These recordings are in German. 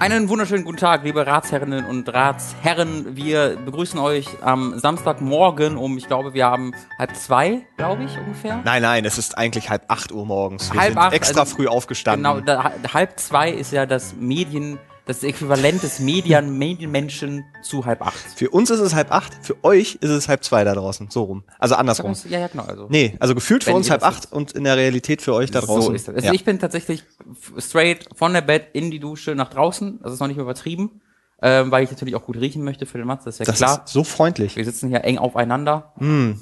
Einen wunderschönen guten Tag, liebe Ratsherrinnen und Ratsherren. Wir begrüßen euch am Samstagmorgen um, ich glaube, wir haben halb zwei, glaube ich, ungefähr. Nein, nein, es ist eigentlich halb acht Uhr morgens. Wir Halb sind acht, extra also- früh aufgestanden. Genau, da, halb zwei ist ja das Medien, das Äquivalent des Medien, Medienmenschen zu halb acht. Für uns ist es halb acht, für euch ist es halb zwei da draußen. So rum. Also andersrum. Ja, ja, genau. Also. Nee, also gefühlt für Wenn uns halb acht und in der Realität für euch da draußen. So ist das. Also ja. ich bin tatsächlich straight von der Bett in die Dusche nach draußen. Das ist noch nicht übertrieben, ähm, weil ich natürlich auch gut riechen möchte für den Matz, das ist ja das klar. ist so freundlich. Wir sitzen hier eng aufeinander. Der-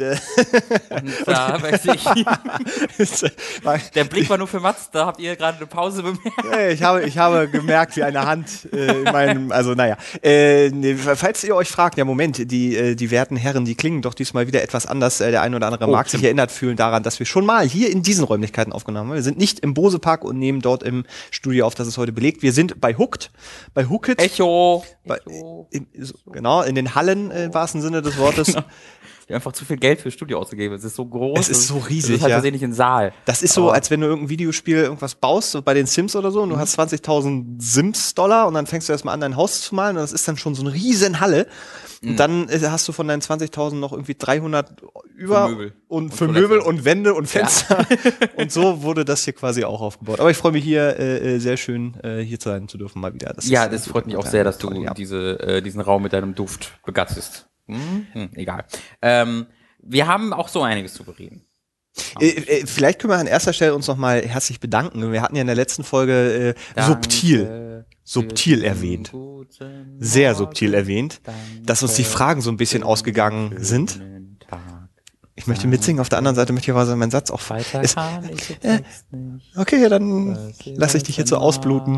Und da weiß ich, der Blick war nur für Mats, da habt ihr gerade eine Pause bemerkt. Ich habe, ich habe gemerkt, wie eine Hand äh, in meinem, also naja. Äh, falls ihr euch fragt, ja Moment, die, äh, die werten Herren, die klingen doch diesmal wieder etwas anders. Äh, der eine oder andere Oh, mag sich stimmt. erinnert fühlen daran, dass wir schon mal hier in diesen Räumlichkeiten aufgenommen haben. Wir sind nicht im Bose-Park und nehmen dort im Studio auf, das ist heute belegt. Wir sind bei Hooked, bei Hooked. Echo. Bei, Echo. in, so, genau, in den Hallen äh, im wahrsten Sinne des Wortes. Wir haben einfach zu viel Geld für Studio ausgegeben. Es ist so groß. Es ist so Es riesig, ist halt ja. tatsächlich ein Saal. Das ist so, Aber- als wenn du irgendein Videospiel irgendwas baust, so bei den Sims oder so, und du hast 20.000 Sims-Dollar und dann fängst du erstmal an, dein Haus zu malen und das ist dann schon so eine riesen Halle. Und dann äh, hast du von deinen 20.000 noch irgendwie 300 über Für Möbel. und, Und für. Möbel und Wände und Fenster. und so wurde das hier quasi auch aufgebaut. Aber ich freue mich hier äh, äh, sehr schön äh, hier sein zu dürfen mal wieder. Das Ja, ist, das äh, freut mich auch ja, sehr, dass du ja. diese, äh, diesen Raum mit deinem Duft begattest. Hm? Hm, egal. Ähm, wir haben auch so einiges zu bereden. Äh, äh, vielleicht können wir an erster Stelle uns nochmal herzlich bedanken. Wir hatten ja in der letzten Folge äh, subtil, subtil erwähnt. sehr subtil erwähnt, dass uns die Fragen so ein bisschen ausgegangen sind. Ich möchte mitsingen, auf der anderen Seite möchte ich aber meinen Satz auch Weiter ist, äh. Okay, ja, dann lasse ich dich jetzt so ausbluten.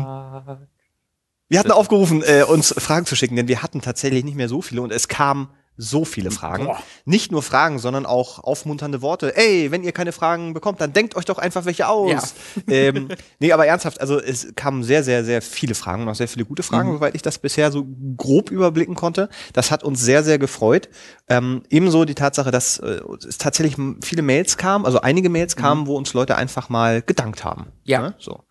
Wir hatten aufgerufen, äh, uns Fragen zu schicken, denn wir hatten tatsächlich nicht mehr so viele und es kamen so viele Fragen. Boah. Nicht nur Fragen, sondern auch aufmunternde Worte. Ey, wenn ihr keine Fragen bekommt, dann denkt euch doch einfach welche aus. ähm, nee, aber ernsthaft, also es kamen sehr, sehr, sehr viele Fragen und auch sehr viele gute Fragen, soweit ich das bisher so grob überblicken konnte. Das hat uns sehr, sehr gefreut. Ähm, ebenso die Tatsache, dass äh, es tatsächlich viele Mails kamen, also einige Mails kamen, wo uns Leute einfach mal gedankt haben. Ja. Ne? So.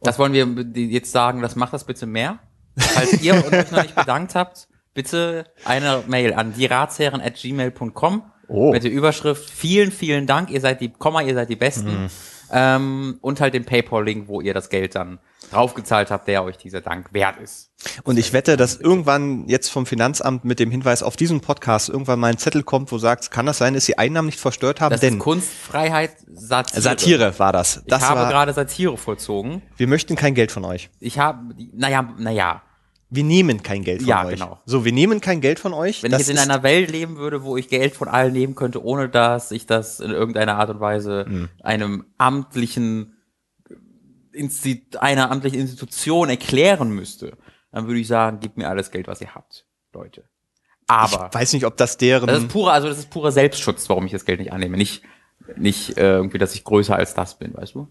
Das wollen wir jetzt sagen, das macht das bitte mehr. Falls ihr euch noch nicht bedankt habt, bitte eine Mail an dieratsherren at gmail.com Oh. mit der Überschrift vielen, vielen Dank, ihr seid die, Komma, ihr seid die Besten. Mhm. Ähm, und halt den Paypal-Link, wo ihr das Geld dann draufgezahlt habt, der euch dieser Dank wert ist. Und ich wette, dass irgendwann jetzt vom Finanzamt mit dem Hinweis auf diesen Podcast irgendwann mal ein Zettel kommt, wo sagt, kann das sein, dass Sie Einnahmen nicht verstört haben? Das Denn ist Kunstfreiheit, Satire. Satire war das. Ich das habe war, gerade Satire vollzogen. wir möchten kein Geld von euch. Ich habe, naja, naja, Wir nehmen kein Geld von Ja, euch. genau. So, wir nehmen kein Geld von euch. Wenn Das ich jetzt in einer Welt leben würde, wo ich Geld von allen nehmen könnte, ohne dass ich das in irgendeiner Art und Weise Hm. einem amtlichen Insti einer amtlichen Institution erklären müsste, dann würde ich sagen, gebt mir alles Geld, was ihr habt, Leute. Aber ich weiß nicht, ob das deren. das ist purer, also das ist purer Selbstschutz, warum ich das Geld nicht annehme. Nicht, nicht äh, irgendwie, dass ich größer als das bin, weißt du?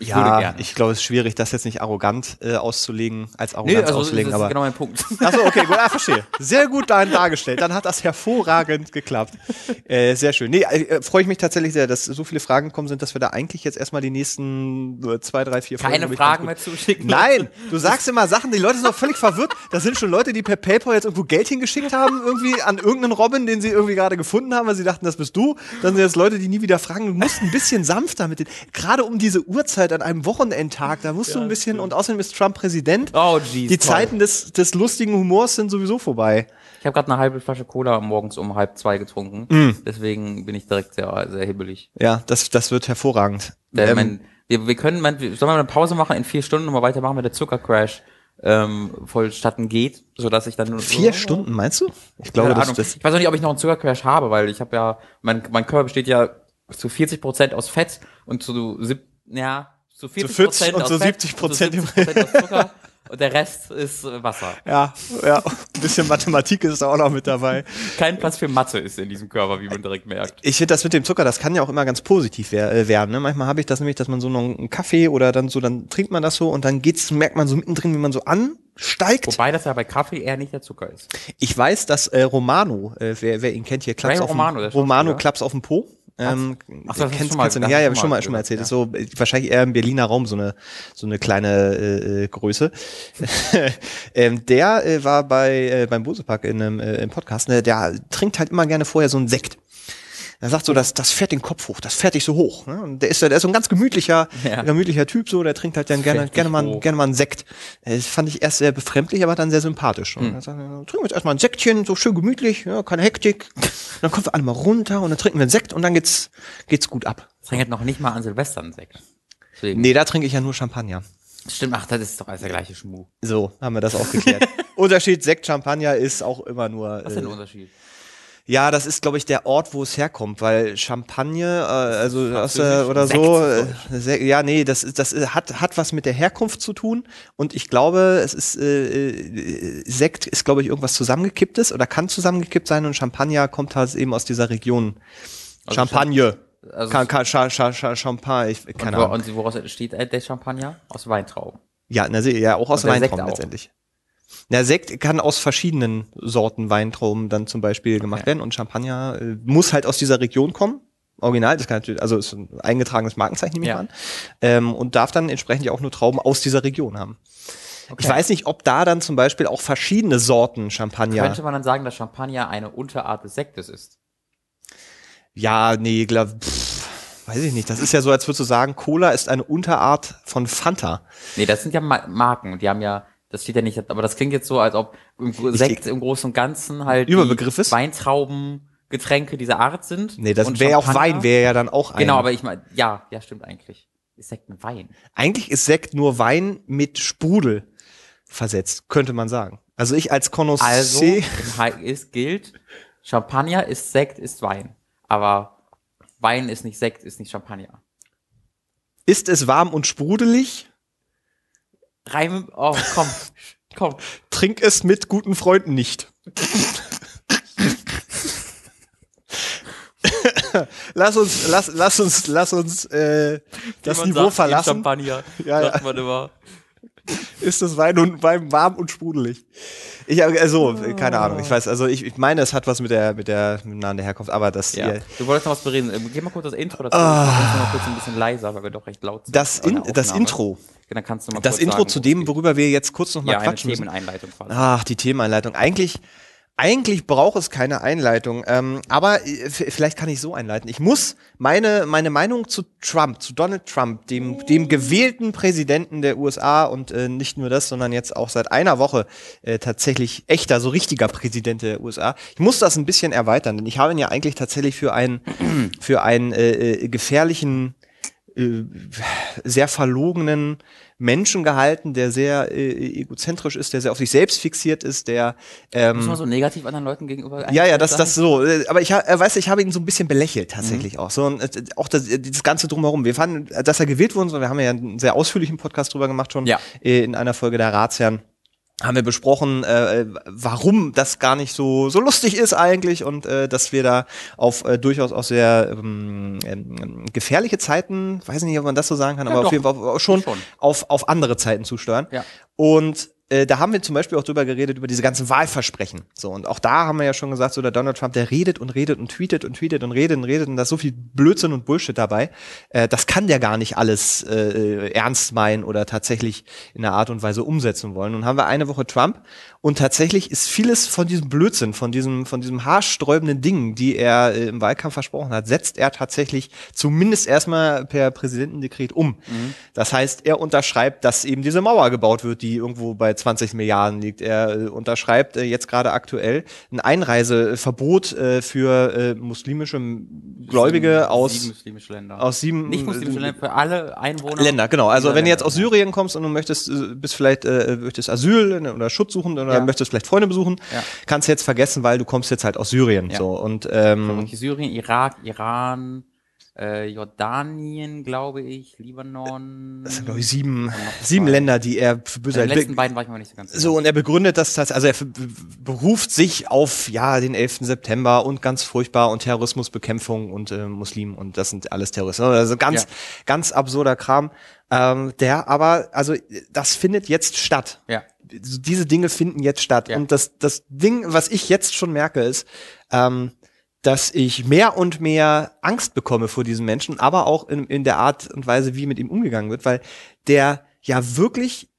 Ich ja, ich glaube, es ist schwierig, das jetzt nicht arrogant äh, auszulegen, als Nee, arrogant also das auszulegen. ist aber genau mein Punkt. Achso, okay, gut, ah, verstehe. Sehr gut dahin dargestellt. Dann hat das hervorragend geklappt. Äh, sehr schön. Nee, äh, freue ich mich tatsächlich sehr, dass so viele Fragen gekommen sind, dass wir da eigentlich jetzt erstmal die nächsten äh, zwei, drei, vier Keine ich, Fragen mehr zuschicken. Nein, du sagst immer Sachen, die Leute sind doch völlig verwirrt. Das sind schon Leute, die per PayPal jetzt irgendwo Geld hingeschickt haben, irgendwie an irgendeinen Robin, den sie irgendwie gerade gefunden haben, weil sie dachten, das bist du. Dann sind jetzt Leute, die nie wieder fragen. Du musst ein bisschen sanfter mit den, gerade um diese Uhrzeit an einem Wochenendtag, da musst du ein bisschen, und außerdem ist Trump Präsident. Oh, jeez. Die toll. Zeiten des, des lustigen Humors sind sowieso vorbei. Ich habe gerade eine halbe Flasche Cola morgens um halb zwei getrunken. Mm. Deswegen bin ich direkt sehr, sehr hibbelig. Ja, das, das wird hervorragend. Der, Ähm, mein, wir, wir können, mein, wir- sollen wir eine Pause machen in vier Stunden und mal weitermachen, wenn der Zuckercrash ähm, vollstatten geht, sodass ich dann nur vier Stunden, meinst du? Ich glaube, das, das, ich weiß auch nicht, ob ich noch einen Zuckercrash habe, weil ich habe ja, mein, mein Körper besteht ja zu 40 Prozent aus Fett und zu ja, zu 40 40 Prozent und aus zu Fett 70 und zu Prozent 70 aus Zucker und der Rest ist äh, Wasser. ja, ja, ein bisschen Mathematik ist auch noch mit dabei. Kein Platz für Mathe ist in diesem Körper, wie man direkt merkt. Ich finde das mit dem Zucker, das kann ja auch immer ganz positiv äh, werden. Ne? Manchmal habe ich das nämlich, dass man so noch einen Kaffee oder dann so, dann trinkt man das so und dann geht's, merkt man so mittendrin, wie man so ansteigt. Wobei das ja bei Kaffee eher nicht der Zucker ist. Ich weiß, dass äh, Romano, äh, wer, wer ihn kennt hier, Klaps Ray auf dem, Romano, der Romano. Klaps auf dem Po. Ähm, Ach das kennst, mal- kennst du nicht? Ja, ja, schon schon mal, schon mal erzählt. gesagt, Ist so wahrscheinlich eher im Berliner Raum so eine so eine kleine äh, äh, Größe. ähm, der äh, war bei äh, beim Bosepack in einem äh, im Podcast. Ne, der trinkt halt immer gerne vorher so einen Sekt. Er sagt so, das, das fährt den Kopf hoch, das fährt dich so hoch. Ne? Und der ist, der ist so ein ganz gemütlicher, Ja. gemütlicher Typ, so, der trinkt halt dann gerne, gerne mal, hoch. gerne mal einen Sekt. Das fand ich erst sehr befremdlich, aber dann sehr sympathisch. Und er sagt, trinken wir jetzt erstmal ein Sektchen, so schön gemütlich, ja, keine Hektik. dann kommen wir alle mal runter und dann trinken wir einen Sekt und dann geht's, geht's gut ab. Ich trinke halt noch nicht mal an Silvester einen Sekt. Deswegen. Nee, da trinke ich ja nur Champagner. Stimmt, ach, das ist doch alles der gleiche Schmuh. So, haben wir das auch geklärt. Unterschied Sekt, Champagner ist auch immer nur. Was ist denn der Äh, Unterschied? Ja, das ist, glaube ich, der Ort, wo es herkommt, weil Champagner, äh, also aus Französisch? oder Sekt so, äh, ja, nee, das, das hat, hat was mit der Herkunft zu tun. Und ich glaube, es ist, äh, äh, Sekt ist, glaube ich, irgendwas zusammengekipptes oder kann zusammengekippt sein und Champagner kommt halt eben aus dieser Region. Also Champagne. Also Kann, kann, Cha, Cha, Cha, Champagne, ich, keine und, Ahnung. und woraus entsteht äh, der Champagner? Aus Weintrauben. Ja, na, ja, auch aus Weintrauben letztendlich. Na, Sekt kann aus verschiedenen Sorten Weintrauben dann zum Beispiel gemacht werden und Champagner äh, muss halt aus dieser Region kommen. Original, das kann natürlich, also ist ein eingetragenes Markenzeichen, nehme ich Ja. mal an. Ähm, und darf dann entsprechend ja auch nur Trauben aus dieser Region haben. Ich weiß nicht, ob da dann zum Beispiel auch verschiedene Sorten Champagner. Könnte man dann sagen, dass Champagner eine Unterart des Sektes ist? Ja, nee, glaub, pff, weiß ich nicht. Das ist ja so, als würdest du sagen, Cola ist eine Unterart von Fanta. Nee, das sind ja Ma Marken und die haben ja, das steht ja nicht, aber das klingt jetzt so, als ob im Sekt im Großen und Ganzen halt Überbegriff ist? Weintraubengetränke dieser Art sind. Nee, das wäre auch Champagner- Wein, wäre ja dann auch ein. Genau, aber ich meine, ja, ja, stimmt eigentlich. Ist Sekt ein Wein? Eigentlich ist Sekt nur Wein mit Sprudel versetzt, könnte man sagen. Also ich als Connoisseur, Also ist, gilt, Champagner ist Sekt, ist Wein. Aber Wein ist nicht Sekt, ist nicht Champagner. ist es warm und sprudelig, Reim, oh, komm, komm. trink es mit guten Freunden nicht. lass uns, lass, lass uns, lass uns äh, das Niveau sagt, verlassen. Champagner, Ja, sagt ja. man immer. Ist das Wein und Wein warm und sprudelig? Ich also keine Ahnung. Ich weiß, also ich, ich meine, es hat was mit der mit der mit dem Namen der Herkunft, aber das Ja. hier, Du wolltest noch was bereden. Ähm, Geh mal kurz das Intro dazu. Ah. mal kurz ein bisschen leiser, weil wir doch recht laut sind. das in, das. Intro, Dann kannst du mal das kurz Intro sagen, zu dem, worüber wir jetzt kurz noch mal Ja, eine quatschen müssen. Themeneinleitung quasi. Ach, die Themeneinleitung. Eigentlich, eigentlich braucht es keine Einleitung. Ähm, aber äh, vielleicht kann ich so einleiten. Ich muss meine, meine Meinung zu Trump, zu Donald Trump, dem, dem gewählten Präsidenten der USA und äh, nicht nur das, sondern jetzt auch seit einer Woche äh, tatsächlich echter, so richtiger Präsident der USA. Ich muss das ein bisschen erweitern, denn ich habe ihn ja eigentlich tatsächlich für einen, für einen äh, äh, gefährlichen, äh, sehr verlogenen Menschen gehalten, der sehr äh, egozentrisch ist, der sehr auf sich selbst fixiert ist, der ähm, Muss man so negativ anderen Leuten gegenüber ja, ja, das, das so. äh, Aber ich, äh, weiß, ich habe ihn so ein bisschen belächelt tatsächlich Mhm. auch. So und äh, auch das, äh, das ganze drumherum. Wir fanden, dass er gewählt wurde. Wir haben ja einen sehr ausführlichen Podcast drüber gemacht schon Ja. in einer Folge der Ratsherren. Haben wir besprochen, äh, warum das gar nicht so so lustig ist eigentlich und äh, dass wir da auf äh, durchaus auch sehr ähm, ähm, gefährliche Zeiten, weiß nicht, ob man das so sagen kann, Ja, aber doch. auf jeden Fall schon, Schon. Auf, auf andere Zeiten zusteuern. Ja. Und äh, da haben wir zum Beispiel auch drüber geredet, über diese ganzen Wahlversprechen. So, und auch da haben wir ja schon gesagt, so der Donald Trump, der redet und redet und tweetet und tweetet und redet und redet und da ist so viel Blödsinn und Bullshit dabei. Äh, das kann der gar nicht alles äh, ernst meinen oder tatsächlich in einer Art und Weise umsetzen wollen. Nun haben wir eine Woche Trump und tatsächlich ist vieles von diesem Blödsinn, von diesem, von diesem haarsträubenden Dingen, die er äh, im Wahlkampf versprochen hat, setzt er tatsächlich zumindest erstmal per Präsidentendekret um. Das heißt, er unterschreibt, dass eben diese Mauer gebaut wird, die irgendwo bei 20 Milliarden liegt. Er äh, unterschreibt äh, jetzt gerade aktuell ein Einreiseverbot äh, für muslimische Gläubige Sieben- aus, sieben muslimische Länder. aus sieben nicht muslimische Länder, für alle Einwohner. Länder, genau. Also wenn du jetzt aus Syrien kommst und du möchtest, bist vielleicht, äh, möchtest Asyl äh, oder Schutz suchen oder Ja. möchtest vielleicht Freunde besuchen, Ja. kannst du jetzt vergessen, weil du kommst jetzt halt aus Syrien. Ja. So und ähm, Syrien, Irak, Iran, äh, Jordanien, glaube ich, Libanon. das sind glaube ich sieben, sieben zwei. Länder, die er für böse hält. letzten beiden war ich mir nicht so ganz So, und er begründet das tatsächlich, also er beruft sich auf, ja, den 11. September und ganz furchtbar und Terrorismusbekämpfung und äh, Muslimen und das sind alles Terroristen. Also ganz, Ja. ganz absurder Kram, ähm, der aber, also das findet jetzt statt. Ja. Diese Dinge finden jetzt statt. Ja. Und das, das Ding, was ich jetzt schon merke, ist, ähm, dass ich mehr und mehr Angst bekomme vor diesen Menschen, aber auch in, in der Art und Weise, wie mit ihm umgegangen wird, weil der ja wirklich,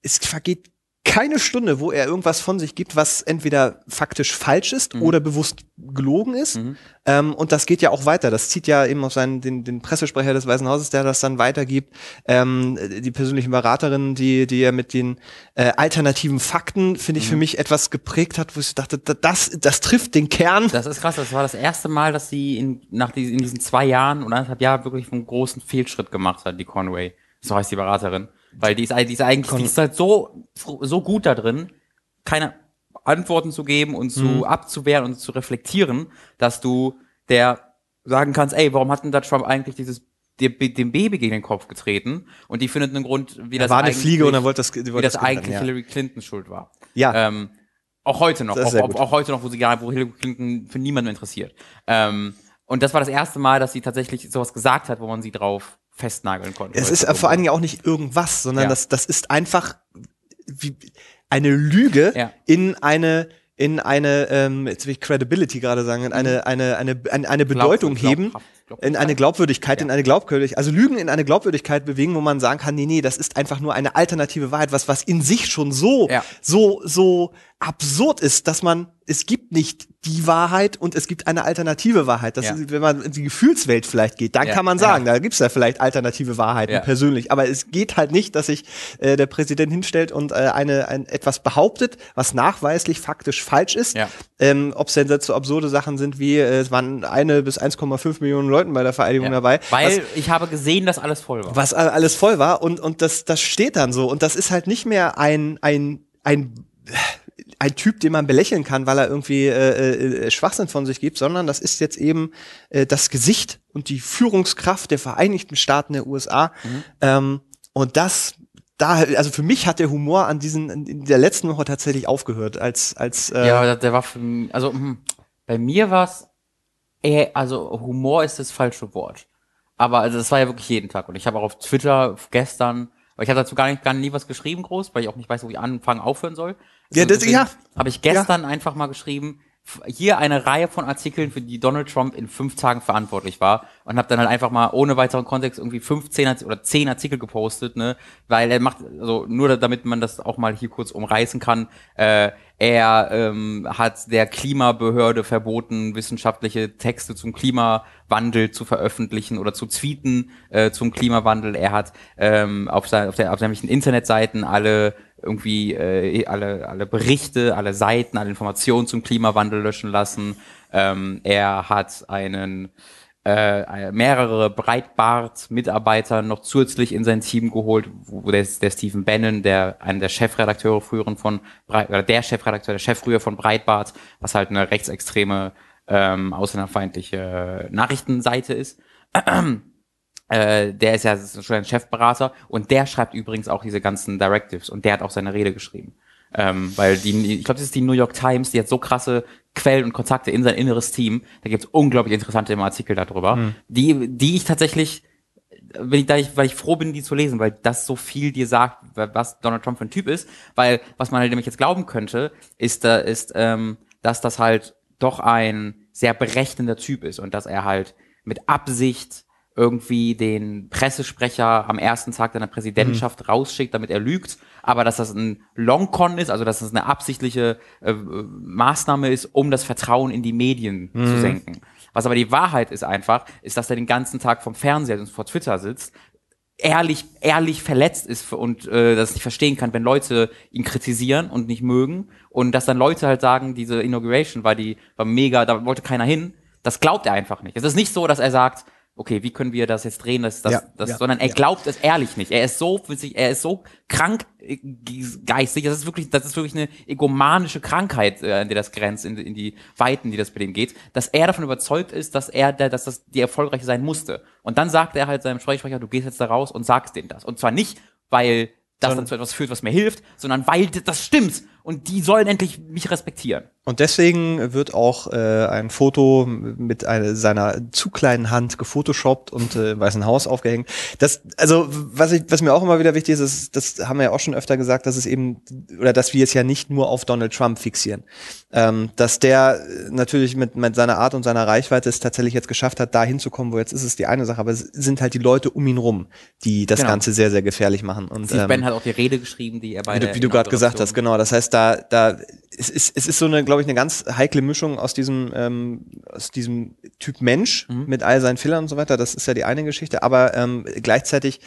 es vergeht keine Stunde, wo er irgendwas von sich gibt, was entweder faktisch falsch ist mhm. oder bewusst gelogen ist. Mhm. Ähm, und das geht ja auch weiter. Das zieht ja eben auf seinen, den, den Pressesprecher des Weißen Hauses, der das dann weitergibt. Ähm, die persönlichen Beraterinnen, die, die er mit den äh, alternativen Fakten, finde ich, mhm. für mich etwas geprägt hat, wo ich dachte, das, das trifft den Kern. Das ist krass. Das war das erste Mal, dass sie in, nach diesen, in diesen zwei Jahren oder anderthalb Jahren wirklich einen großen Fehlschritt gemacht hat, die Conway. So heißt die Beraterin. Weil die ist, die ist eigentlich, die ist halt so, so gut da drin, keine Antworten zu geben und zu mhm. abzuwehren und zu reflektieren, dass du der sagen kannst, ey, warum hat denn da Trump eigentlich dieses dem Baby gegen den Kopf getreten und die findet einen Grund, wie das war eine Fliege und er wollte das, wie das, das eigentlich ja. Hillary Clinton schuld war. Ja. Ähm, auch heute noch, auch, auch, auch, heute noch, wo sie gar, wo Hillary Clinton für niemanden interessiert. Ähm, und das war das erste Mal, dass sie tatsächlich sowas gesagt hat, wo man sie drauf festnageln konnte. Es ist irgendwo. vor allen Dingen auch nicht irgendwas, sondern ja. das, das ist einfach wie eine Lüge ja. in eine in eine, ähm, jetzt will ich Credibility gerade sagen, in eine, mhm. eine, eine, eine, eine Bedeutung Glaub, heben, in eine Glaubwürdigkeit, ja. in eine Glaubwürdigkeit, also Lügen in eine Glaubwürdigkeit bewegen, wo man sagen kann, nee, nee, das ist einfach nur eine alternative Wahrheit, was, was in sich schon so, ja. so, so absurd ist, dass man es gibt nicht die Wahrheit und es gibt eine alternative Wahrheit. Das ja. ist, wenn man in die Gefühlswelt vielleicht geht, dann ja. kann man sagen, ja. da gibt's ja vielleicht alternative Wahrheiten persönlich. Aber es geht halt nicht, dass sich äh, der Präsident hinstellt und äh, eine ein, etwas behauptet, was nachweislich faktisch falsch ist. Ähm, Ob es denn so absurde Sachen sind wie äh, es waren eine bis 1,5 Millionen Leuten bei der Vereidigung dabei. Weil was, ich habe gesehen, dass alles voll war. Was alles voll war und und das das steht dann so und das ist halt nicht mehr ein ein ein ein Typ, den man belächeln kann, weil er irgendwie äh, äh, Schwachsinn von sich gibt, sondern das ist jetzt eben äh, das Gesicht und die Führungskraft der Vereinigten Staaten der USA. Mhm. Ähm, und das da, also für mich hat der Humor an diesen, in der letzten Woche tatsächlich aufgehört, als, als, äh Ja, der war für mich, also, hm, bei mir war es, also Humor ist das falsche Wort. Aber also das war ja wirklich jeden Tag. Und ich habe auch auf Twitter gestern, weil ich habe dazu gar nicht, gar nie was geschrieben groß, weil ich auch nicht weiß, wo ich anfangen, aufhören soll. Ja, das, ja. Habe ich gestern ja. einfach mal geschrieben, hier eine Reihe von Artikeln, für die Donald Trump in fünf Tagen verantwortlich war und habe dann halt einfach mal ohne weiteren Kontext irgendwie 15 oder 10 Artikel gepostet, ne, weil er macht, also nur damit man das auch mal hier kurz umreißen kann, äh, er ähm, hat der Klimabehörde verboten, wissenschaftliche Texte zum Klimawandel zu veröffentlichen oder zu tweeten äh, zum Klimawandel. Er hat ähm, auf, sein, auf, der, auf sämtlichen Internetseiten alle irgendwie äh, alle, alle Berichte, alle Seiten, alle Informationen zum Klimawandel löschen lassen. Ähm, er hat einen äh, mehrere Breitbart-Mitarbeiter noch zusätzlich in sein Team geholt, wo der, der Stephen Bannon, der einer der Chefredakteure früheren von Breit, oder der Chefredakteur, der Chef früher von Breitbart, was halt eine rechtsextreme, ähm, ausländerfeindliche Nachrichtenseite ist. Äh, der ist ja schon ein Chefberater und der schreibt übrigens auch diese ganzen Directives und der hat auch seine Rede geschrieben. Ähm, weil die, ich glaube, das ist die New York Times, die hat so krasse Quellen und Kontakte in sein inneres Team. Da gibt's unglaublich interessante Artikel darüber, mhm. die, die ich tatsächlich, wenn ich, da ich, weil ich froh bin, die zu lesen, weil das so viel dir sagt, was Donald Trump für ein Typ ist. Weil was man halt nämlich jetzt glauben könnte, ist, da ist, ähm, dass das halt doch ein sehr berechnender Typ ist und dass er halt mit Absicht irgendwie den Pressesprecher am ersten Tag seiner Präsidentschaft mhm. rausschickt, damit er lügt, aber dass das ein Longcon ist, also dass das eine absichtliche äh, Maßnahme ist, um das Vertrauen in die Medien mhm. zu senken. Was aber die Wahrheit ist einfach, ist, dass er den ganzen Tag vom Fernseher und vor Twitter sitzt, ehrlich, ehrlich verletzt ist und äh, das nicht verstehen kann, wenn Leute ihn kritisieren und nicht mögen und dass dann Leute halt sagen, diese Inauguration war die war mega, da wollte keiner hin. Das glaubt er einfach nicht. Es ist nicht so, dass er sagt, okay, wie können wir das jetzt drehen, dass das, ja, das ja, sondern er glaubt es ehrlich nicht. Er ist so er ist so krank äh, geistig, das ist wirklich, das ist wirklich eine egomanische Krankheit, äh, in der das grenzt, in, in die Weiten, die das bei dem geht, dass er davon überzeugt ist, dass er, der, dass das die erfolgreiche sein musste. Und dann sagt er halt seinem Sprecher, du gehst jetzt da raus und sagst denen das. Und zwar nicht, weil das dann zu etwas führt, was mir hilft, sondern weil das stimmt. Und die sollen endlich mich respektieren. Und deswegen wird auch äh, ein Foto mit einer, seiner zu kleinen Hand gefotoshoppt und äh, im Weißen Haus aufgehängt. Das, also was ich, was mir auch immer wieder wichtig ist, ist, das haben wir ja auch schon öfter gesagt, dass es eben oder dass wir es ja nicht nur auf Donald Trump fixieren, ähm, dass der natürlich mit mit seiner Art und seiner Reichweite es tatsächlich jetzt geschafft hat, da hinzukommen, wo jetzt ist es die eine Sache, aber es sind halt die Leute um ihn rum, die das genau. Ganze sehr sehr gefährlich machen. Und Steve ähm, Ben hat auch die Rede geschrieben, die er bei wie du, wie du gerade gesagt hast, genau. Das heißt, da da es ist es ist so eine, glaube ich, eine ganz heikle Mischung aus diesem, ähm, aus diesem Typ Mensch mhm. mit all seinen Fehlern und so weiter. Das ist ja die eine Geschichte. Aber ähm, gleichzeitig,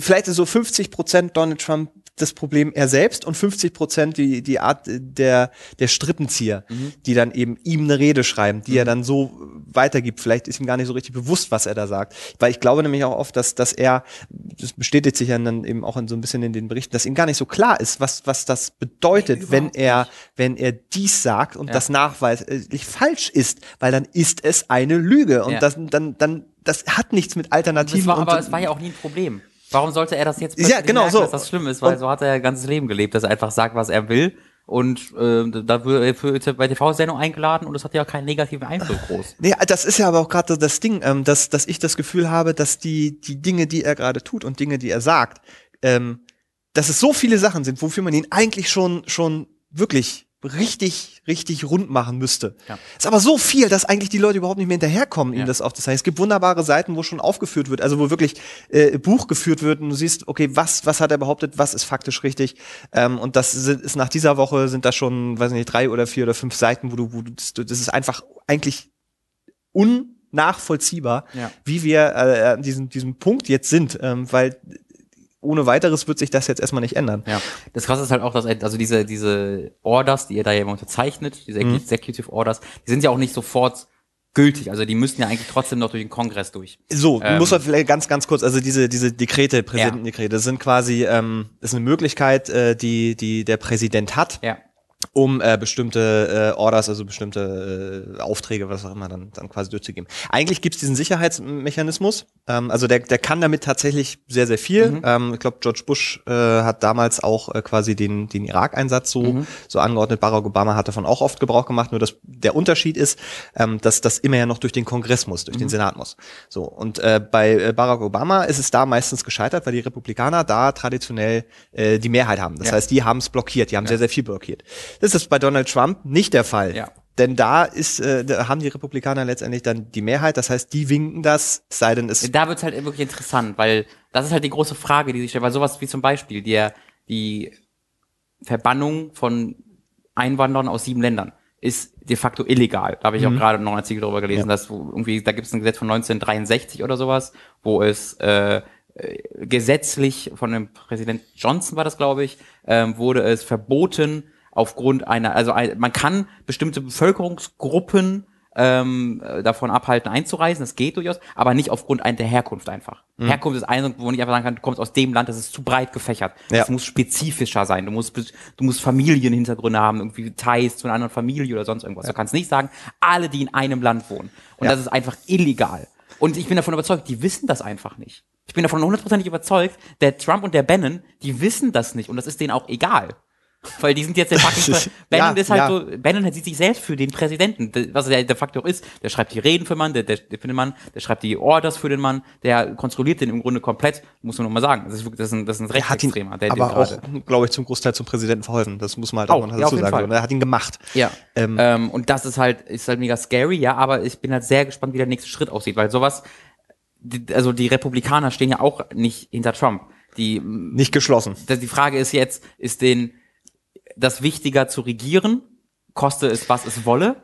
vielleicht ist so 50 Prozent Donald Trump das Problem er selbst und 50 Prozent die, die Art der, der Strippenzieher, mhm. die dann eben ihm eine Rede schreiben, die mhm. er dann so weitergibt. Vielleicht ist ihm gar nicht so richtig bewusst, was er da sagt. Weil ich glaube nämlich auch oft, dass, dass er, das bestätigt sich ja dann eben auch in so ein bisschen in den Berichten, dass ihm gar nicht so klar ist, was, was das bedeutet, nee, wenn er, wenn er dies sagt und ja. das nachweislich falsch ist, weil dann ist es eine Lüge und ja. das, dann, dann, das hat nichts mit Alternativen. Das war, aber es war ja auch nie ein Problem. Warum sollte er das jetzt ja, genau, merken, so. dass das schlimm ist? Weil und so hat er sein ganzes Leben gelebt, dass er einfach sagt, was er will. Und äh, da wird für, bei TV-Sendung eingeladen und das hat ja keinen negativen Einfluss groß. Nee, das ist ja aber auch gerade das Ding, ähm, dass, dass ich das Gefühl habe, dass die, die Dinge, die er gerade tut und Dinge, die er sagt, ähm, dass es so viele Sachen sind, wofür man ihn eigentlich schon, schon wirklich richtig, richtig rund machen müsste. Ja. Ist aber so viel, dass eigentlich die Leute überhaupt nicht mehr hinterherkommen, ihm ja. das aufzuzeigen. Es gibt wunderbare Seiten, wo schon aufgeführt wird, also wo wirklich äh, Buch geführt wird und du siehst, okay, was, was hat er behauptet, was ist faktisch richtig. Ähm, und das ist nach dieser Woche sind da schon, weiß nicht, drei oder vier oder fünf Seiten, wo du, wo du, das, das ist einfach eigentlich unnachvollziehbar, ja. wie wir äh, an diesem, diesem Punkt jetzt sind, ähm, weil ohne weiteres wird sich das jetzt erstmal nicht ändern. Ja. Das krasse ist halt auch, dass also diese, diese Orders, die ihr da ja immer unterzeichnet, diese mhm. Executive Orders, die sind ja auch nicht sofort gültig. Also die müssen ja eigentlich trotzdem noch durch den Kongress durch. So, ähm, muss man vielleicht ganz, ganz kurz, also diese, diese Dekrete, Präsidentendekrete, das sind quasi, ähm, das ist eine Möglichkeit, äh, die, die der Präsident hat. Ja um äh, bestimmte äh, Orders, also bestimmte äh, Aufträge, was auch immer, dann, dann quasi durchzugeben. Eigentlich gibt's diesen Sicherheitsmechanismus, ähm, also der, der kann damit tatsächlich sehr, sehr viel. Mhm. Ähm, ich glaube, George Bush äh, hat damals auch äh, quasi den, den Irak-Einsatz so, mhm. so angeordnet. Barack Obama hat davon auch oft Gebrauch gemacht, nur dass der Unterschied ist, ähm, dass das immer ja noch durch den Kongress muss, durch mhm. den Senat muss. So, und äh, bei äh, Barack Obama ist es da meistens gescheitert, weil die Republikaner da traditionell äh, die Mehrheit haben. Das ja. heißt, die haben es blockiert, die haben ja. sehr, sehr viel blockiert. Das ist bei Donald Trump nicht der Fall. Ja. Denn da ist, äh, da haben die Republikaner letztendlich dann die Mehrheit, das heißt, die winken das, sei denn es. Da wird's halt wirklich interessant, weil das ist halt die große Frage, die sich stellt, weil sowas wie zum Beispiel die, die Verbannung von Einwanderern aus sieben Ländern ist de facto illegal. Da habe ich mhm. auch gerade noch einen Artikel darüber gelesen, ja. dass irgendwie, da gibt es ein Gesetz von 1963 oder sowas, wo es äh, äh, gesetzlich von dem Präsident Johnson war das, glaube ich, ähm, wurde es verboten, aufgrund einer, also man kann bestimmte Bevölkerungsgruppen ähm, davon abhalten einzureisen, das geht durchaus, aber nicht aufgrund der Herkunft einfach. Mhm. Herkunft ist ein, wo ich einfach sagen kann, du kommst aus dem Land, das ist zu breit gefächert. Ja. Das muss spezifischer sein. Du musst, du musst Familienhintergründe haben, irgendwie Ties zu einer anderen Familie oder sonst irgendwas. Ja. Du kannst nicht sagen, alle, die in einem Land wohnen. Und ja. das ist einfach illegal. Und ich bin davon überzeugt, die wissen das einfach nicht. Ich bin davon hundertprozentig überzeugt, der Trump und der Bannon, die wissen das nicht und das ist denen auch egal. Weil die sind jetzt der fucking. Bannon ja, ist halt ja. so, Bannon sieht sich selbst für den Präsidenten, was er de facto auch ist. Der schreibt die Reden für den Mann, der, der, für den Mann, der schreibt die Orders für den Mann, der kontrolliert den im Grunde komplett, muss man nochmal sagen. Das ist, das ist ein, das ist ein Rechtsextremer. Der, aber auch, glaube ich, zum Großteil zum Präsidenten verholfen. Das muss man halt auch, auch dazu ja, sagen. Er hat ihn gemacht. Ja. Ähm. Ähm, und das ist halt, ist halt mega scary, ja, aber ich bin halt sehr gespannt, wie der nächste Schritt aussieht, weil sowas, die, also die Republikaner stehen ja auch nicht hinter Trump. Die, nicht geschlossen. Die Frage ist jetzt, ist den, das wichtiger zu regieren, koste es, was es wolle?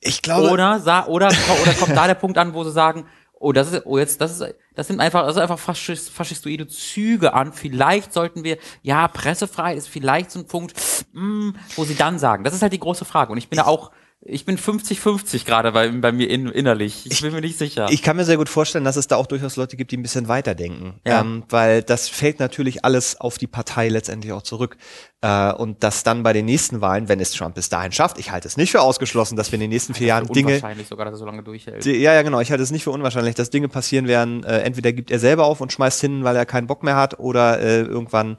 Ich glaube. Oder, oder, oder kommt da der Punkt an, wo sie sagen, oh, das ist, oh, jetzt, das ist, das sind einfach, das sind einfach faschist, faschistoide Züge an. Vielleicht sollten wir, ja, Pressefreiheit ist vielleicht so ein Punkt, mh, hm, wo sie dann sagen. Das ist halt die große Frage. Und ich bin da auch, ich bin 50-50 gerade bei, bei mir in, innerlich. Ich bin mir nicht sicher. Ich kann mir sehr gut vorstellen, dass es da auch durchaus Leute gibt, die ein bisschen weiterdenken. Ja. Ähm, weil das fällt natürlich alles auf die Partei letztendlich auch zurück. Äh, und dass dann bei den nächsten Wahlen, wenn es Trump bis dahin schafft, ich halte es nicht für ausgeschlossen, dass wir in den nächsten vier Jahren Dinge. Wahrscheinlich sogar, dass er so lange durchhält. Die, ja, ja, genau. Ich halte es nicht für unwahrscheinlich, dass Dinge passieren werden. Äh, entweder gibt er selber auf und schmeißt hin, weil er keinen Bock mehr hat, oder äh, irgendwann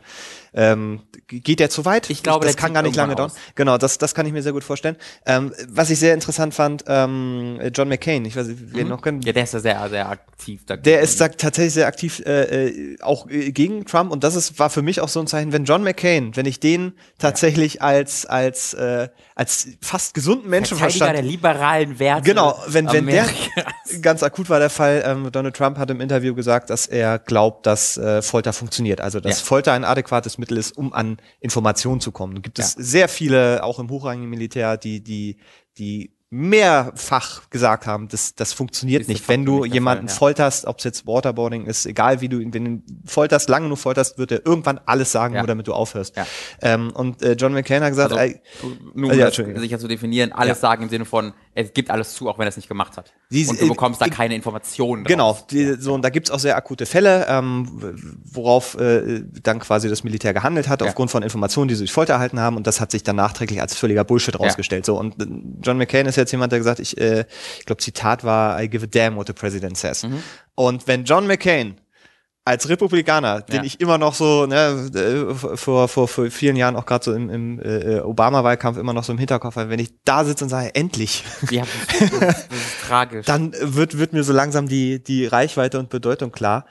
ähm, geht der zu weit? Ich glaube, das kann gar nicht lange dauern. Genau, das, das kann ich mir sehr gut vorstellen. Ähm, was ich sehr interessant fand, ähm, John McCain, ich weiß nicht, wer mhm. noch kennen. Ja, der ist ja sehr, sehr aktiv. Dagegen. Der ist da tatsächlich sehr aktiv äh, äh, auch äh, gegen Trump und das ist, war für mich auch so ein Zeichen, wenn John McCain, wenn ich den tatsächlich ja. als, als, äh, als fast gesunden Menschenverstand. der liberalen Werte. Genau, wenn, wenn der ganz akut war der Fall, ähm, Donald Trump hat im Interview gesagt, dass er glaubt, dass äh, Folter funktioniert. Also dass ja. Folter ein adäquates Mittel ist, um an Informationen zu kommen. Da gibt es ja. sehr viele, auch im hochrangigen Militär, die, die, die mehrfach gesagt haben, das, das funktioniert nicht. Wenn du nicht jemanden Fall, ja. folterst, ob es jetzt Waterboarding ist, egal wie du ihn, wenn du folterst, lange nur folterst, wird er irgendwann alles sagen, ja. nur damit du aufhörst. Ja. Ähm, und äh, John McCain hat gesagt, also, äh, nur um ja, das sicher zu definieren, alles sagen im Sinne von, es gibt alles zu, auch wenn er es nicht gemacht hat. Die, und du bekommst äh, da keine Informationen. Genau, die, so und da gibt's auch sehr akute Fälle, ähm, worauf äh, dann quasi das Militär gehandelt hat, aufgrund von Informationen, die sie durch Folter erhalten haben. Und das hat sich dann nachträglich als völliger Bullshit rausgestellt. So und äh, John McCain ist jetzt jemand, der gesagt, ich, äh, ich glaube, Zitat war, I give a damn what the president says. Mhm. Und wenn John McCain als Republikaner, ja. den ich immer noch so ne, äh, vor, vor, vor vielen Jahren auch gerade so im, im äh, Obama-Wahlkampf immer noch so im Hinterkopf habe, wenn ich da sitze und sage, endlich, ja, das, ist, das ist tragisch. dann wird, wird mir so langsam die, die Reichweite und Bedeutung klar.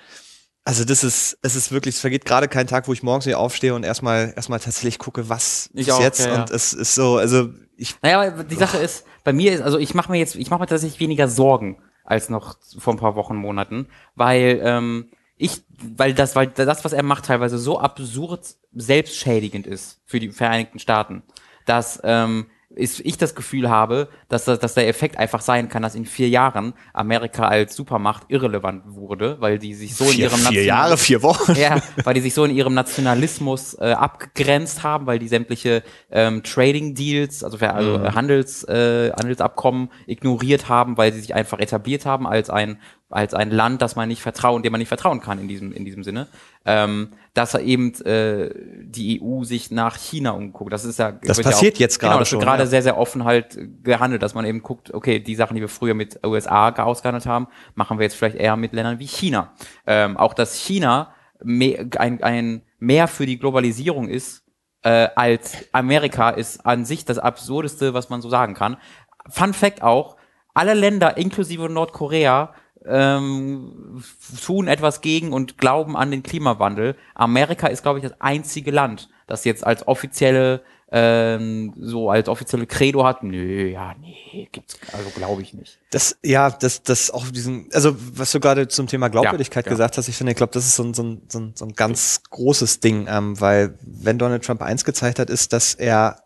Also das ist, es ist wirklich, es vergeht gerade kein Tag, wo ich morgens hier aufstehe und erstmal erstmal tatsächlich gucke, was ich ist auch, jetzt. Ja, und es ist so, also ich. Naja, die Sache oh. ist, bei mir ist, also ich mache mir jetzt, ich mache mir tatsächlich weniger Sorgen als noch vor ein paar Wochen, Monaten, weil ähm, ich, weil das, weil das, was er macht, teilweise so absurd selbstschädigend ist für die Vereinigten Staaten, dass ähm, ist, ich das Gefühl habe, dass, dass der Effekt einfach sein kann, dass in vier Jahren Amerika als Supermacht irrelevant wurde, weil die sich so vier, in ihrem vier Jahre, vier Wochen, ja, weil die sich so in ihrem Nationalismus äh, abgegrenzt haben, weil die sämtliche ähm, Trading Deals, also, also mhm. Handels äh, Handelsabkommen ignoriert haben, weil sie sich einfach etabliert haben als ein als ein Land, das man nicht vertrauen, dem man nicht vertrauen kann in diesem in diesem Sinne, ähm, dass er eben äh, die EU sich nach China umguckt. Das ist ja das passiert ja auch, jetzt gerade genau, das schon. gerade ja. sehr sehr offen halt gehandelt, dass man eben guckt, okay, die Sachen, die wir früher mit USA ausgehandelt haben, machen wir jetzt vielleicht eher mit Ländern wie China. Ähm, auch dass China mehr, ein, ein mehr für die Globalisierung ist äh, als Amerika ist an sich das absurdeste, was man so sagen kann. Fun Fact auch: Alle Länder inklusive Nordkorea ähm, tun etwas gegen und glauben an den Klimawandel. Amerika ist, glaube ich, das einzige Land, das jetzt als offizielle ähm, so als offizielle Credo hat, nö, ja, nee, gibt's, also glaube ich nicht. Das, ja, das, das auch diesen, also was du gerade zum Thema Glaubwürdigkeit ja, gesagt hast, ich finde, ich glaube, das ist so ein, so ein, so ein, so ein ganz großes Ding, ähm, weil wenn Donald Trump eins gezeigt hat, ist, dass er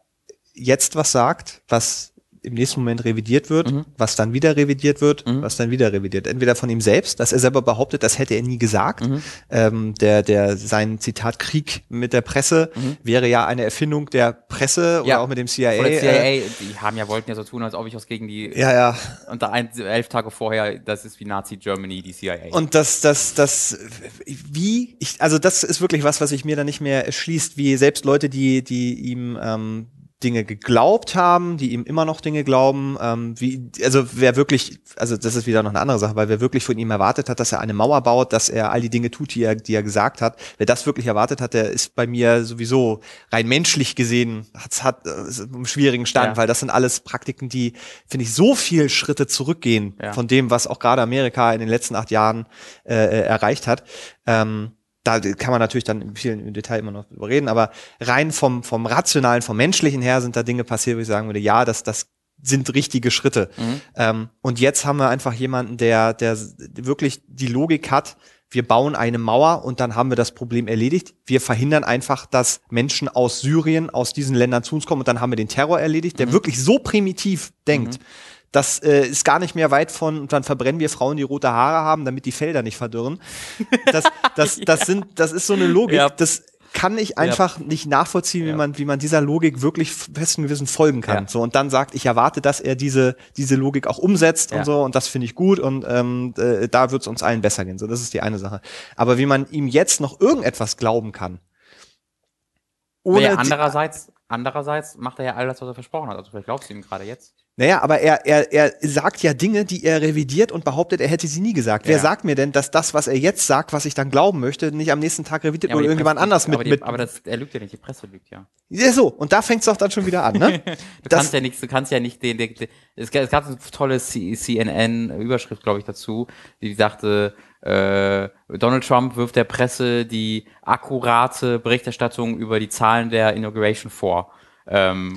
jetzt was sagt, was im nächsten Moment revidiert wird, mhm. was dann wieder revidiert wird, mhm. was dann wieder revidiert. Entweder von ihm selbst, dass er selber behauptet, das hätte er nie gesagt. Mhm. Ähm, der, der, sein Zitat Krieg mit der Presse mhm. wäre ja eine Erfindung der Presse oder auch mit dem CIA. Oder CIA, äh, die haben ja, wollten ja so tun, als ob ich was gegen die, ja, ja. Und da ein, elf Tage vorher, das ist wie Nazi Germany, die CIA. Und das, das, das, wie, ich, also das ist wirklich was, was ich mir da nicht mehr erschließt, wie selbst Leute, die, die ihm, ähm, Dinge geglaubt haben, die ihm immer noch Dinge glauben, ähm, wie, also wer wirklich, also das ist wieder noch eine andere Sache, weil wer wirklich von ihm erwartet hat, dass er eine Mauer baut, dass er all die Dinge tut, die er, die er gesagt hat, wer das wirklich erwartet hat, der ist bei mir sowieso rein menschlich gesehen, hat äh, einen schwierigen Stand, ja. weil das sind alles Praktiken, die, finde ich, so viel Schritte zurückgehen ja. von dem, was auch gerade Amerika in den letzten acht Jahren äh, äh erreicht hat. Ähm, da kann man natürlich dann im vielen im Detail immer noch drüber reden, aber rein vom, vom rationalen, vom menschlichen her sind da Dinge passiert, wo ich sagen würde, ja, das, das sind richtige Schritte. Mhm. Ähm, und jetzt haben wir einfach jemanden, der, der wirklich die Logik hat, wir bauen eine Mauer und dann haben wir das Problem erledigt. Wir verhindern einfach, dass Menschen aus Syrien, aus diesen Ländern zu uns kommen und dann haben wir den Terror erledigt, der mhm. wirklich so primitiv denkt. Mhm das äh, ist gar nicht mehr weit von, und dann verbrennen wir Frauen, die rote Haare haben, damit die Felder nicht verdürren. Das, das, das, sind, das ist so eine Logik, ja. das kann ich einfach ja. nicht nachvollziehen, wie man, wie man dieser Logik wirklich festen Gewissen folgen kann. Ja. So und dann sagt, ich erwarte, dass er diese diese Logik auch umsetzt und so und das finde ich gut und ähm, äh, da wird es uns allen besser gehen. So, das ist die eine Sache. Aber wie man ihm jetzt noch irgendetwas glauben kann, ohne. Nee, andererseits, andererseits macht er ja all das, was er versprochen hat. Also vielleicht glaubst du ihm gerade jetzt. Naja, aber er, er, er sagt ja Dinge, die er revidiert und behauptet, er hätte sie nie gesagt. Ja. Wer sagt mir denn, dass das, was er jetzt sagt, was ich dann glauben möchte, nicht am nächsten Tag revidiert ja, oder irgendjemand anders mit, aber, die, mit. Aber das, er lügt ja nicht, die Presse lügt ja. Ja, so. Und da fängt's doch dann schon wieder an, ne? du das, kannst ja nicht, du kannst ja nicht den, den, den es, es gab eine tolle CNN-Überschrift, glaube ich, dazu, die sagte, äh, Donald Trump wirft der Presse die akkurate Berichterstattung über die Zahlen der Inauguration vor. Ähm,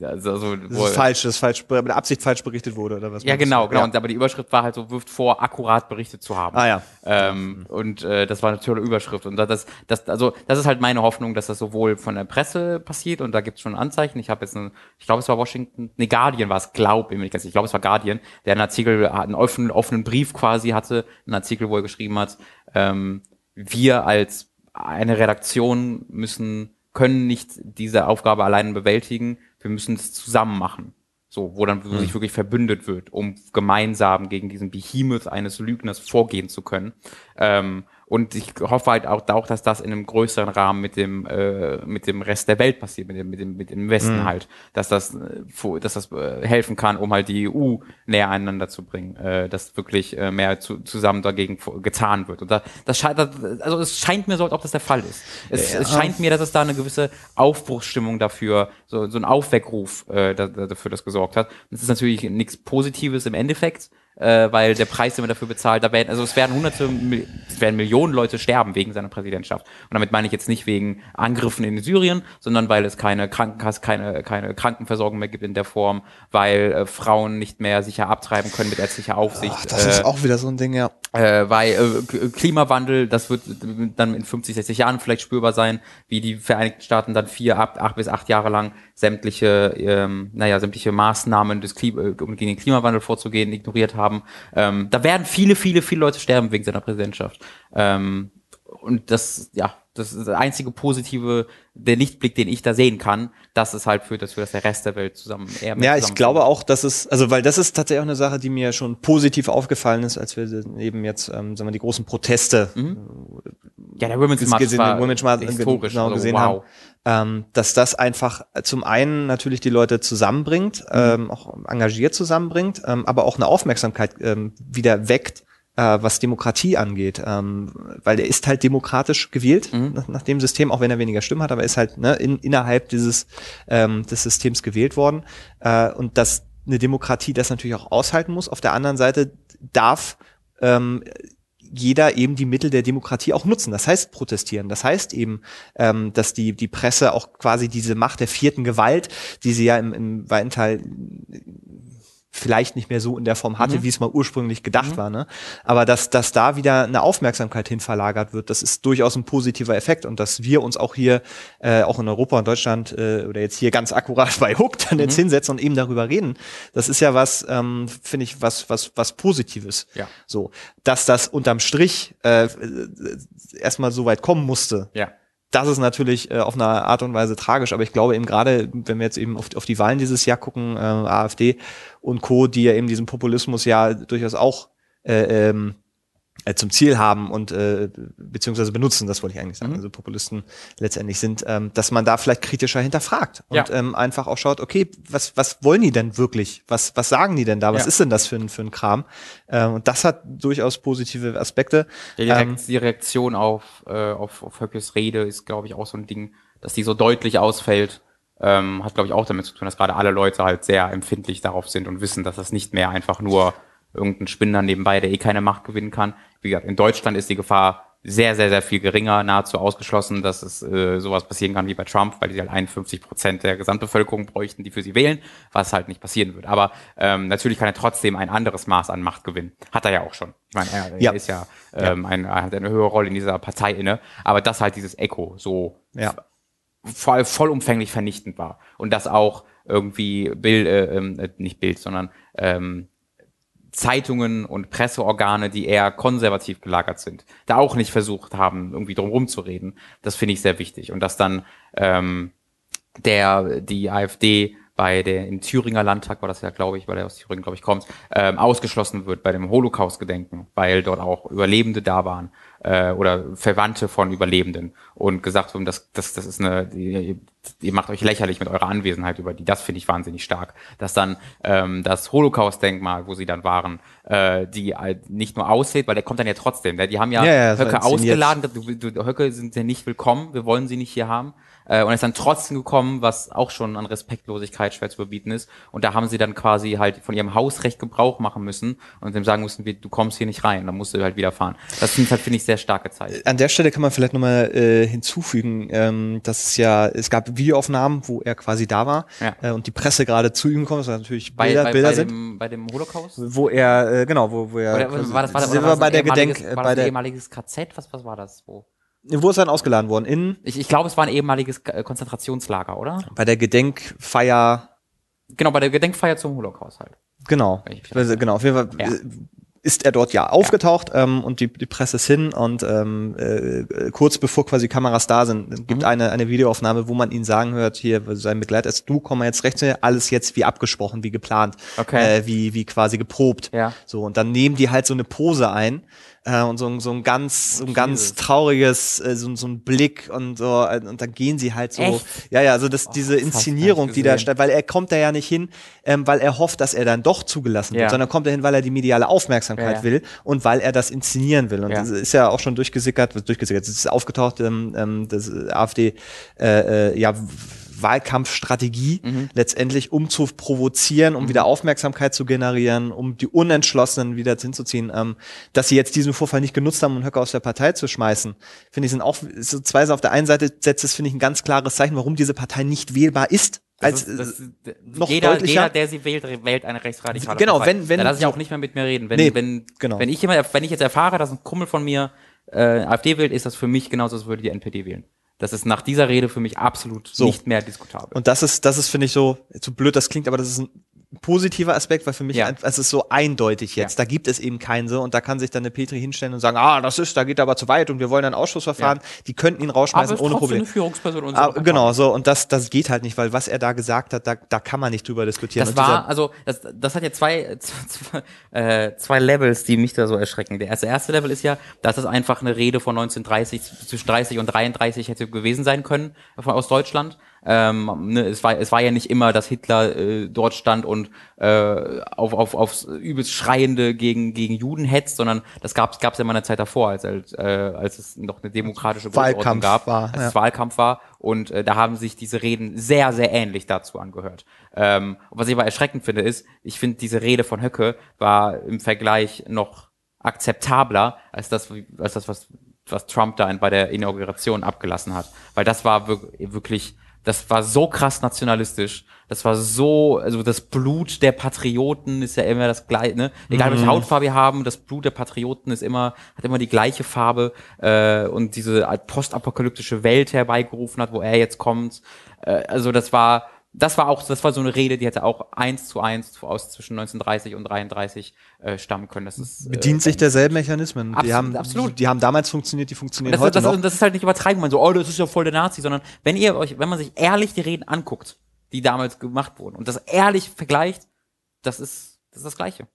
also, also, das ist falsch, das ist falsch, mit Absicht falsch berichtet wurde, oder was? Ja, genau, genau. Ja. Und, aber die Überschrift war halt so, wirft vor, akkurat berichtet zu haben. Ah, ja. Ähm, mhm. Und äh, das war eine tolle Überschrift. Und das, das, also, das ist halt meine Hoffnung, dass das sowohl von der Presse passiert und da gibt es schon Anzeichen. Ich habe jetzt einen, ich glaube, es war Washington, nee, Guardian war es, glaube ich, ich glaube, es war Guardian, der einen Artikel, einen offenen, offenen Brief quasi hatte, einen Artikel, wo er geschrieben hat, ähm, wir als eine Redaktion müssen können nicht diese Aufgabe allein bewältigen wir müssen es zusammen machen. So, wo dann wo mhm. sich wirklich verbündet wird, um gemeinsam gegen diesen Behemoth eines Lügners vorgehen zu können. Ähm, und ich hoffe halt auch, auch, dass das in einem größeren Rahmen mit dem, äh, mit dem Rest der Welt passiert, mit dem, mit dem, mit dem Westen mhm. halt, dass das, äh, dass das äh, helfen kann, um halt die EU näher einander zu bringen, äh, dass wirklich äh, mehr zu, zusammen dagegen getan wird. Und da, das scheint, also es scheint mir so, als ob das der Fall ist. Es, ja. es scheint mir, dass es da eine gewisse Aufbruchsstimmung dafür, so, so ein Aufweckruf äh, dafür das gesorgt hat. Das ist natürlich nichts Positives im Endeffekt, äh, weil der Preis, den man dafür bezahlt, da werden, also es werden hunderte, es werden Millionen Leute sterben wegen seiner Präsidentschaft. Und damit meine ich jetzt nicht wegen Angriffen in Syrien, sondern weil es keine Krankenkasse, keine, keine Krankenversorgung mehr gibt in der Form, weil äh, Frauen nicht mehr sicher abtreiben können mit ärztlicher Aufsicht. Ach, das äh, ist auch wieder so ein Ding, ja. Äh, weil äh, Klimawandel, das wird dann in 50, 60 Jahren vielleicht spürbar sein, wie die Vereinigten Staaten dann vier, acht, acht bis acht Jahre lang sämtliche, ähm, naja, sämtliche Maßnahmen des Klima, um gegen den Klimawandel vorzugehen, ignoriert haben. Ähm, da werden viele, viele, viele Leute sterben wegen seiner Präsidentschaft. Ähm, und das, ja, das ist der einzige positive, der Lichtblick, den ich da sehen kann, dass es halt führt, dass wir das der Rest der Welt zusammen eher Ja, ich glaube auch, dass es, also weil das ist tatsächlich auch eine Sache, die mir schon positiv aufgefallen ist, als wir eben jetzt, ähm, sagen wir, die großen Proteste. Mhm. Ja, der Women's March gesehen, war Women's March historisch, genau, also, gesehen wow. haben, ähm, dass das einfach zum einen natürlich die Leute zusammenbringt, mhm. ähm, auch engagiert zusammenbringt, ähm, aber auch eine Aufmerksamkeit ähm, wieder weckt äh, was Demokratie angeht, ähm, weil er ist halt demokratisch gewählt mhm. nach, nach, dem System, auch wenn er weniger Stimmen hat, aber er ist halt ne, in, innerhalb dieses ähm, des Systems gewählt worden äh, und dass eine Demokratie das natürlich auch aushalten muss. Auf der anderen Seite darf ähm, jeder eben die Mittel der Demokratie auch nutzen. Das heißt protestieren. Das heißt eben, ähm, dass die, die Presse auch quasi diese Macht der vierten Gewalt, die sie ja im, im weiten Teil vielleicht nicht mehr so in der Form hatte, mhm. wie es mal ursprünglich gedacht mhm. war. Ne? Aber dass, dass da wieder eine Aufmerksamkeit hin verlagert wird, das ist durchaus ein positiver Effekt. Und dass wir uns auch hier, äh, auch in Europa und Deutschland äh, oder jetzt hier ganz akkurat bei Hook dann mhm. jetzt hinsetzen und eben darüber reden, das ist ja was, ähm, finde ich, was, was, was Positives. Ja. So, dass das unterm Strich äh, erstmal so weit kommen musste. Ja das ist natürlich äh, auf eine Art und Weise tragisch, aber ich glaube eben gerade, wenn wir jetzt eben auf, auf die Wahlen dieses Jahr gucken, äh, AfD und Co., die ja eben diesen Populismus ja durchaus auch äh, ähm, äh, zum Ziel haben und äh, beziehungsweise benutzen, das wollte ich eigentlich sagen, mhm. also Populisten letztendlich sind, ähm, dass man da vielleicht kritischer hinterfragt und ja. ähm, einfach auch schaut, okay, was was wollen die denn wirklich? Was was sagen die denn da? Was ja. ist denn das für ein für ein Kram? Ähm, und das hat durchaus positive Aspekte. Die, Reaktion, ähm, die Reaktion auf äh, auf, auf Höckes Rede ist, glaube ich, auch so ein Ding, dass die so deutlich ausfällt. Ähm, hat, glaube ich, auch damit zu tun, dass gerade alle Leute halt sehr empfindlich darauf sind und wissen, dass das nicht mehr einfach nur irgendein Spinner nebenbei, der eh keine Macht gewinnen kann. Wie gesagt, in Deutschland ist die Gefahr sehr, sehr, sehr viel geringer, nahezu ausgeschlossen, dass es äh, sowas passieren kann wie bei Trump, weil die halt 51 Prozent der Gesamtbevölkerung bräuchten, die für sie wählen, was halt nicht passieren wird. Aber ähm, natürlich kann er trotzdem ein anderes Maß an Macht gewinnen. Hat er ja auch schon. Ich meine, er, ja. ist ja, ähm, ja. Ein, er hat eine höhere Rolle in dieser Partei inne, aber das halt dieses Echo so ja. voll, vollumfänglich vernichtend war. Und das auch irgendwie Bild, äh, äh, nicht Bild, sondern ähm, Zeitungen und Presseorgane, die eher konservativ gelagert sind, da auch nicht versucht haben, irgendwie drum zu reden. Das finde ich sehr wichtig. Und dass dann ähm, der die AfD bei der im Thüringer Landtag war das ja, glaube ich, weil er aus Thüringen, glaube ich, kommt, ähm, ausgeschlossen wird bei dem Holocaust-Gedenken, weil dort auch Überlebende da waren äh, oder Verwandte von Überlebenden und gesagt wurden, das, das, das ist eine, die, ihr macht euch lächerlich mit eurer Anwesenheit über die. Das finde ich wahnsinnig stark. Dass dann ähm, das Holocaust-Denkmal, wo sie dann waren, äh, die äh, nicht nur auslädt, weil der kommt dann ja trotzdem. Der, die haben ja, ja, ja Höcke ausgeladen, du, du, Höcke sind ja nicht willkommen, wir wollen sie nicht hier haben äh, und ist dann trotzdem gekommen, was auch schon an Respektlosigkeit schwer zu überbieten ist. Und da haben sie dann quasi halt von ihrem Hausrecht Gebrauch machen müssen und dem sagen mussten, du kommst hier nicht rein, dann musst du halt wieder fahren. Das sind halt, finde ich, sehr starke Zeit. An der Stelle kann man vielleicht nochmal äh, hinzufügen, ähm, dass es ja, es gab Videoaufnahmen, wo er quasi da war ja. äh, und die Presse gerade zu ihm kommt, das natürlich bei, Bilder, bei, Bilder bei sind. Dem, bei dem Holocaust? Wo er, äh, genau, wo, wo er. Oder, war das, war das, war das bei der Gedenk, war das bei der ehemaliges KZ? Was, was war das? Wo? Wo ist er dann ausgeladen worden? In? Ich, ich glaube, es war ein ehemaliges äh, Konzentrationslager, oder? Bei der Gedenkfeier. Genau, bei der Gedenkfeier zum Holocaust halt. Genau. Genau, auf jeden Fall ja. Äh, ist er dort ja aufgetaucht ja. Ähm, und die, die Presse ist hin und ähm, äh, kurz bevor quasi Kameras da sind, gibt mhm. eine, eine Videoaufnahme, wo man ihn sagen hört, hier, sein Begleiter ist, du komm mal jetzt rechts alles jetzt wie abgesprochen, wie geplant, okay. äh, wie, wie quasi geprobt. Ja. So, und dann nehmen die halt so eine Pose ein äh, und so, so ein ganz, so ein ganz trauriges, äh, so, so ein Blick und so, äh, und dann gehen sie halt so. Echt? Ja, ja, also das, oh, diese Inszenierung, die da statt, weil er kommt da ja nicht hin, ähm, weil er hofft, dass er dann doch zugelassen wird, ja. sondern kommt er hin, weil er die mediale Aufmerksamkeit ja, ja. will und weil er das inszenieren will. Und das ist ja auch schon durchgesickert, durchgesickert, es ist aufgetaucht, ähm, ähm das AfD, äh, äh, ja, Wahlkampfstrategie mhm. letztendlich, um zu provozieren, um mhm. wieder Aufmerksamkeit zu generieren, um die Unentschlossenen wieder hinzuziehen. Ähm, dass sie jetzt diesen Vorfall nicht genutzt haben, um Höcke aus der Partei zu schmeißen, finde ich, sind auch so zwei Auf der einen Seite setzt es, finde ich, ein ganz klares Zeichen, warum diese Partei nicht wählbar ist. Als, das, das, äh, noch jeder, jeder, der sie wählt, wählt eine rechtsradikale Genau, Partei. wenn, wenn. Da lasse ich auch nicht mehr mit mir reden. Wenn, nee, wenn, genau. wenn ich immer, wenn ich jetzt erfahre, dass ein Kummel von mir äh, AfD wählt, ist das für mich genauso, als würde die NPD wählen. Das ist nach dieser Rede für mich absolut so. nicht mehr diskutabel. Und das ist, das ist, finde ich, so, so blöd das klingt, aber das ist ein positiver Aspekt, weil für mich ja. es ist so eindeutig jetzt. Ja. Da gibt es eben keinen so und da kann sich dann eine Petri hinstellen und sagen, ah, das ist, da geht aber zu weit und wir wollen ein Ausschussverfahren. Ja. Die könnten ihn rausschmeißen ohne Problem. Eine Führungsperson aber, ah, genau, so und das, das geht halt nicht, weil was er da gesagt hat, da, da kann man nicht drüber diskutieren. Das war, also das, das hat ja zwei, zwei, äh, zwei Levels, die mich da so erschrecken. Der erste, erste Level ist ja, dass es einfach eine Rede von 1930 zwischen 30 und 33 hätte gewesen sein können aus Deutschland. Ähm, ne, es, war, es war ja nicht immer, dass Hitler äh, dort stand und äh, auf, auf, aufs übelst Schreiende gegen, gegen Juden hetzt, sondern das gab es ja mal eine Zeit davor, als, als, äh, als es noch eine demokratische Wahlkampf gab, war, als ja. es Wahlkampf war. Und äh, da haben sich diese Reden sehr, sehr ähnlich dazu angehört. Ähm, was ich aber erschreckend finde, ist, ich finde, diese Rede von Höcke war im Vergleich noch akzeptabler als das, als das was, was Trump da bei der Inauguration abgelassen hat. Weil das war wirklich das war so krass nationalistisch. Das war so, also das Blut der Patrioten ist ja immer das gleiche, ne? Egal welche mhm. Hautfarbe wir haben, das Blut der Patrioten ist immer, hat immer die gleiche Farbe äh, und diese postapokalyptische Welt herbeigerufen hat, wo er jetzt kommt. Äh, also das war, das war auch, das war so eine Rede, die hätte auch eins zu eins aus zwischen 1930 und 33 äh, stammen können. Das ist, äh, Bedient sich derselben Mechanismen. Absolut, die haben, absolut. Die haben damals funktioniert, die funktionieren das, heute das, noch. Das ist halt nicht übertreiben, man so, oh, das ist ja voll der Nazi, sondern wenn ihr euch, wenn man sich ehrlich die Reden anguckt, die damals gemacht wurden und das ehrlich vergleicht, das ist, das ist das Gleiche.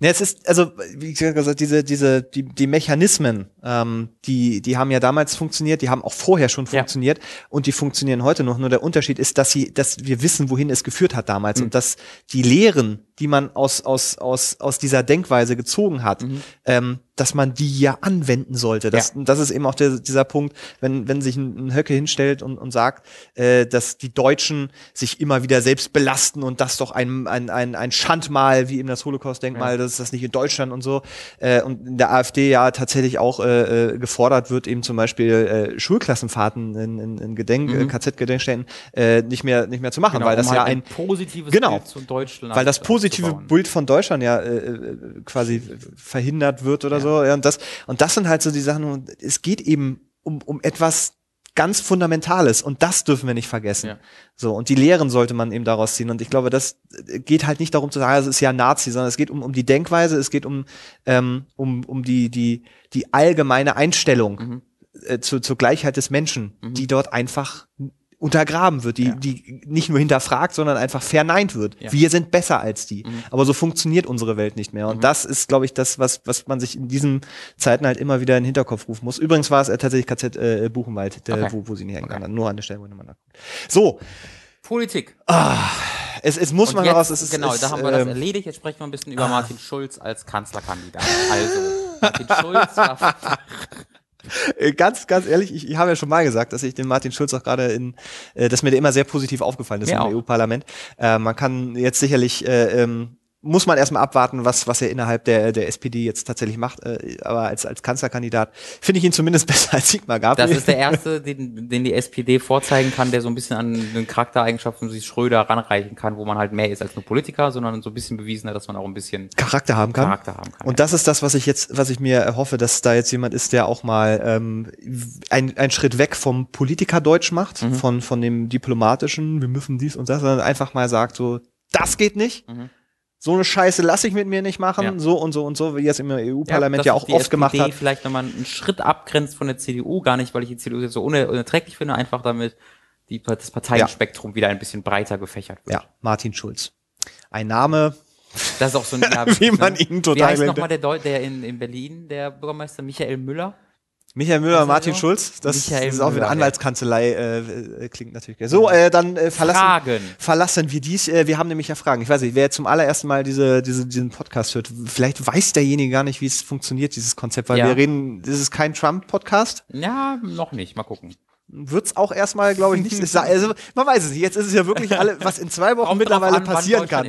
Ne, es ist, also, wie gesagt, diese, diese, die, die Mechanismen, ähm, die, die haben ja damals funktioniert, die haben auch vorher schon funktioniert ja. und die funktionieren heute noch. Nur der Unterschied ist, dass sie, dass wir wissen, wohin es geführt hat damals mhm. und dass die Lehren, die man aus, aus, aus, aus dieser Denkweise gezogen hat, mhm. ähm, dass man die ja anwenden sollte. Das, ja. das ist eben auch der, dieser Punkt, wenn, wenn sich ein, ein Höcke hinstellt und, und sagt, äh, dass die Deutschen sich immer wieder selbst belasten und das doch ein, ein, ein, ein Schandmal, wie eben das Holocaust-Denkmal, ja. das ist das nicht in Deutschland und so. Äh, und in der AfD ja tatsächlich auch äh, äh, gefordert wird, eben zum Beispiel äh, Schulklassenfahrten in, in, in Gedenk, mhm. KZ-Gedenkstätten äh, nicht mehr nicht mehr zu machen, genau, weil das um ja halt ein, ein positives genau, Bild zu Deutschland weil das positive Bild von Deutschland ja äh, äh, quasi verhindert wird oder ja. so ja, und das, und das sind halt so die Sachen, es geht eben um, um etwas ganz Fundamentales und das dürfen wir nicht vergessen. Ja. So, und die Lehren sollte man eben daraus ziehen. Und ich glaube, das geht halt nicht darum zu sagen, es ist ja Nazi, sondern es geht um, um die Denkweise, es geht um, ähm, um, um die, die, die allgemeine Einstellung mhm. äh, zu, zur Gleichheit des Menschen, mhm. die dort einfach untergraben wird, die, Ja. die nicht nur hinterfragt, sondern einfach verneint wird. Ja. Wir sind besser als die. Mhm. Aber so funktioniert unsere Welt nicht mehr. Und Mhm. das ist, glaube ich, das, was, was man sich in diesen Zeiten halt immer wieder in den Hinterkopf rufen muss. Übrigens war es äh, tatsächlich KZ äh, Buchenwald, der, Okay. wo, wo sie nicht Okay. hängen Nur an der Stelle, wo man nachguckt. So, Politik. es, es muss Und jetzt, raus. Es ist, genau, es, da haben wir das ähm, erledigt. Jetzt sprechen wir ein bisschen über Martin Schulz als Kanzlerkandidat. Also, Martin Schulz war Äh, Ganz, ganz ehrlich, ich, ich habe ja schon mal gesagt, dass ich den Martin Schulz auch gerade in, äh, dass mir der immer sehr positiv aufgefallen ist Mir im. EU-Parlament. Äh, man kann jetzt sicherlich, äh, ähm, muss man erstmal abwarten, was, was er innerhalb der, der SPD jetzt tatsächlich macht. Äh, aber als, als Kanzlerkandidat finde ich ihn zumindest besser als Sigmar Gabriel. Das ist der erste, den, den die SPD vorzeigen kann, der so ein bisschen an den Charaktereigenschaften sich Schröder ranreichen kann, wo man halt mehr ist als nur Politiker, sondern so ein bisschen bewiesen hat, dass man auch ein bisschen Charakter haben kann. Charakter haben kann. Und das ist das, was ich jetzt, was ich mir erhoffe, dass da jetzt jemand ist, der auch mal ähm, ein, einen Schritt weg vom Politikerdeutsch macht, Mhm. von, von dem diplomatischen, wir müssen dies und das, sondern einfach mal sagt so, das geht nicht. Mhm. So eine Scheiße lasse ich mit mir nicht machen, Ja. so und so und so, wie es im EU-Parlament ja, sich auch oft gemacht SPD hat. vielleicht nochmal einen Schritt abgrenzt von der CDU, gar nicht, weil ich die CDU jetzt so uner- unerträglich finde, einfach damit die, das Parteienspektrum wieder ein bisschen breiter gefächert wird. Ja, Martin Schulz. Ein Name, Das ist auch so ein, ja, Wie man ne? ihn Wie total heißt nennt. nochmal der, Deu der in, in Berlin, der Bürgermeister Michael Müller? Michael Müller, Martin? Schulz, das, Michael ist auch wieder Anwaltskanzlei, äh, äh, klingt natürlich. So, äh, dann äh, verlassen, Fragen. verlassen wir dies. Äh, wir haben nämlich ja Fragen. Ich weiß nicht, wer zum allerersten Mal diese, diese, diesen Podcast hört, vielleicht weiß derjenige gar nicht, wie es funktioniert, dieses Konzept, weil Ja. wir reden, das ist kein Trump-Podcast. Ja, noch nicht. Mal gucken. Wird's auch erstmal, glaube ich, nicht. Also, man weiß es nicht. Jetzt ist es ja wirklich alle, was in zwei Wochen mittlerweile an, passieren kann.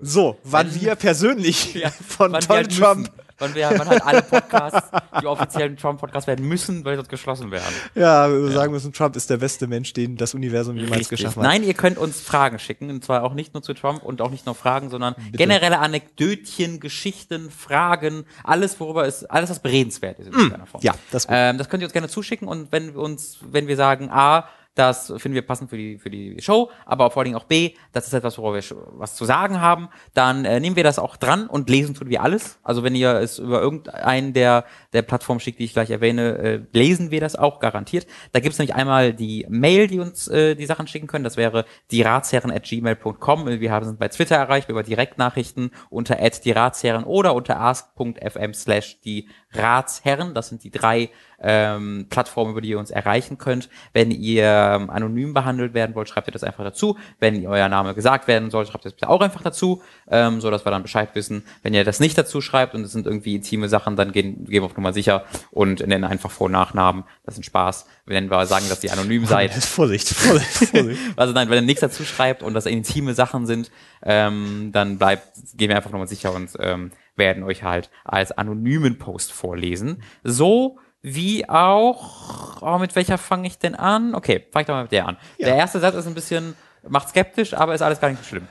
So, wann wir persönlich Ja, von Donald Trump müssen. Wann, wir, wann halt alle Podcasts, die offiziellen Trump-Podcasts werden müssen, weil sie sonst geschlossen werden. ja, wir sagen müssen, Trump ist der beste Mensch, den das Universum jemals Richtig. geschaffen hat. Nein, ihr könnt uns Fragen schicken, und zwar auch nicht nur zu Trump und auch nicht nur Fragen, sondern generelle Anekdötchen, Geschichten, Fragen, alles, worüber es, alles, was beredenswert ist in irgendeiner Form. Mm, ja, das. Ähm, das könnt ihr uns gerne zuschicken und wenn wir uns, wenn wir sagen, A, das finden wir passend für die, für die Show, aber vor allen Dingen auch B, das ist etwas, worüber wir was zu sagen haben, dann äh, nehmen wir das auch dran und lesen tun wir alles. Also wenn ihr es über irgendeinen der, der Plattformen schickt, die ich gleich erwähne, äh, lesen wir das auch garantiert. Da gibt es nämlich einmal die Mail, die uns äh, die Sachen schicken können. Das wäre die Ratsherren at gmail.com. Wir haben sind bei Twitter erreicht über Direktnachrichten unter at die Ratsherren oder unter ask.fm slash die Ratsherren. Das sind die drei ähm, Plattformen, über die ihr uns erreichen könnt. Wenn ihr ähm, anonym behandelt werden wollt, schreibt ihr das einfach dazu. Wenn euer Name gesagt werden soll, schreibt ihr das bitte auch einfach dazu, ähm, so dass wir dann Bescheid wissen. Wenn ihr das nicht dazu schreibt und es sind irgendwie intime Sachen, dann gehen, gehen wir auf Nummer sicher und nennen einfach Vor- und Nachnamen. Das ist ein Spaß. Wenn wir sagen, dass ihr anonym seid, Vorsicht, Vorsicht, Vorsicht. also nein, wenn ihr nichts dazu schreibt und das intime Sachen sind, ähm, dann bleibt, gehen wir einfach nochmal sicher und ähm, werden euch halt als anonymen Post vorlesen. So wie auch, oh, mit welcher fange ich denn an? Okay, fange ich doch mal mit der an. Der erste Satz ist ein bisschen, macht skeptisch, aber ist alles gar nicht so schlimm.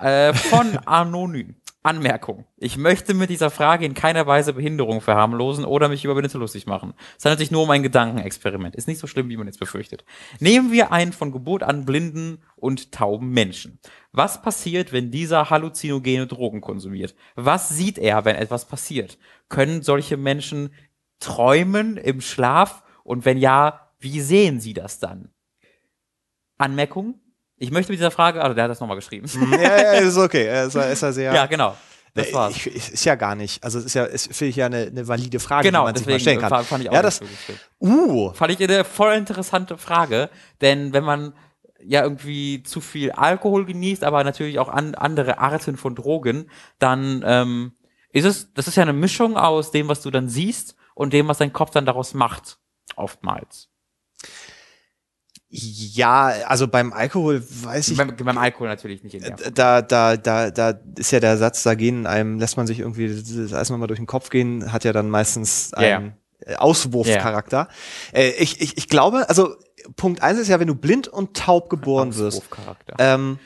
Äh, von Anonym. Anmerkung. Ich möchte mit dieser Frage in keiner Weise Behinderung verharmlosen oder mich über Behinderte lustig machen. Es handelt sich nur um ein Gedankenexperiment. Ist nicht so schlimm, wie man jetzt befürchtet. Nehmen wir einen von Geburt an blinden und tauben Menschen. Was passiert, wenn dieser halluzinogene Drogen konsumiert? Was sieht er, wenn etwas passiert? Können solche Menschen träumen im Schlaf? Und wenn ja, wie sehen sie das dann? Anmerkung? Ich möchte mit dieser Frage, also der hat das nochmal geschrieben. ja, ja, ist okay. Er ist, ist ja sehr. Ja, genau. Das war's. Ich, ist ja gar nicht. Also es ist ja, ist, finde ich ja eine, eine valide Frage, Genau, die man sich mal deswegen stellen kann. fa- fand ich auch ja, das, uh, Fand ich eine voll interessante Frage, denn wenn man ja irgendwie zu viel Alkohol genießt, aber natürlich auch an, andere Arten von Drogen, dann ähm, ist es, das ist ja eine Mischung aus dem, was du dann siehst und dem, was dein Kopf dann daraus macht, oftmals. Ja, also beim Alkohol weiß ich, Beim, beim Alkohol natürlich nicht in der. da, da, da, da ist ja der Satz, da gehen einem, lässt man sich irgendwie das erstmal mal durch den Kopf gehen, hat ja dann meistens Ja, ja. einen äh, Auswurfcharakter. Äh, ich, ich, ich glaube, also Punkt eins ist ja, wenn du blind und taub geboren wirst, Auswurfcharakter. ähm,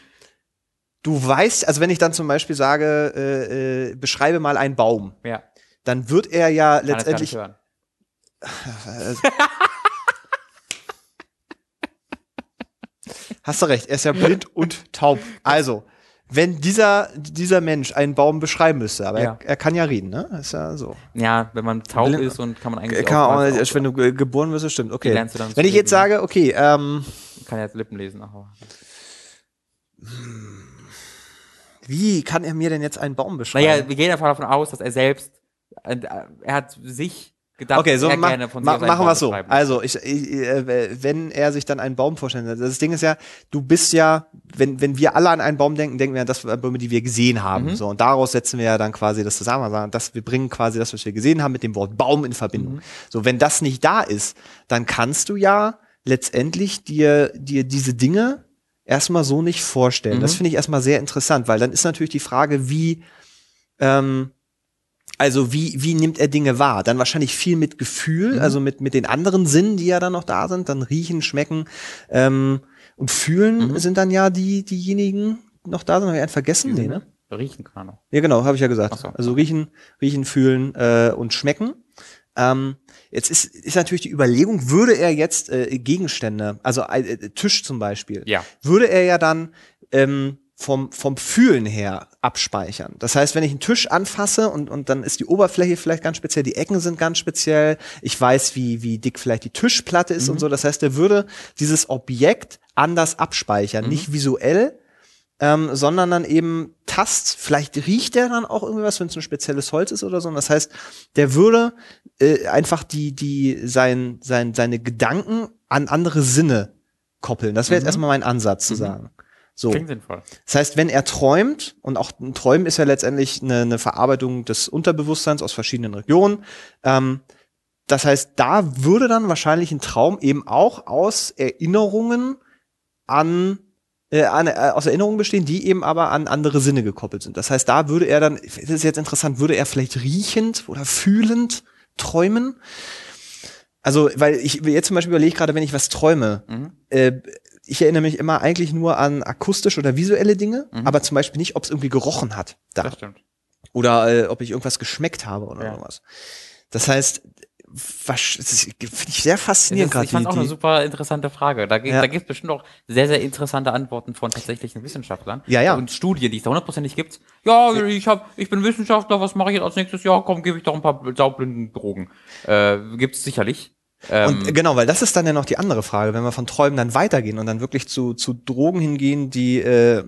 du weißt, also wenn ich dann zum Beispiel sage, äh, äh, beschreibe mal einen Baum, ja, dann wird er ja kann letztendlich Hast du recht, er ist ja blind und taub. Also, wenn dieser, dieser Mensch einen Baum beschreiben müsste, aber Ja. er, er kann ja reden, ne? Ist ja so. Ja, wenn man taub Blind- ist und kann man eigentlich Er kann auch, oftmals nicht- wenn du ge- geboren wirst, stimmt, Wie okay. lernst du dann Wenn ich jetzt lesen, sage, okay, ähm, kann jetzt Lippen lesen, aber. Wie kann er mir denn jetzt einen Baum beschreiben? Naja, wir gehen einfach davon aus, dass er selbst, äh, er hat sich gedacht, Okay, so ma gerne von ma machen wir es so. Also, ich, ich, äh, wenn er sich dann einen Baum vorstellt, das Ding ist ja, du bist ja, wenn, wenn wir alle an einen Baum denken, denken wir an das an Bäume, die wir gesehen haben. Mhm. So, und daraus setzen wir ja dann quasi das zusammen, wir sagen, das, wir bringen quasi das, was wir gesehen haben, mit dem Wort Baum in Verbindung. Mhm. So, wenn das nicht da ist, dann kannst du ja letztendlich dir, dir diese Dinge erstmal so nicht vorstellen. Mhm. Das finde ich erstmal sehr interessant, weil dann ist natürlich die Frage, wie, ähm, also wie, wie nimmt er Dinge wahr? Dann wahrscheinlich viel mit Gefühl, Mhm. also mit, mit den anderen Sinnen, die ja dann noch da sind, dann riechen, schmecken ähm, und fühlen Mhm. sind dann ja die, diejenigen noch da sind. Habe ich einen vergessen? Nee, ne? Riechen kann er noch. Ja, genau, habe ich ja gesagt. So. Also riechen, riechen, fühlen äh, und schmecken. Ähm, jetzt ist, ist natürlich die Überlegung, würde er jetzt äh, Gegenstände, also äh, Tisch zum Beispiel, Ja. würde er ja dann ähm, vom, vom Fühlen her abspeichern. Das heißt, wenn ich einen Tisch anfasse und, und dann ist die Oberfläche vielleicht ganz speziell, die Ecken sind ganz speziell, ich weiß, wie, wie dick vielleicht die Tischplatte ist und so. Das heißt, er würde dieses Objekt anders abspeichern, nicht visuell, ähm, sondern dann eben Tast, vielleicht riecht der dann auch irgendwie was, wenn es ein spezielles Holz ist oder so. Und das heißt, der würde äh, einfach die, die, sein, sein, seine Gedanken an andere Sinne koppeln. Das wäre jetzt Mhm. erstmal mein Ansatz zu Mhm. sagen. So. Klingt sinnvoll. Das heißt, wenn er träumt, und auch ein Träumen ist ja letztendlich eine, eine Verarbeitung des Unterbewusstseins aus verschiedenen Regionen, ähm, das heißt, da würde dann wahrscheinlich ein Traum eben auch aus Erinnerungen an, äh, an äh, aus Erinnerungen bestehen, die eben aber an andere Sinne gekoppelt sind. Das heißt, da würde er dann, das ist jetzt interessant, würde er vielleicht riechend oder fühlend träumen? Also, weil ich jetzt zum Beispiel überlege gerade, wenn ich was träume, Mhm. äh, ich erinnere mich immer eigentlich nur an akustische oder visuelle Dinge, Mhm. aber zum Beispiel nicht, ob es irgendwie gerochen hat da. Das stimmt. Oder äh, ob ich irgendwas geschmeckt habe oder Ja. sowas. Das heißt, was, finde ich sehr faszinierend Das ist, ich fand gerade. auch die- eine die- super interessante Frage. Da, gibt Ja. da gibt es bestimmt auch sehr, sehr interessante Antworten von tatsächlichen Wissenschaftlern. Ja, ja. Und Studien, die es da hundertprozentig gibt. Ja, ich hab, ich bin Wissenschaftler, was mache ich jetzt als nächstes? Ja, komm, gebe ich doch ein paar saublinden Drogen. Äh, gibt es sicherlich. Ähm, Und genau, weil das ist dann ja noch die andere Frage, wenn wir von Träumen dann weitergehen und dann wirklich zu, zu Drogen hingehen, die äh,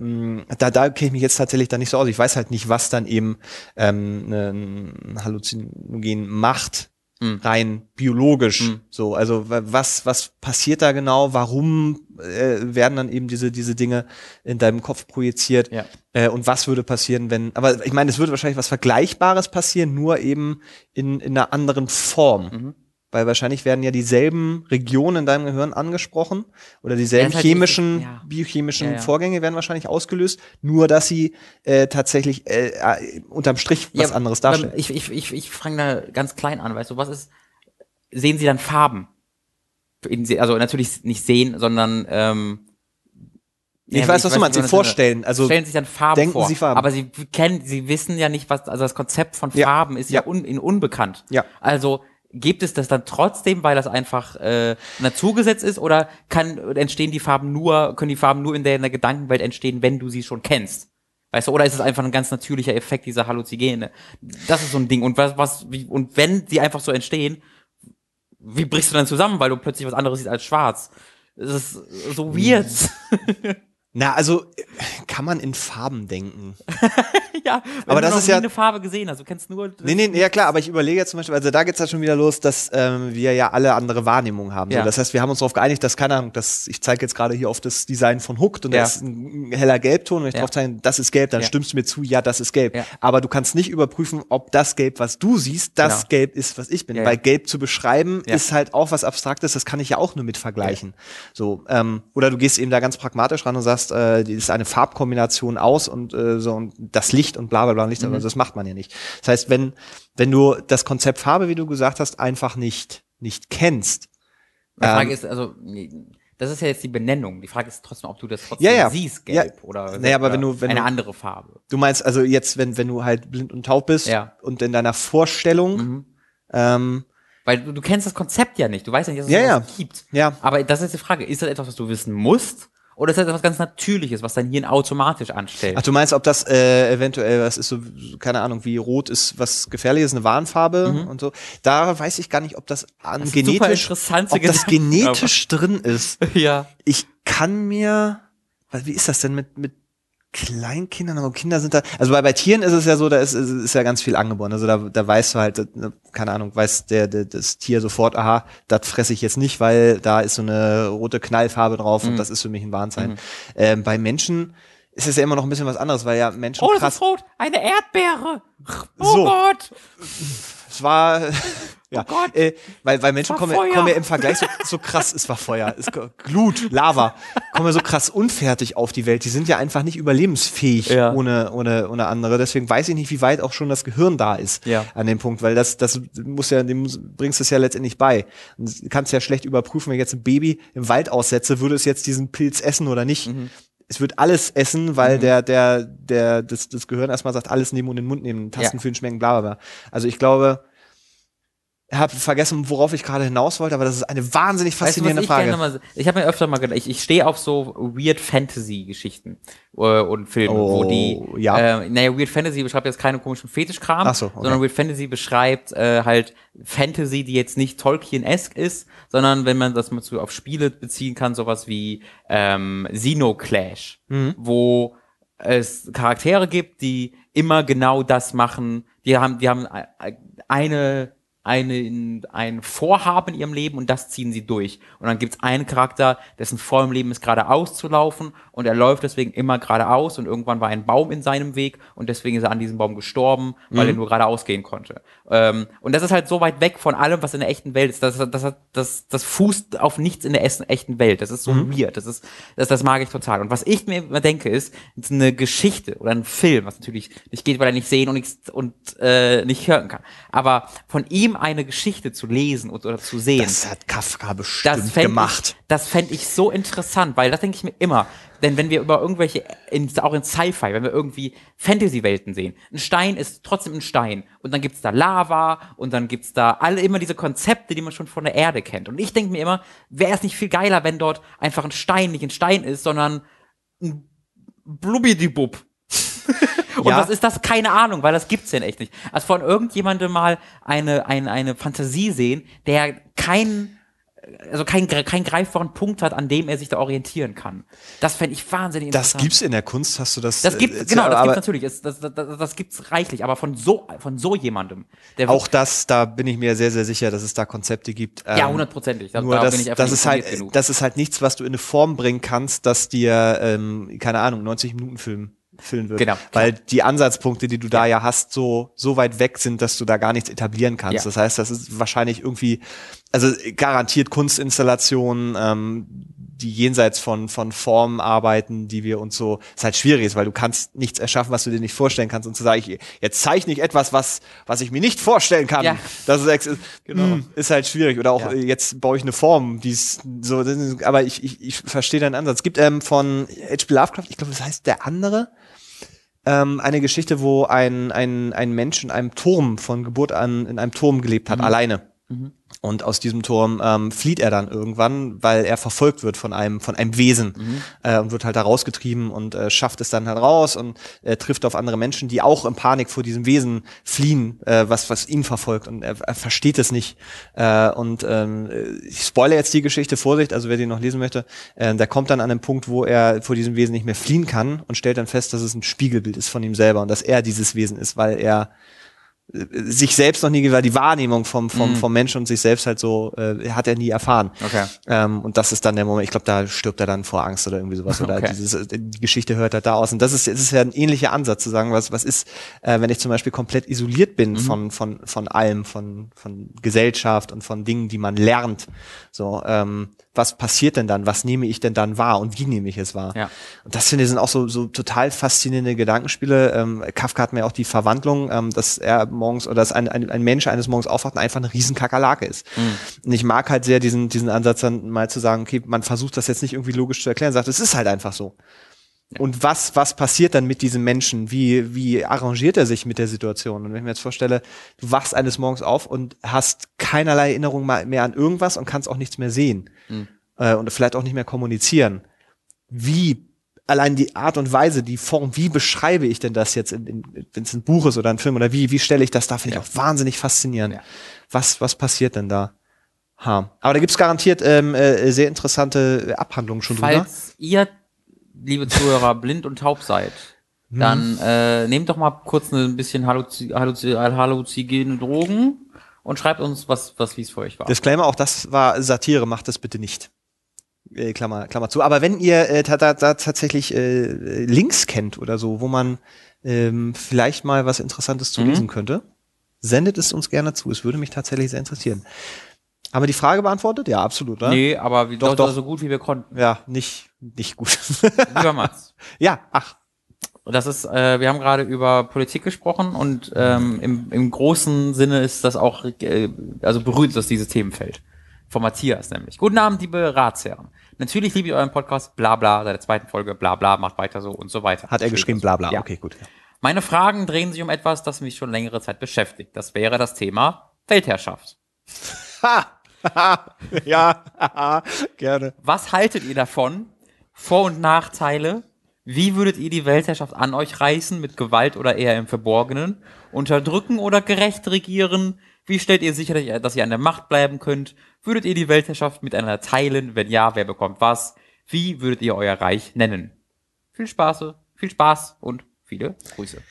da, da kenne ich mich jetzt tatsächlich dann nicht so aus. Ich weiß halt nicht, was dann eben ähm, ne, ein Halluzinogen macht, Hm. rein biologisch. Hm. So, also wa- was, was passiert da genau? Warum äh, werden dann eben diese, diese Dinge in deinem Kopf projiziert? Ja. Äh, und was würde passieren, wenn, aber ich meine, es würde wahrscheinlich was Vergleichbares passieren, nur eben in, in einer anderen Form. Mhm. Weil wahrscheinlich werden ja dieselben Regionen in deinem Gehirn angesprochen oder dieselben Ja, halt chemischen, ja. biochemischen Ja, ja. Vorgänge werden wahrscheinlich ausgelöst, nur dass sie äh, tatsächlich äh, äh, unterm Strich was Ja, anderes darstellen. Ich, ich, ich, ich fange da ganz klein an, weißt du, was ist, sehen Sie dann Farben? Also natürlich nicht sehen, sondern ähm, ich ja, weiß, was du meinst, sie vorstellen. Also stellen sich dann Farben denken vor. Sie Farben. Aber sie kennen, sie wissen ja nicht, was, also das Konzept von Ja. Farben ist ja, Ja. un, in unbekannt. Ja. Also gibt es das dann trotzdem, weil das einfach äh, naturgesetz ist, oder kann entstehen die Farben nur, können die Farben nur in der, in der Gedankenwelt entstehen, wenn du sie schon kennst? Weißt du, oder ist es einfach ein ganz natürlicher Effekt dieser Halluzigene? Das ist so ein Ding. Und was, was, wie, und wenn die einfach so entstehen, wie brichst du dann zusammen, weil du plötzlich was anderes siehst als schwarz? Das ist so weird. na, also äh, kann man in Farben denken. ja, Aber das ist ja- eine Farbe gesehen hast. Du kennst nur. Nee, nee, ja klar, aber ich überlege jetzt zum Beispiel, also da geht's ja schon wieder los, dass ähm, wir ja alle andere Wahrnehmungen haben. Ja. So, das heißt, wir haben uns darauf geeinigt, dass, keine Ahnung, dass, ich zeige jetzt gerade hier auf das Design von Hooked und Ja. da ist ein heller Gelbton und wenn ich Ja. drauf zeige, das ist gelb, dann Ja. stimmst du mir zu, ja, das ist gelb. Ja. Aber du kannst nicht überprüfen, ob das Gelb, was du siehst, das Genau. Gelb ist, was ich bin. Weil. Gelb zu beschreiben ist halt auch was Abstraktes, das kann ich ja auch nur mit vergleichen. So, ähm, oder du gehst eben da ganz pragmatisch ran und sagst, äh, die ist eine Farbkombination aus und äh, so und das Licht und bla bla bla Licht, Mhm. aber das macht man ja nicht. Das heißt, wenn, wenn du das Konzept Farbe, wie du gesagt hast, einfach nicht, nicht kennst. Die Frage Ähm, ist, also, das ist ja jetzt die Benennung. Die Frage ist trotzdem, ob du das trotzdem Ja, ja. siehst, Ja. gelb oder, Naja, aber wenn du- wenn eine du- andere Farbe. Du meinst also jetzt, wenn, wenn du halt blind und taub bist Ja. und in deiner Vorstellung, Mhm. ähm, Weil du, du kennst das Konzept ja nicht. Du weißt ja nicht, dass es Ja, sowas ja. gibt. ja, Aber das ist die Frage. Ist das etwas, was du wissen musst? Oder ist das etwas ganz Natürliches, was dein Hirn automatisch anstellt? Ach, du meinst, ob das äh, eventuell was ist so, keine Ahnung, wie rot ist was Gefährliches, eine Warnfarbe und so. Da weiß ich gar nicht, ob das an Mhm. Das genetisch, ob das genetisch drin ist. ja. Ich, kann mir, wie ist das denn mit, mit Kleinkindern, aber Kinder sind da, also bei, bei Tieren ist es ja so, da ist, ist, ist ja ganz viel angeboren. Also da, da weißt du halt, keine Ahnung, weiß der, der das Tier sofort, aha, das fresse ich jetzt nicht, weil da ist so eine rote Knallfarbe drauf mhm. und das ist für mich ein Warnzeichen. Mhm. Ähm, bei Menschen ist es ja immer noch ein bisschen was anderes, weil ja Menschen. Oh, das ist rot, eine Erdbeere. Oh so. Gott. Es war ja, oh Gott. Äh, weil, weil Menschen kommen, kommen ja im Vergleich so, so krass, es war Feuer, es Glut, Lava, kommen ja so krass unfertig auf die Welt. Die sind ja einfach nicht überlebensfähig ja. ohne, ohne, ohne andere. Deswegen weiß ich nicht, wie weit auch schon das Gehirn da ist ja. an dem Punkt, weil das, das muss ja, dem bringst du es ja letztendlich bei. Und kannst ja schlecht überprüfen, wenn ich jetzt ein Baby im Wald aussetze, würde es jetzt diesen Pilz essen oder nicht. Mhm es wird alles essen, weil mhm. der, der, der, das, das Gehirn erstmal sagt, alles nehmen und in den Mund nehmen, Tasten ja. für den Schmecken, bla, bla, bla. Also ich glaube, habe vergessen, worauf ich gerade hinaus wollte, aber das ist eine wahnsinnig faszinierende weißt du, Frage. Mal, ich habe mir öfter mal gedacht, ich, ich stehe auf so Weird Fantasy Geschichten äh, und Filme, oh, wo die, ja. äh, naja, Weird Fantasy beschreibt jetzt keine komischen Fetischkram, Ach so, okay. sondern Weird Fantasy beschreibt äh, halt Fantasy, die jetzt nicht Tolkien-esque ist, sondern wenn man das mal so auf Spiele beziehen kann, sowas wie ähm, Xenoclash, mhm. wo es Charaktere gibt, die immer genau das machen, die haben, die haben äh, eine eine, ein Vorhaben in ihrem Leben und das ziehen sie durch. Und dann gibt es einen Charakter, dessen Vor im Leben ist geradeaus zu laufen und er läuft deswegen immer geradeaus und irgendwann war ein Baum in seinem Weg und deswegen ist er an diesem Baum gestorben, weil mhm. er nur geradeaus gehen konnte. Ähm, und das ist halt so weit weg von allem, was in der echten Welt ist. Das, das, das, das fußt auf nichts in der echten Welt. Das ist so mhm. weird. Das, ist, das, das mag ich total. Und was ich mir immer denke, ist, ist eine Geschichte oder ein Film, was natürlich nicht geht, weil er nicht sehen und, nichts, und äh, nicht hören kann. Aber von ihm eine Geschichte zu lesen oder zu sehen. Das hat Kafka bestimmt gemacht. Ich, das fände ich so interessant, weil das denke ich mir immer. Denn wenn wir über irgendwelche, in, auch in Sci-Fi, wenn wir irgendwie Fantasy-Welten sehen, ein Stein ist trotzdem ein Stein. Und dann gibt's da Lava und dann gibt's da alle immer diese Konzepte, die man schon von der Erde kennt. Und ich denke mir immer, wäre es nicht viel geiler, wenn dort einfach ein Stein nicht ein Stein ist, sondern ein Blubbidibub. Und ja. was ist das? Keine Ahnung, weil das gibt's denn echt nicht. Also von irgendjemandem mal eine, eine, eine Fantasie sehen, der keinen also kein, kein greifbaren Punkt hat, an dem er sich da orientieren kann. Das fände ich wahnsinnig interessant. Das gibt's in der Kunst, hast du das? Das gibt's, äh, genau, das gibt's natürlich. Das, das, das, das gibt's reichlich, aber von so, von so jemandem. auch das, da bin ich mir sehr, sehr sicher, dass es da Konzepte gibt. Ähm, ja, hundertprozentig. Da, nur da das, bin ich das ist halt, genug. das ist halt nichts, was du in eine Form bringen kannst, dass dir, ähm, keine Ahnung, 90 Minuten Film füllen wird. Genau. Weil klar. die Ansatzpunkte, die du da ja. ja hast, so, so weit weg sind, dass du da gar nichts etablieren kannst. Ja. Das heißt, das ist wahrscheinlich irgendwie, also garantiert Kunstinstallationen, ähm, die jenseits von, von Formen arbeiten, die wir uns so, ist halt schwierig ist, weil du kannst nichts erschaffen, was du dir nicht vorstellen kannst. Und zu sagen, ich, jetzt zeichne ich etwas, was, was ich mir nicht vorstellen kann. Ja. Das ist, genau. mh, hm, ist halt schwierig. Oder auch ja. jetzt baue ich eine Form, die ist so, aber ich, ich, ich verstehe deinen Ansatz. Es gibt ähm, von H.P. Lovecraft, ich glaube, das heißt der andere, ähm, eine Geschichte, wo ein, ein, ein Mensch in einem Turm von Geburt an in einem Turm gelebt hat, mhm. alleine. Mhm. Und aus diesem Turm ähm, flieht er dann irgendwann, weil er verfolgt wird von einem von einem Wesen mhm. äh, und wird halt da rausgetrieben und äh, schafft es dann halt raus und äh, trifft auf andere Menschen, die auch in Panik vor diesem Wesen fliehen, äh, was was ihn verfolgt und er, er versteht es nicht. Äh, und ähm, ich spoilere jetzt die Geschichte, Vorsicht, also wer die noch lesen möchte, äh, der kommt dann an einen Punkt, wo er vor diesem Wesen nicht mehr fliehen kann und stellt dann fest, dass es ein Spiegelbild ist von ihm selber und dass er dieses Wesen ist, weil er sich selbst noch nie, weil die Wahrnehmung vom, vom, mm. vom Menschen und sich selbst halt so, äh, hat er nie erfahren. Okay. Ähm, und das ist dann der Moment, ich glaube, da stirbt er dann vor Angst oder irgendwie sowas. Oder okay. dieses, die Geschichte hört halt da aus. Und das ist, das ist ja ein ähnlicher Ansatz zu sagen, was, was ist, äh, wenn ich zum Beispiel komplett isoliert bin mhm. von, von, von allem, von, von Gesellschaft und von Dingen, die man lernt. So, ähm, was passiert denn dann? Was nehme ich denn dann wahr und wie nehme ich es wahr? Ja. Und das finde ich sind auch so, so total faszinierende Gedankenspiele. Ähm, Kafka hat mir auch die Verwandlung, ähm, dass er morgens oder dass ein, ein, ein Mensch eines Morgens aufwacht und einfach eine riesen Kakerlake ist. Mhm. Und ich mag halt sehr diesen, diesen Ansatz dann mal zu sagen, okay, man versucht das jetzt nicht irgendwie logisch zu erklären, sagt, es ist halt einfach so. Ja. Und was, was passiert dann mit diesem Menschen? Wie, wie arrangiert er sich mit der Situation? Und wenn ich mir jetzt vorstelle, du wachst eines Morgens auf und hast keinerlei Erinnerung mehr an irgendwas und kannst auch nichts mehr sehen. Mhm. Äh, und vielleicht auch nicht mehr kommunizieren. Wie allein die Art und Weise, die Form, wie beschreibe ich denn das jetzt, wenn es ein Buch ist oder ein Film oder wie, wie stelle ich das da, finde ja. ich auch wahnsinnig faszinierend. Ja. Was, was passiert denn da? Ha. Aber da gibt's garantiert ähm, äh, sehr interessante Abhandlungen schon drüber. Falls ihr, liebe Zuhörer, blind und taub seid, hm. dann äh, nehmt doch mal kurz ein bisschen Halluzi Halluzi halluzigene Drogen und schreibt uns, was, was wie es für euch war. Disclaimer, auch das war Satire, macht das bitte nicht. Äh, Klammer, Klammer zu. Aber wenn ihr äh, da, da, da tatsächlich äh, Links kennt oder so, wo man ähm, vielleicht mal was Interessantes zu mhm. lesen könnte, sendet es uns gerne zu. Es würde mich tatsächlich sehr interessieren. Haben wir die Frage beantwortet? Ja, absolut, oder? Nee, aber wie, doch, doch. so gut wie wir konnten. Ja, nicht, nicht gut. Lieber Mats. Ja, ach. Das ist, äh, wir haben gerade über Politik gesprochen und ähm, im, im großen Sinne ist das auch, äh, also berührt das dieses Themenfeld. Von Matthias nämlich. Guten Abend, liebe Ratsherren. Natürlich liebe ich euren Podcast, bla bla, seit der zweiten Folge, bla bla, macht weiter so und so weiter. Hat er geschrieben, bla bla, ja. okay, gut. Ja. Meine Fragen drehen sich um etwas, das mich schon längere Zeit beschäftigt. Das wäre das Thema Weltherrschaft. Ha! ja, gerne. Was haltet ihr davon? Vor- und Nachteile? Wie würdet ihr die Weltherrschaft an euch reißen? Mit Gewalt oder eher im Verborgenen? Unterdrücken oder gerecht regieren? Wie stellt ihr sicher, dass ihr an der Macht bleiben könnt? Würdet ihr die Weltherrschaft miteinander teilen? Wenn ja, wer bekommt was? Wie würdet ihr euer Reich nennen? Viel Spaß, viel Spaß und viele Grüße.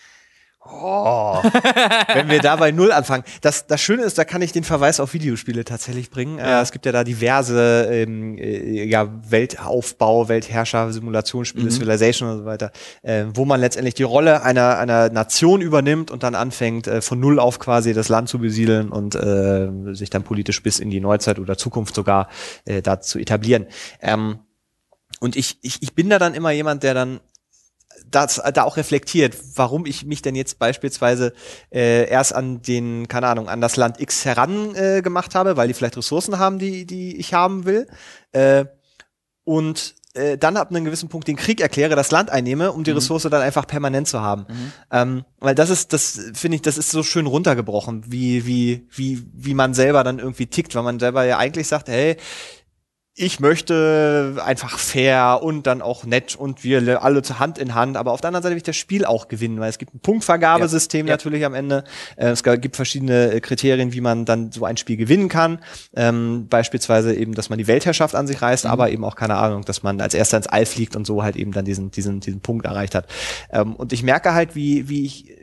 Oh, wenn wir da bei Null anfangen. Das, das Schöne ist, da kann ich den Verweis auf Videospiele tatsächlich bringen. Ja. Äh, es gibt ja da diverse ähm, äh, ja, Weltaufbau, Weltherrscher, Simulationsspiele, mhm. Civilization und so weiter, äh, wo man letztendlich die Rolle einer, einer Nation übernimmt und dann anfängt, äh, von Null auf quasi das Land zu besiedeln und äh, sich dann politisch bis in die Neuzeit oder Zukunft sogar da zu etablieren. Ähm, und ich, ich, ich bin da dann immer jemand, der dann das, da auch reflektiert, warum ich mich denn jetzt beispielsweise äh, erst an den, keine Ahnung, an das Land X heran äh, gemacht habe, weil die vielleicht Ressourcen haben, die, die ich haben will. Äh, und äh, dann ab einem gewissen Punkt den Krieg erkläre, das Land einnehme, um die mhm. Ressource dann einfach permanent zu haben. Mhm. Ähm, weil das ist, das finde ich, das ist so schön runtergebrochen, wie, wie, wie, wie man selber dann irgendwie tickt, weil man selber ja eigentlich sagt, hey, ich möchte einfach fair und dann auch nett und wir alle zu Hand in Hand. Aber auf der anderen Seite will ich das Spiel auch gewinnen, weil es gibt ein Punktvergabesystem ja. natürlich am Ende. Äh, es gibt verschiedene äh, Kriterien, wie man dann so ein Spiel gewinnen kann. Ähm, beispielsweise eben, dass man die Weltherrschaft an sich reißt, mhm. aber eben auch keine Ahnung, dass man als erster ins All fliegt und so halt eben dann diesen, diesen, diesen Punkt erreicht hat. Ähm, und ich merke halt, wie, wie ich,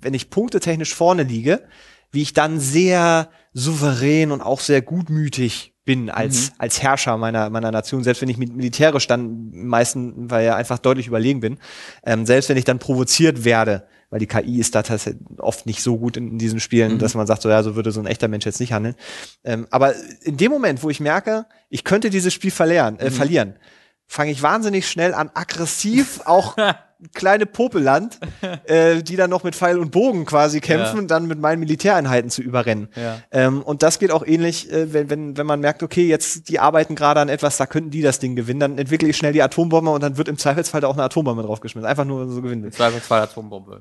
wenn ich punktetechnisch vorne liege, wie ich dann sehr souverän und auch sehr gutmütig bin als, mhm. als Herrscher meiner, meiner Nation, selbst wenn ich mit militärisch dann meisten, weil ja einfach deutlich überlegen bin, ähm, selbst wenn ich dann provoziert werde, weil die KI ist da tatsächlich oft nicht so gut in, in diesen Spielen, mhm. dass man sagt, so ja, so würde so ein echter Mensch jetzt nicht handeln. Ähm, aber in dem Moment, wo ich merke, ich könnte dieses Spiel verlieren, äh, mhm. verlieren, fange ich wahnsinnig schnell an, aggressiv auch kleine Popelland, äh, die dann noch mit Pfeil und Bogen quasi kämpfen, ja. dann mit meinen Militäreinheiten zu überrennen. Ja. Ähm, und das geht auch ähnlich, äh, wenn, wenn, wenn man merkt, okay, jetzt die arbeiten gerade an etwas, da könnten die das Ding gewinnen, dann entwickle ich schnell die Atombombe und dann wird im Zweifelsfall da auch eine Atombombe draufgeschmissen. Einfach nur so gewinnen. Im Zweifelsfall Atombombe.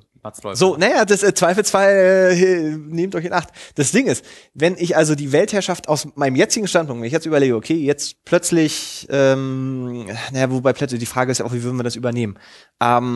So, naja, das äh, Zweifelsfall, äh, nehmt euch in Acht. Das Ding ist, wenn ich also die Weltherrschaft aus meinem jetzigen Standpunkt, wenn ich jetzt überlege, okay, jetzt plötzlich, ähm, naja, wobei plötzlich die Frage ist ja auch, wie würden wir das übernehmen? Ähm,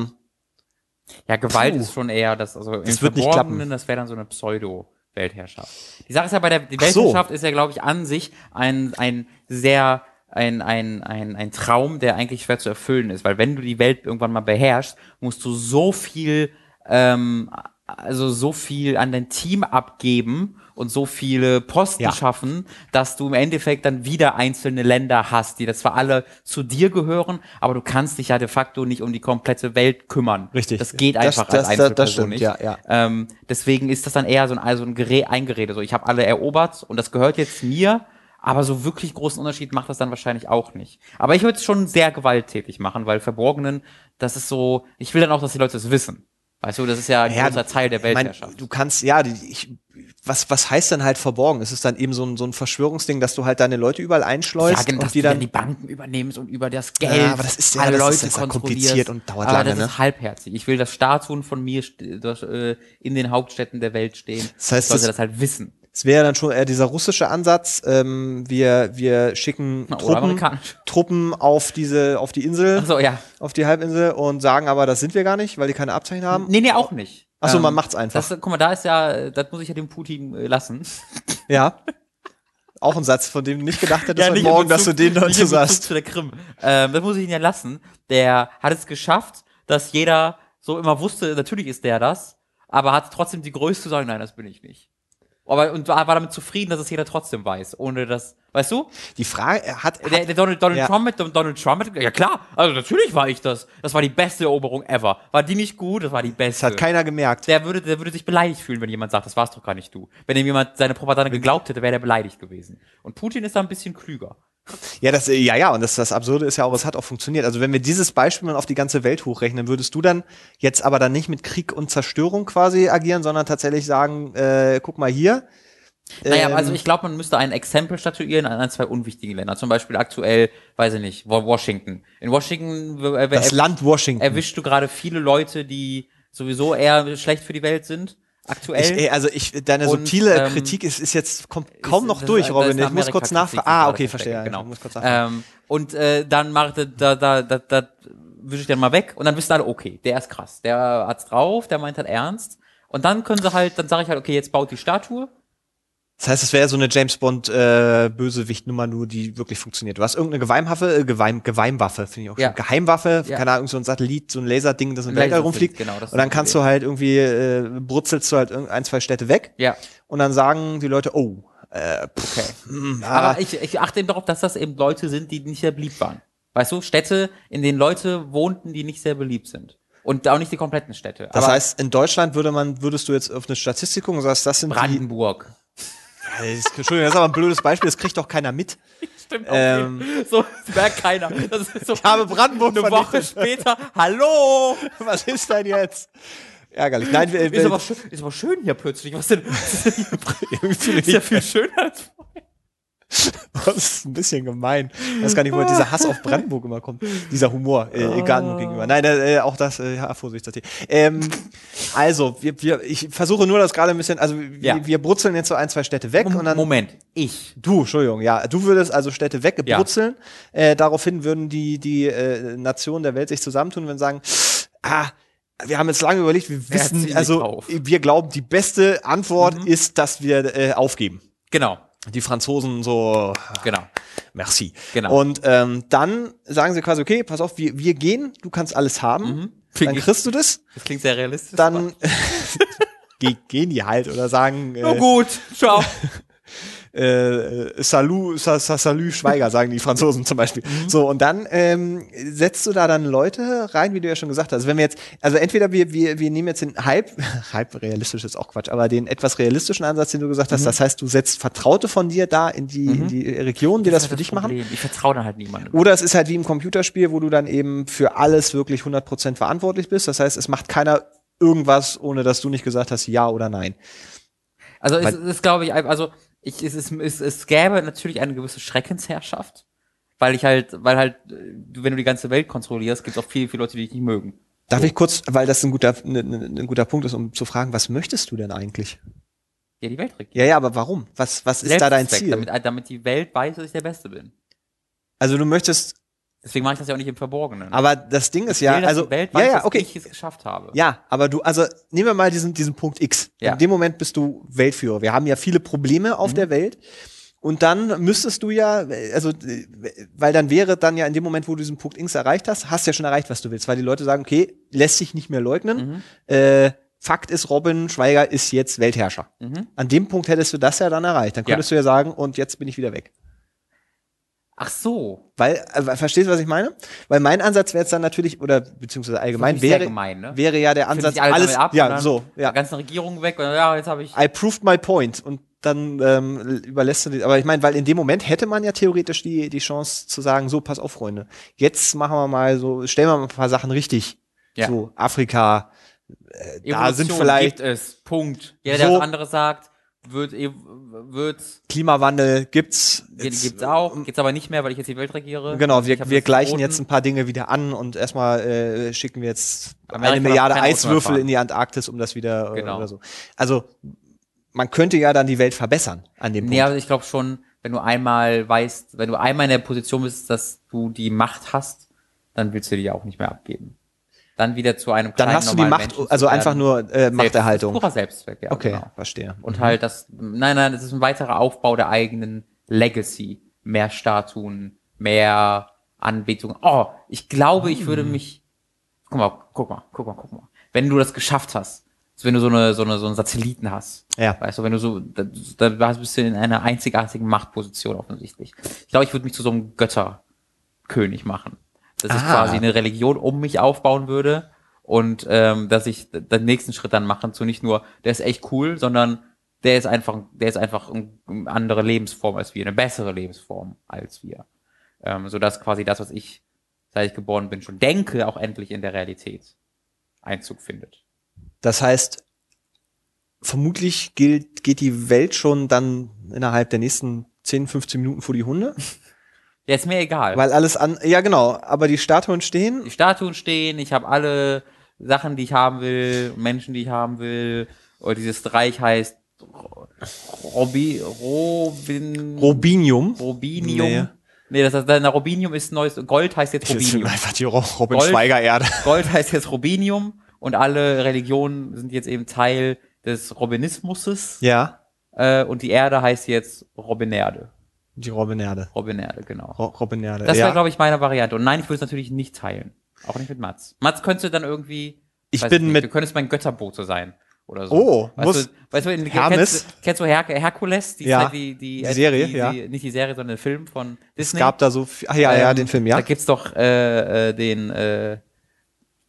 ja, Gewalt Puh. ist schon eher das, also das wird nicht klappen. das wäre dann so eine Pseudo. Weltherrschaft. Die Sache ist ja bei der die Weltherrschaft so. ist ja, glaube ich, an sich ein, ein sehr ein, ein, ein, ein Traum, der eigentlich schwer zu erfüllen ist, weil wenn du die Welt irgendwann mal beherrschst, musst du so viel, ähm, also so viel an dein Team abgeben und so viele Posten ja. schaffen, dass du im Endeffekt dann wieder einzelne Länder hast, die das zwar alle zu dir gehören, aber du kannst dich ja de facto nicht um die komplette Welt kümmern. Richtig. Das geht einfach das, als Einzelperson das stimmt, nicht. Ja, ja. Ähm, deswegen ist das dann eher so ein, also ein Gerät, Eingerede. So, ich habe alle erobert und das gehört jetzt mir, aber so wirklich großen Unterschied macht das dann wahrscheinlich auch nicht. Aber ich würde es schon sehr gewalttätig machen, weil Verborgenen, das ist so, ich will dann auch, dass die Leute es wissen. Weißt du, das ist ja ein ja, großer Teil der Weltherrschaft. Mein, du kannst, ja, ich, was, was heißt dann halt verborgen? Ist es dann eben so ein, so ein Verschwörungsding, dass du halt deine Leute überall einschleust? Sagen, und dass die dann die Banken übernimmst und über das Geld ja, aber das ist ja, alle das Leute ist ja kompliziert und dauert aber lange. Das ne? ist halbherzig. Ich will das Staatshuhn von mir äh, in den Hauptstädten der Welt stehen. Das heißt, sollte das, das halt wissen. Es wäre dann schon eher dieser russische Ansatz. Ähm, wir, wir schicken Truppen, Truppen auf diese, auf die Insel, Ach so, ja. auf die Halbinsel und sagen aber, das sind wir gar nicht, weil die keine Abzeichen haben. Nee, nee, auch nicht. Achso, ähm, man macht's einfach. Das, guck mal, da ist ja, das muss ich ja dem Putin äh, lassen. Ja. auch ein Satz, von dem du nicht gedacht hättest ja, heute Morgen, Bezug, dass du den dazu sagst. zu der Krim. Ähm, das muss ich ihn ja lassen. Der hat es geschafft, dass jeder so immer wusste, natürlich ist der das, aber hat trotzdem die Größe zu sagen, nein, das bin ich nicht. Aber und war, war damit zufrieden, dass es jeder trotzdem weiß, ohne dass, weißt du? Die Frage hat, hat der, der Donald, Donald ja. Trump mit Donald Trump mit, ja klar, also natürlich war ich das. Das war die beste Eroberung ever. War die nicht gut? Das war die beste. Das hat keiner gemerkt. Der würde, der würde sich beleidigt fühlen, wenn jemand sagt, das war's doch gar nicht du. Wenn ihm jemand seine Propaganda geglaubt hätte, wäre der beleidigt gewesen. Und Putin ist da ein bisschen klüger. Ja, das, ja, ja, und das, das Absurde ist ja auch, es hat auch funktioniert. Also wenn wir dieses Beispiel mal auf die ganze Welt hochrechnen, würdest du dann jetzt aber dann nicht mit Krieg und Zerstörung quasi agieren, sondern tatsächlich sagen, äh, guck mal hier, naja, ähm, also ich glaube, man müsste ein Exempel statuieren an ein, zwei unwichtigen Länder. Zum Beispiel aktuell, weiß ich nicht, Washington. In Washington äh, das Land Washington. erwischst du gerade viele Leute, die sowieso eher schlecht für die Welt sind. Aktuell. Ich, also ich, deine subtile ähm, Kritik ist, ist jetzt kommt kaum ist, noch durch, Robin. Ich muss kurz nachfragen. Ah, okay, verstehe. Genau. muss kurz ähm, und äh, dann macht da da da da wische ich dann mal weg und dann wissen alle, okay, der ist krass, der hat's drauf, der meint halt ernst. Und dann können sie halt, dann sage ich halt, okay, jetzt baut die Statue das heißt, es wäre so eine James Bond äh, Bösewicht-Nummer nur, die wirklich funktioniert. Du hast irgendeine Geheimwaffe, äh, Geheim, Geheimwaffe, finde ich auch ja. schon. Geheimwaffe, ja. keine Ahnung, so ein Satellit, so ein Laserding, das im Weltall rumfliegt. Genau, das und dann kannst du halt irgendwie, äh, brutzelst du halt ein, zwei Städte weg. Ja. Und dann sagen die Leute, oh, äh, pff, okay. Mh, hm, ah. Aber ich, ich achte eben darauf, dass das eben Leute sind, die nicht sehr beliebt waren. Weißt du, Städte, in denen Leute wohnten, die nicht sehr beliebt sind. Und auch nicht die kompletten Städte. Das Aber heißt, in Deutschland würde man, würdest du jetzt auf eine Statistik gucken und sagst, das sind Brandenburg. Die das, Entschuldigung, das ist aber ein blödes Beispiel, das kriegt doch keiner mit. Stimmt auch ähm, So, das merkt keiner. Das ist so ich habe Brandenburg eine Woche später. Hallo! Was ist denn jetzt? Ärgerlich. Nein, wir, ist, aber schön, ist aber schön hier plötzlich. Was denn? ist ja viel schöner als vorher. Das ist ein bisschen gemein. Ich weiß gar nicht, wo dieser Hass auf Brandenburg immer kommt. Dieser Humor, äh, oh. egal gegenüber. Nein, äh, auch das, äh, ja, Vorsicht. Das ähm, also, wir, wir, ich versuche nur das gerade ein bisschen, also wir, ja. wir brutzeln jetzt so ein, zwei Städte weg. und dann, Moment, ich. Du, Entschuldigung, ja. Du würdest also Städte wegbrutzeln. Ja. Äh, daraufhin würden die, die äh, Nationen der Welt sich zusammentun und sagen, ah, wir haben jetzt lange überlegt, wir wissen, also wir glauben, die beste Antwort mhm. ist, dass wir äh, aufgeben. Genau die Franzosen so, genau. Merci. Genau. Und ähm, dann sagen sie quasi, okay, pass auf, wir, wir gehen, du kannst alles haben. Mhm. Dann kriegst du das. Das klingt sehr realistisch. Dann gehen die halt oder sagen. Äh, Na gut, ciao. äh, Salut, sa, sa, Salut Schweiger, sagen die Franzosen zum Beispiel. Mhm. So, und dann ähm, setzt du da dann Leute rein, wie du ja schon gesagt hast. Also wenn wir jetzt, also entweder wir, wir, wir nehmen jetzt den halb, halb realistisch ist auch Quatsch, aber den etwas realistischen Ansatz, den du gesagt hast, mhm. das heißt, du setzt Vertraute von dir da in die, mhm. in die Region, die das, das für dich Problem. machen. Ich vertraue dann halt niemandem. Oder es ist halt wie im Computerspiel, wo du dann eben für alles wirklich 100% verantwortlich bist. Das heißt, es macht keiner irgendwas, ohne dass du nicht gesagt hast, ja oder nein. Also es ist, glaube ich, also ich, es, es, es, es gäbe natürlich eine gewisse Schreckensherrschaft, weil ich halt, weil halt, wenn du die ganze Welt kontrollierst, gibt es auch viele, viele Leute, die dich nicht mögen. Darf so. ich kurz, weil das ein guter, ein, ne, ne, ein guter Punkt ist, um zu fragen, was möchtest du denn eigentlich? Ja, die Welt regieren. Ja, ja, aber warum? Was, was ist da dein Ziel? Damit, damit die Welt weiß, dass ich der Beste bin. Also du möchtest Deswegen mache ich das ja auch nicht im Verborgenen. Aber das Ding ist ja, will, also Welt ja, ja, okay. ich es geschafft habe. Ja, aber du, also nehmen wir mal diesen diesen Punkt X. Ja. In dem Moment bist du Weltführer. Wir haben ja viele Probleme auf mhm. der Welt. Und dann müsstest du ja, also, weil dann wäre dann ja in dem Moment, wo du diesen Punkt X erreicht hast, hast du ja schon erreicht, was du willst, weil die Leute sagen, okay, lässt sich nicht mehr leugnen. Mhm. Äh, Fakt ist, Robin Schweiger ist jetzt Weltherrscher. Mhm. An dem Punkt hättest du das ja dann erreicht. Dann könntest ja. du ja sagen, und jetzt bin ich wieder weg. Ach so. Weil, äh, verstehst du, was ich meine? Weil mein Ansatz wäre jetzt dann natürlich, oder beziehungsweise allgemein wäre, gemein, ne? wäre ja der Ansatz, alles, ab ja, so, ja. Die ganze Regierung weg, und ja, jetzt habe ich. I proved my point. Und dann ähm, überlässt du die, aber ich meine, weil in dem Moment hätte man ja theoretisch die, die Chance zu sagen, so, pass auf, Freunde, jetzt machen wir mal so, stellen wir mal ein paar Sachen richtig. Ja. So, Afrika, äh, da sind vielleicht. Gibt es. Punkt. Jeder, so, der was anderes sagt, wird, wird Klimawandel gibt's. Jetzt, gibt's auch, gibt's aber nicht mehr, weil ich jetzt die Welt regiere. Genau, wir, wir gleichen jetzt ein paar Dinge wieder an und erstmal äh, schicken wir jetzt Amerika eine Milliarde Eiswürfel in die Antarktis, um das wieder äh, genau. oder so. Also man könnte ja dann die Welt verbessern an dem Punkt. Nee, also ich glaube schon, wenn du einmal weißt, wenn du einmal in der Position bist, dass du die Macht hast, dann willst du die auch nicht mehr abgeben dann wieder zu einem kleinen Dann hast du die Macht, Menschen also einfach nur äh, Machterhaltung. Purer Selbstzweck, ja. Okay, genau. verstehe. Und mhm. halt das, nein, nein, das ist ein weiterer Aufbau der eigenen Legacy, mehr Statuen, mehr Anbetung. Oh, ich glaube, ich würde mich, guck mal, guck mal, guck mal, guck mal. Wenn du das geschafft hast, also wenn du so eine, so eine, so einen Satelliten hast, Ja. weißt du, wenn du so, da, da bist du in einer einzigartigen Machtposition offensichtlich. Ich glaube, ich würde mich zu so einem Götterkönig machen. Dass ich Ah. quasi eine Religion um mich aufbauen würde und ähm, dass ich den nächsten Schritt dann machen zu nicht nur, der ist echt cool, sondern der ist einfach, der ist einfach ein- eine andere Lebensform als wir, eine bessere Lebensform als wir. Ähm, sodass quasi das, was ich, seit ich geboren bin, schon denke, auch endlich in der Realität Einzug findet. Das heißt, vermutlich gilt, geht die Welt schon dann innerhalb der nächsten 10, 15 Minuten vor die Hunde. Ja, ist mir egal. Weil alles an, ja genau, aber die Statuen stehen. die Statuen stehen, ich habe alle Sachen, die ich haben will, Menschen, die ich haben will. Oder dieses Reich heißt Robi, Robin, Robinium. Robinium. Nee. Nee, das heißt, na, Robinium ist neues, Gold heißt jetzt Ich jetzt Robinium. einfach die Ro- Robin Gold. Schweiger Erde. Gold heißt jetzt Robinium und alle Religionen sind jetzt eben Teil des Robinismuses. Ja, Äh, und die Erde heißt jetzt Robinerde. Die Robin Erde. Robinerde, genau. Ro Robin Erde. Das ja. wäre, glaube ich, meine Variante. Und nein, ich würde es natürlich nicht teilen. Auch nicht mit Mats. Mats könnte dann irgendwie. Ich bin nicht, mit- Du könntest mein Götterbote sein. Oder so. Oh, weißt muss- du, weißt du, in, Hermes? Kennst, du- kennst du Her Herkules? Die, Ja. die, die, Die Serie, die, ja. Die, nicht die Serie, sondern den Film von es Disney. gab da so, viel- ach ja, ja, Ähm, den Film, ja. Da gibt's doch äh, äh, den, äh,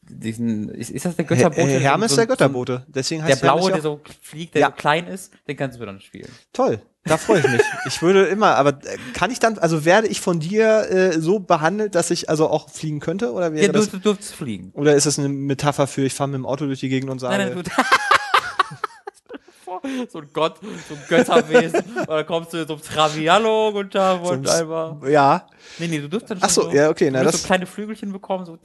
diesen, ist, ist das der Götterbote? Äh, Hermes So- der so- Götterbote. Deswegen Der heißt blaue, Hermes ja der so fliegt, der Ja. so klein ist, den kannst du dann spielen. Toll, da freue ich mich. ich würde immer, aber äh, kann ich dann, also werde ich von dir äh, so behandelt, dass ich also auch fliegen könnte? Oder wäre Ja, du, das, du durftest fliegen. oder ist das eine Metapher für, ich fahre mit dem Auto durch die Gegend und sage, Nein, nein, du. so ein Gott, so ein Götterwesen. und dann kommst du so Traviallo guten Tag und So ein- einfach. ja, Nee, nee, du dürftest dann schon Ach so, ja, okay, du na, wirst das- so kleine Flügelchen bekommen, so.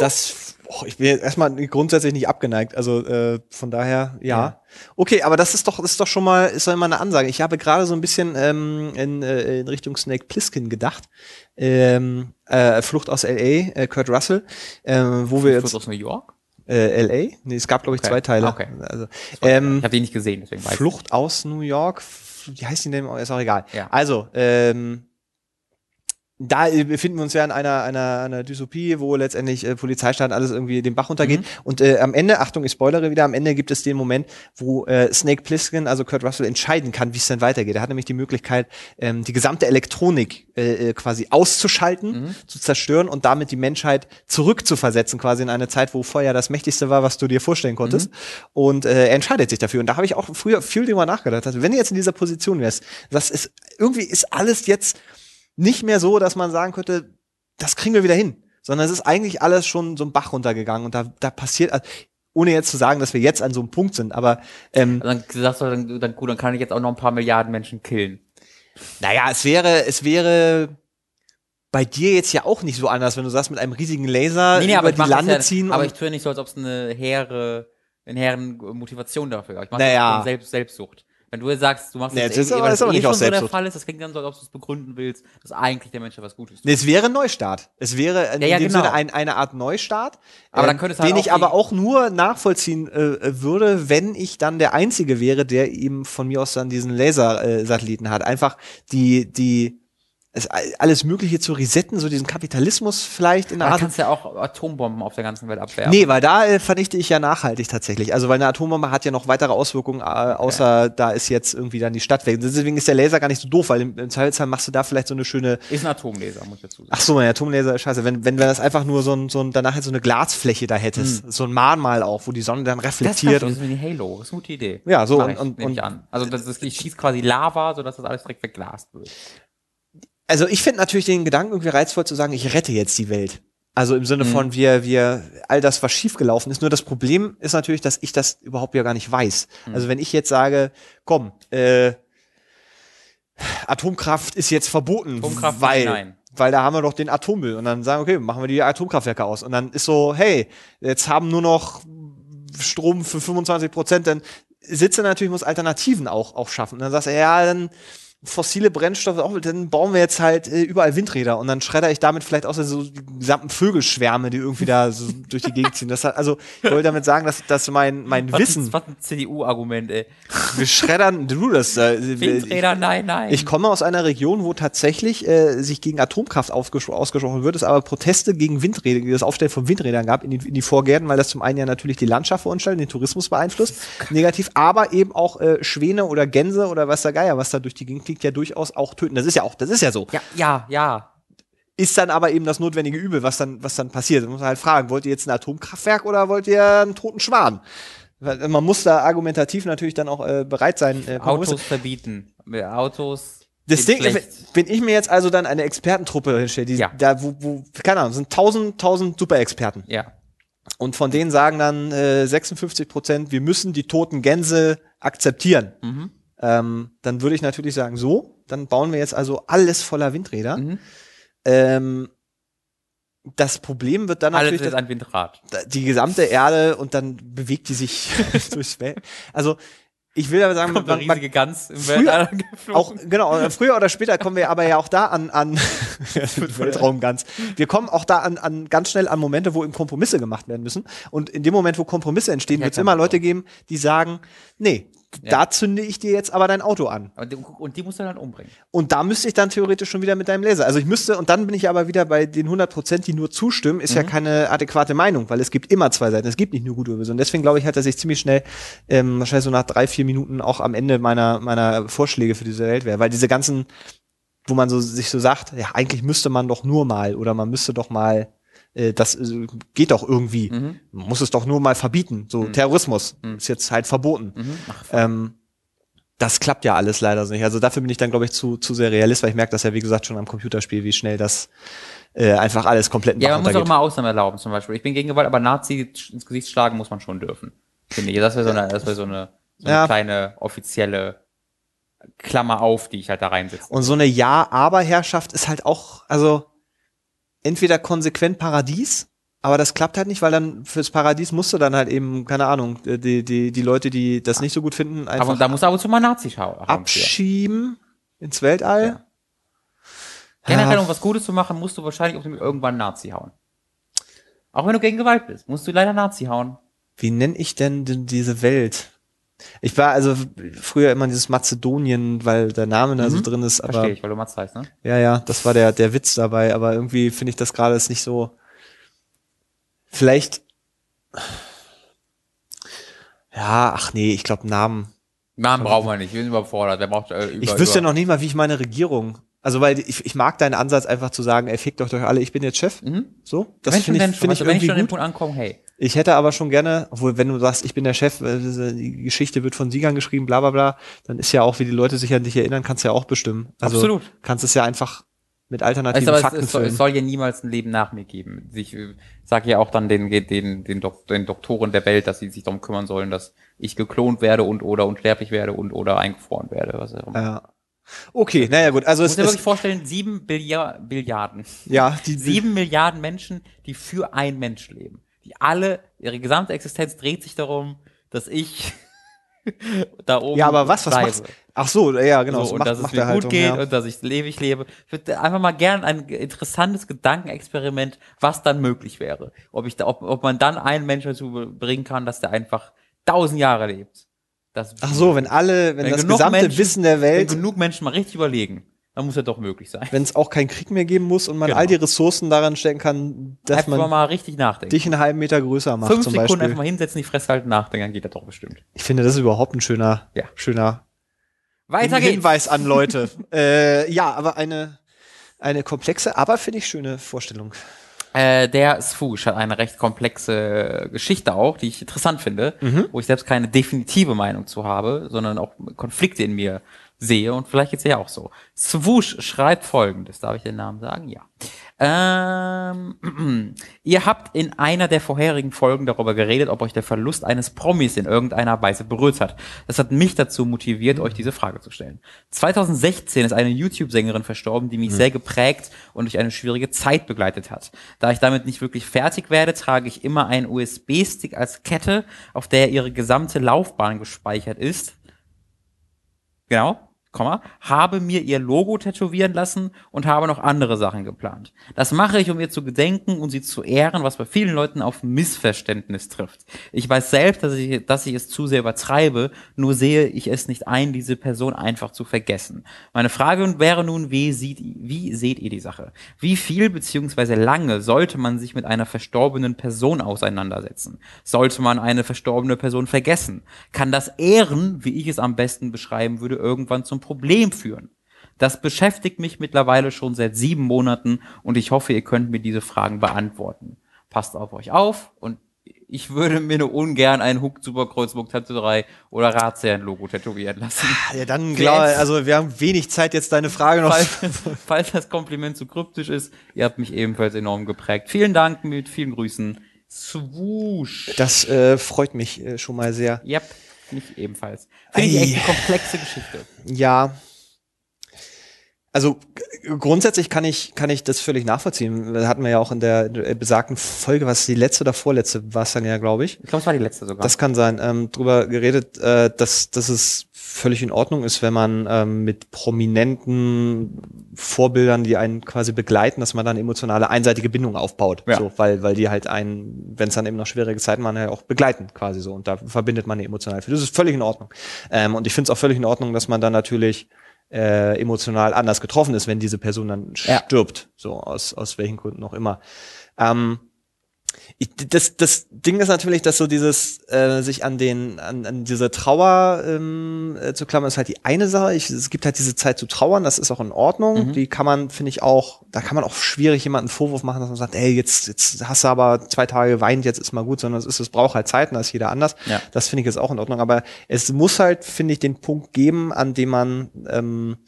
Das, oh, ich bin jetzt erstmal grundsätzlich nicht abgeneigt, also äh, von daher, ja. Ja. Okay, aber das ist doch, ist doch schon mal, ist doch immer eine Ansage. Ich habe gerade so ein bisschen ähm, in, äh, in Richtung Snake Plissken gedacht. Ähm, äh, Flucht aus L.A., äh, Kurt Russell, äh, wo wir Flucht jetzt, aus New York? äh, L.A.? Nee, es gab, glaube ich, Okay. zwei Teile. Okay. Also, ähm, Ich habe die nicht gesehen, deswegen weiß ich. Flucht aus New York. Wie heißt die denn? Ist auch egal. Ja. Also, ähm, da äh, befinden wir uns ja in einer, einer, einer Dystopie, wo letztendlich äh, Polizeistaat alles irgendwie den Bach runtergeht. Mhm. Und äh, am Ende, Achtung, ich spoilere wieder, am Ende gibt es den Moment, wo äh, Snake Plissken, also Kurt Russell, entscheiden kann, wie es denn weitergeht. Er hat nämlich die Möglichkeit, ähm, die gesamte Elektronik äh, äh, quasi auszuschalten, Mhm. zu zerstören und damit die Menschheit zurückzuversetzen, quasi in eine Zeit, wo Feuer das Mächtigste war, was du dir vorstellen konntest. Und äh, er entscheidet sich dafür. Und da habe ich auch früher viel drüber nachgedacht. Also, wenn du jetzt in dieser Position wärst, das ist, irgendwie ist alles jetzt nicht mehr so, dass man sagen könnte, das kriegen wir wieder hin. Sondern es ist eigentlich alles schon so ein Bach runtergegangen und da, da passiert, also, ohne jetzt zu sagen, dass wir jetzt an so einem Punkt sind, aber ähm, Dann sagst du, dann, dann gut, dann kann ich jetzt auch noch ein paar Milliarden Menschen killen. naja, es wäre, es wäre bei dir jetzt ja auch nicht so anders, wenn du sagst, mit einem riesigen Laser über ich die mach das Lande ja, ziehen. Aber ich tue nicht so, als ob es eine hehre, eine hehren Motivation dafür gab. Ich mache Naja. das Selbst, Selbstsucht. Wenn du jetzt sagst, du machst Nee, das das ist irgendwie, aber- weil ist aber eh nicht schon so der. Fall ist, das klingt dann so, als ob du es begründen willst, dass eigentlich der Mensch etwas Gutes tut. Nee, es wäre ein Neustart. Es wäre in Ja, ja, dem genau. Sinne ein, eine Art Neustart, Aber ähm, halt den auch ich aber auch nur nachvollziehen äh, würde, wenn ich dann der Einzige wäre, der eben von mir aus dann diesen Laser-Satelliten hat. Einfach die, die, es, alles Mögliche zu resetten, so diesen Kapitalismus vielleicht in der Art. du kannst ja auch Atombomben auf der ganzen Welt abwerfen. Nee, weil da äh, vernichte ich ja nachhaltig tatsächlich. Also weil eine Atombombe hat ja noch weitere Auswirkungen, äh, außer da ist jetzt irgendwie dann die Stadt weg. Deswegen ist der Laser gar nicht so doof, weil im, im Zweifelsfall machst du da vielleicht so eine schöne Ist ein Atomlaser, muss ich dazu sagen. Ach so, mein Atomlaser ist scheiße. Wenn, wenn wir das einfach nur so ein, so ein, danach jetzt so eine Glasfläche da hättest, so ein Mahnmal auch, wo die Sonne dann Hm. reflektiert das ist wie Halo. Das ist eine gute Idee. Ja, so, und- ich, und- und- an. Also das ist, ich schieß quasi Lava, sodass das alles direkt verglast wird. Also ich finde natürlich den Gedanken irgendwie reizvoll zu sagen, ich rette jetzt die Welt. Also im Sinne Mhm. von wir, wir, all das, was schiefgelaufen ist. Nur das Problem ist natürlich, dass ich das überhaupt ja gar nicht weiß. Mhm. Also wenn ich jetzt sage, komm, äh, Atomkraft ist jetzt verboten, Atomkraft, weil, nein. weil da haben wir doch den Atommüll und dann sagen, okay, machen wir die Atomkraftwerke aus und dann ist so, hey, jetzt haben nur noch Strom für 25 Prozent, dann sitze natürlich, muss Alternativen auch, auch schaffen. Und dann sagst du, ja, dann fossile Brennstoffe, auch, dann bauen wir jetzt halt äh, überall Windräder und dann schredder ich damit vielleicht auch so die gesamten Vögelschwärme, die irgendwie da so durch die Gegend ziehen. Das hat, also ich wollte damit sagen, dass, dass mein, mein was Wissen. Ein, was ein CDU-Argument, ey. Wir schreddern, du das. Äh, Windräder, ich, nein, nein. Ich komme aus einer Region, wo tatsächlich äh, sich gegen Atomkraft ausgesprochen wird, es aber Proteste gegen Windräder, das Aufstellen von Windrädern gab in die, in die Vorgärten, weil das zum einen ja natürlich die Landschaft verunstaltet, den Tourismus beeinflusst, negativ, aber eben auch äh, Schwäne oder Gänse oder was der Geier, was da durch die Gegend fliegt, ja durchaus auch töten. Das ist ja auch, das ist ja so. Ja, ja, ja. Ist dann aber eben das notwendige Übel, was dann, was dann passiert. Da muss man halt fragen, wollt ihr jetzt ein Atomkraftwerk oder wollt ihr einen toten Schwan? Man muss da argumentativ natürlich dann auch äh, bereit sein. Äh, Autos verbieten. Autos. Das Ding, wenn ich mir jetzt also dann eine Expertentruppe hinstelle, die Ja. da, wo, wo, keine Ahnung, sind tausend, tausend Superexperten. Ja. Und von denen sagen dann äh, 56 Prozent, wir müssen die toten Gänse akzeptieren. Mhm. Ähm, dann würde ich natürlich sagen, so, dann bauen wir jetzt also alles voller Windräder. Mhm. Ähm, das Problem wird dann Alles natürlich ist ein Windrad. die gesamte Erde und dann bewegt die sich durchs Welt. Also ich will aber sagen, Kommt man, man, Gans im früher- auch genau früher oder später kommen wir aber ja auch da an an Weltraum ganz. Wir kommen auch da an, an ganz schnell an Momente, wo eben Kompromisse gemacht werden müssen. Und in dem Moment, wo Kompromisse entstehen, Ja, wird es immer Leute geben, die sagen, nee, Ja. da zünde ich dir jetzt aber dein Auto an. Und die, und die musst du dann umbringen. Und da müsste ich dann theoretisch schon wieder mit deinem Laser. Also ich müsste, und dann bin ich aber wieder bei den 100 Prozent, die nur zustimmen, ist ja Mhm. keine adäquate Meinung, weil es gibt immer zwei Seiten. Es gibt nicht nur gute oder böse. Und deswegen glaube ich halt, dass ich ziemlich schnell, ähm, wahrscheinlich so nach drei, vier Minuten auch am Ende meiner, meiner Vorschläge für diese Welt wäre. Weil diese ganzen, wo man so sich so sagt, ja, eigentlich müsste man doch nur mal oder man müsste doch mal, äh, das äh, geht doch irgendwie. Mhm. Man muss es doch nur mal verbieten. So Terrorismus ist jetzt halt verboten. Mhm. Ach, Ähm, das klappt ja alles leider so nicht. Also dafür bin ich dann, glaube ich, zu, zu sehr realist, weil ich merke das ja, wie gesagt, schon am Computerspiel, wie schnell das äh, einfach alles komplett Ja, man muss auch immer Ausnahmen erlauben, zum Beispiel. Ich bin gegen Gewalt, aber Nazi ins Gesicht schlagen muss man schon dürfen. Finde ich. Das wäre so eine, das wäre so eine, so eine Ja. kleine offizielle Klammer auf, die ich halt da reinsetze. Und so eine Ja-Aber-Herrschaft ist halt auch, also entweder konsequent Paradies, aber das klappt halt nicht, weil dann fürs Paradies musst du dann halt eben, keine Ahnung, die, die, die Leute, die das nicht so gut finden, aber einfach da muss ab und zu mal Nazi schauen. abschieben ins Weltall. Ja. Generell, um was Gutes zu machen, musst du wahrscheinlich auch irgendwann Nazi hauen. Auch wenn du gegen Gewalt bist, musst du leider Nazi hauen. Wie nenne ich denn diese Welt? Ich war also früher immer dieses Mazedonien, weil der Name da so Mhm. drin ist, aber Verstehe ich, weil du Mats heißt, ne? ja, ja, das war der, der Witz dabei, aber irgendwie finde ich das gerade ist nicht so. Vielleicht. Ja, ach nee, ich glaube Namen. Namen brauchen wir nicht, wir sind überfordert. Wer braucht äh, über, Ich wüsste über, noch nicht mal, wie ich meine Regierung. Also, weil ich, ich mag deinen Ansatz einfach zu sagen, ey, fickt euch doch alle, ich bin jetzt Chef. Mhm. So, das finde ich, finde ich Also, wenn ich irgendwie schon an den gut. Punkt ankomme, hey. Ich hätte aber schon gerne, obwohl, wenn du sagst, ich bin der Chef, äh, die Geschichte wird von Siegern geschrieben, bla bla bla, dann ist ja auch, wie die Leute sich an dich erinnern, kannst du ja auch bestimmen. Also Absolut. kannst es ja einfach mit Also, alternativen aber es, Fakten es, soll, es soll ja niemals ein Leben nach mir geben. Ich äh, sage ja auch dann den, den, den, Dok den Doktoren der Welt, dass sie sich darum kümmern sollen, dass ich geklont werde und oder unsterblich werde und oder eingefroren werde. Was auch immer. Ja. Okay, naja gut, also Ich muss es dir wirklich vorstellen, sieben Billiard Billiarden. ja, die, Sieben Milliarden Menschen, die für ein Mensch leben. Die alle, ihre gesamte Existenz dreht sich darum, dass ich da oben ja, aber was, was bleibe. machst Ach so, ja, genau, so, und macht, dass es mir er gut halt geht ja. und dass ich ewig lebe. Ich würde einfach mal gern ein interessantes Gedankenexperiment, was dann möglich wäre. Ob ich da, ob, ob man dann einen Menschen dazu bringen kann, dass der einfach tausend Jahre lebt. Das, Ach so, wenn alle, wenn, Wenn das gesamte Menschen- Wissen der wenn Welt, genug Menschen mal richtig überlegen, dann muss er doch möglich sein. wenn es auch keinen Krieg mehr geben muss und man Genau. all die Ressourcen daran stecken kann, dass Einfach man mal richtig nachdenken. dich einen halben Meter größer macht Fünf zum Sekunden Beispiel. einfach mal hinsetzen, die Fresse halten, nachdenken, dann geht das doch bestimmt. Ich finde, das ist überhaupt ein schöner, Ja. schöner Weiter geht's. Hinweis an Leute. äh, ja, aber eine, eine komplexe, aber finde ich schöne Vorstellung. Äh, der Swoosh hat eine recht komplexe Geschichte auch, die ich interessant finde, Mhm. wo ich selbst keine definitive Meinung zu habe, sondern auch Konflikte in mir sehe und vielleicht geht's ja auch so. Swoosh schreibt folgendes, darf ich den Namen sagen? Ja. Ähm, ihr habt in einer der vorherigen Folgen darüber geredet, ob euch der Verlust eines Promis in irgendeiner Weise berührt hat. Das hat mich dazu motiviert, euch diese Frage zu stellen. 2016 ist eine YouTube-Sängerin verstorben, die mich sehr geprägt und durch eine schwierige Zeit begleitet hat. Da ich damit nicht wirklich fertig werde, trage ich immer einen USB-Stick als Kette, auf der ihre gesamte Laufbahn gespeichert ist. Genau. Komma, habe mir ihr Logo tätowieren lassen und habe noch andere Sachen geplant. Das mache ich, um ihr zu gedenken und sie zu ehren, was bei vielen Leuten auf Missverständnis trifft. Ich weiß selbst, dass ich, dass ich es zu sehr übertreibe, nur sehe ich es nicht ein, diese Person einfach zu vergessen. Meine Frage wäre nun, wie, sieht, wie seht ihr die Sache? Wie viel bzw. lange sollte man sich mit einer verstorbenen Person auseinandersetzen? Sollte man eine verstorbene Person vergessen? Kann das Ehren, wie ich es am besten beschreiben würde, irgendwann zum Problem führen? Das beschäftigt mich mittlerweile schon seit sieben Monaten und ich hoffe, ihr könnt mir diese Fragen beantworten. Passt auf euch auf und ich würde mir nur ungern ein Hook Super Kreuzburg Tattoo 3 oder Ratsherrn Logo tätowieren lassen. Ja, dann glaube also wir haben wenig Zeit jetzt deine Frage noch. Falls, falls das Kompliment zu kryptisch ist, ihr habt mich ebenfalls enorm geprägt. Vielen Dank mit vielen Grüßen. Swoosh. Das äh, freut mich äh, schon mal sehr. Yep, mich ebenfalls. Finde ich echt eine komplexe Geschichte. Ja, also grundsätzlich kann ich, kann ich das völlig nachvollziehen. Das hatten wir ja auch in der besagten Folge, was die letzte oder vorletzte war es dann ja, glaube ich. Ich glaube, es war die letzte sogar. Das kann sein. Ähm, drüber geredet, äh, dass, dass es völlig in Ordnung ist, wenn man ähm, mit prominenten Vorbildern, die einen quasi begleiten, dass man dann emotionale einseitige Bindungen aufbaut. Ja. So, weil, weil die halt einen, wenn es dann eben noch schwierige Zeiten waren, ja auch begleiten quasi so. Und da verbindet man eine emotionale. Das ist völlig in Ordnung. Ähm, und ich finde es auch völlig in Ordnung, dass man dann natürlich äh, emotional anders getroffen ist, wenn diese Person dann ja. stirbt, so aus, aus welchen Gründen auch immer. Ähm, ich, das, das Ding ist natürlich, dass so dieses äh, sich an den an, an diese Trauer ähm, äh, zu klammern ist halt die eine Sache. Ich, es gibt halt diese Zeit zu trauern, das ist auch in Ordnung. Mhm. Die kann man, finde ich auch, da kann man auch schwierig jemanden Vorwurf machen, dass man sagt, ey, jetzt jetzt hast du aber zwei Tage geweint, jetzt ist mal gut, sondern es ist, es braucht halt Zeit, und da ist jeder anders. Ja. Das finde ich jetzt auch in Ordnung. Aber es muss halt, finde ich, den Punkt geben, an dem man ähm,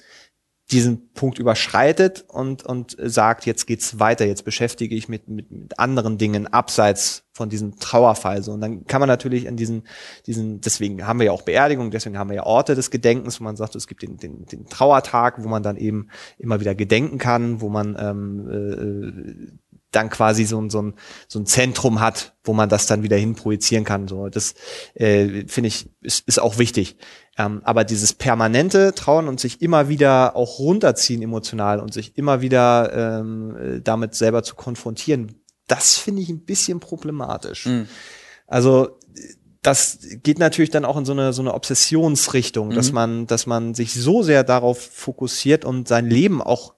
diesen Punkt überschreitet und, und sagt, jetzt geht's weiter, jetzt beschäftige ich mich mit, mit anderen Dingen abseits von diesem Trauerfall. So. Und dann kann man natürlich in diesen, diesen, deswegen haben wir ja auch Beerdigung, deswegen haben wir ja Orte des Gedenkens, wo man sagt, es gibt den, den, den Trauertag, wo man dann eben immer wieder gedenken kann, wo man ähm, äh, dann quasi so, ein so, ein, so ein Zentrum hat, wo man das dann wieder hin projizieren kann. So, das äh, finde ich ist, ist auch wichtig. Ähm, aber dieses permanente Trauen und sich immer wieder auch runterziehen emotional und sich immer wieder ähm, äh, damit selber zu konfrontieren, das finde ich ein bisschen problematisch. Mhm. Also das geht natürlich dann auch in so eine so eine Obsessionsrichtung, mhm. dass man dass man sich so sehr darauf fokussiert und sein Leben auch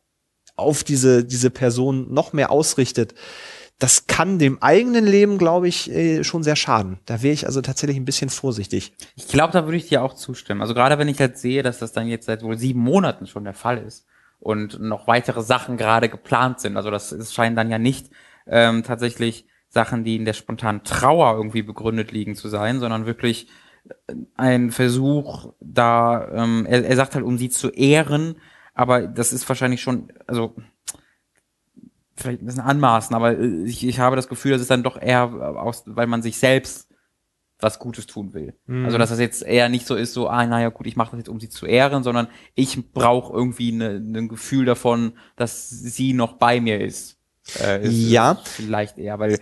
auf diese, diese Person noch mehr ausrichtet, das kann dem eigenen Leben, glaube ich, äh, schon sehr schaden. Da wäre ich also tatsächlich ein bisschen vorsichtig. Ich glaube, da würde ich dir auch zustimmen. Also gerade wenn ich halt sehe, dass das dann jetzt seit wohl sieben Monaten schon der Fall ist und noch weitere Sachen gerade geplant sind. Also das, das scheinen dann ja nicht ähm, tatsächlich Sachen, die in der spontanen Trauer irgendwie begründet liegen zu sein, sondern wirklich ein Versuch, da, ähm, er, er sagt halt, um sie zu ehren, aber das ist wahrscheinlich schon, also vielleicht ein bisschen anmaßen, aber äh, ich, ich habe das Gefühl, das ist dann doch eher aus, weil man sich selbst was Gutes tun will. Mhm. Also dass das jetzt eher nicht so ist, so, ah, naja, gut, ich mache das jetzt, um sie zu ehren, sondern ich brauche irgendwie ne, ne, ein Gefühl davon, dass sie noch bei mir ist. Äh, ist ja. Vielleicht eher, weil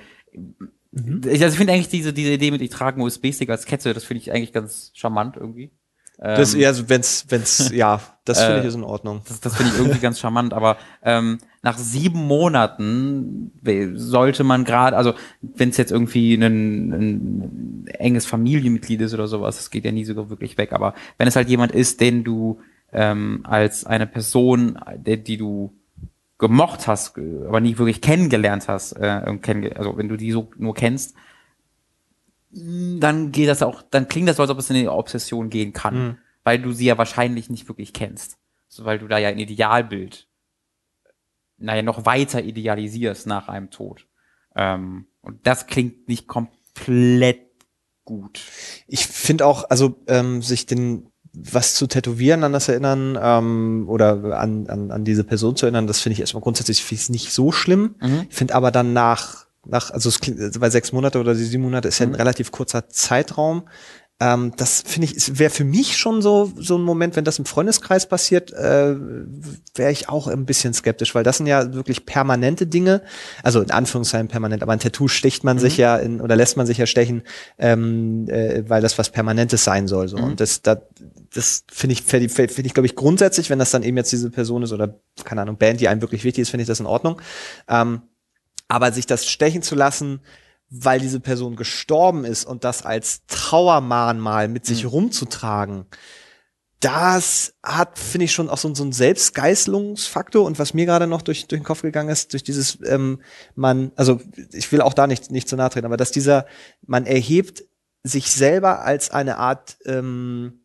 mhm. ich, also ich finde eigentlich diese, diese Idee mit, ich trage einen USB-Stick als Kette, das finde ich eigentlich ganz charmant irgendwie. Das, ähm, ja, also wenn's, wenn's, ja, das finde ich äh, ist in Ordnung. Das, das finde ich irgendwie ganz charmant, aber ähm, nach sieben Monaten sollte man gerade, also wenn es jetzt irgendwie ein, ein enges Familienmitglied ist oder sowas, das geht ja nie so wirklich weg, aber wenn es halt jemand ist, den du ähm, als eine Person, die, die du gemocht hast, aber nie wirklich kennengelernt hast, äh, kenn, also wenn du die so nur kennst, dann geht das auch, dann klingt das so, als ob es in eine Obsession gehen kann, mhm. weil du sie ja wahrscheinlich nicht wirklich kennst. So, weil du da ja ein Idealbild, naja, noch weiter idealisierst nach einem Tod. Ähm, und das klingt nicht komplett gut. Ich finde auch, also ähm, sich den was zu tätowieren, an das erinnern ähm, oder an, an, an diese Person zu erinnern, das finde ich erstmal grundsätzlich nicht so schlimm. Mhm. Ich finde aber dann nach nach, also es klingt, also bei sechs Monate oder sieben Monate ist ja ein mhm. relativ kurzer Zeitraum. Ähm, das finde ich, wäre für mich schon so, so ein Moment, wenn das im Freundeskreis passiert, äh, wäre ich auch ein bisschen skeptisch, weil das sind ja wirklich permanente Dinge. Also in Anführungszeichen permanent, aber ein Tattoo sticht man mhm. sich ja in, oder lässt man sich ja stechen, ähm, äh, weil das was Permanentes sein soll. So. Mhm. Und das, da, das finde ich, finde find ich, glaube ich, grundsätzlich, wenn das dann eben jetzt diese Person ist oder, keine Ahnung, Band, die einem wirklich wichtig ist, finde ich das in Ordnung. Ähm, aber sich das stechen zu lassen, weil diese Person gestorben ist und das als Trauermahnmal mit sich mhm. rumzutragen, das hat, finde ich, schon auch so, so einen Selbstgeißelungsfaktor. Und was mir gerade noch durch, durch den Kopf gegangen ist, durch dieses, ähm, man, also ich will auch da nicht, nicht zu nahe treten, aber dass dieser, man erhebt sich selber als eine Art ähm,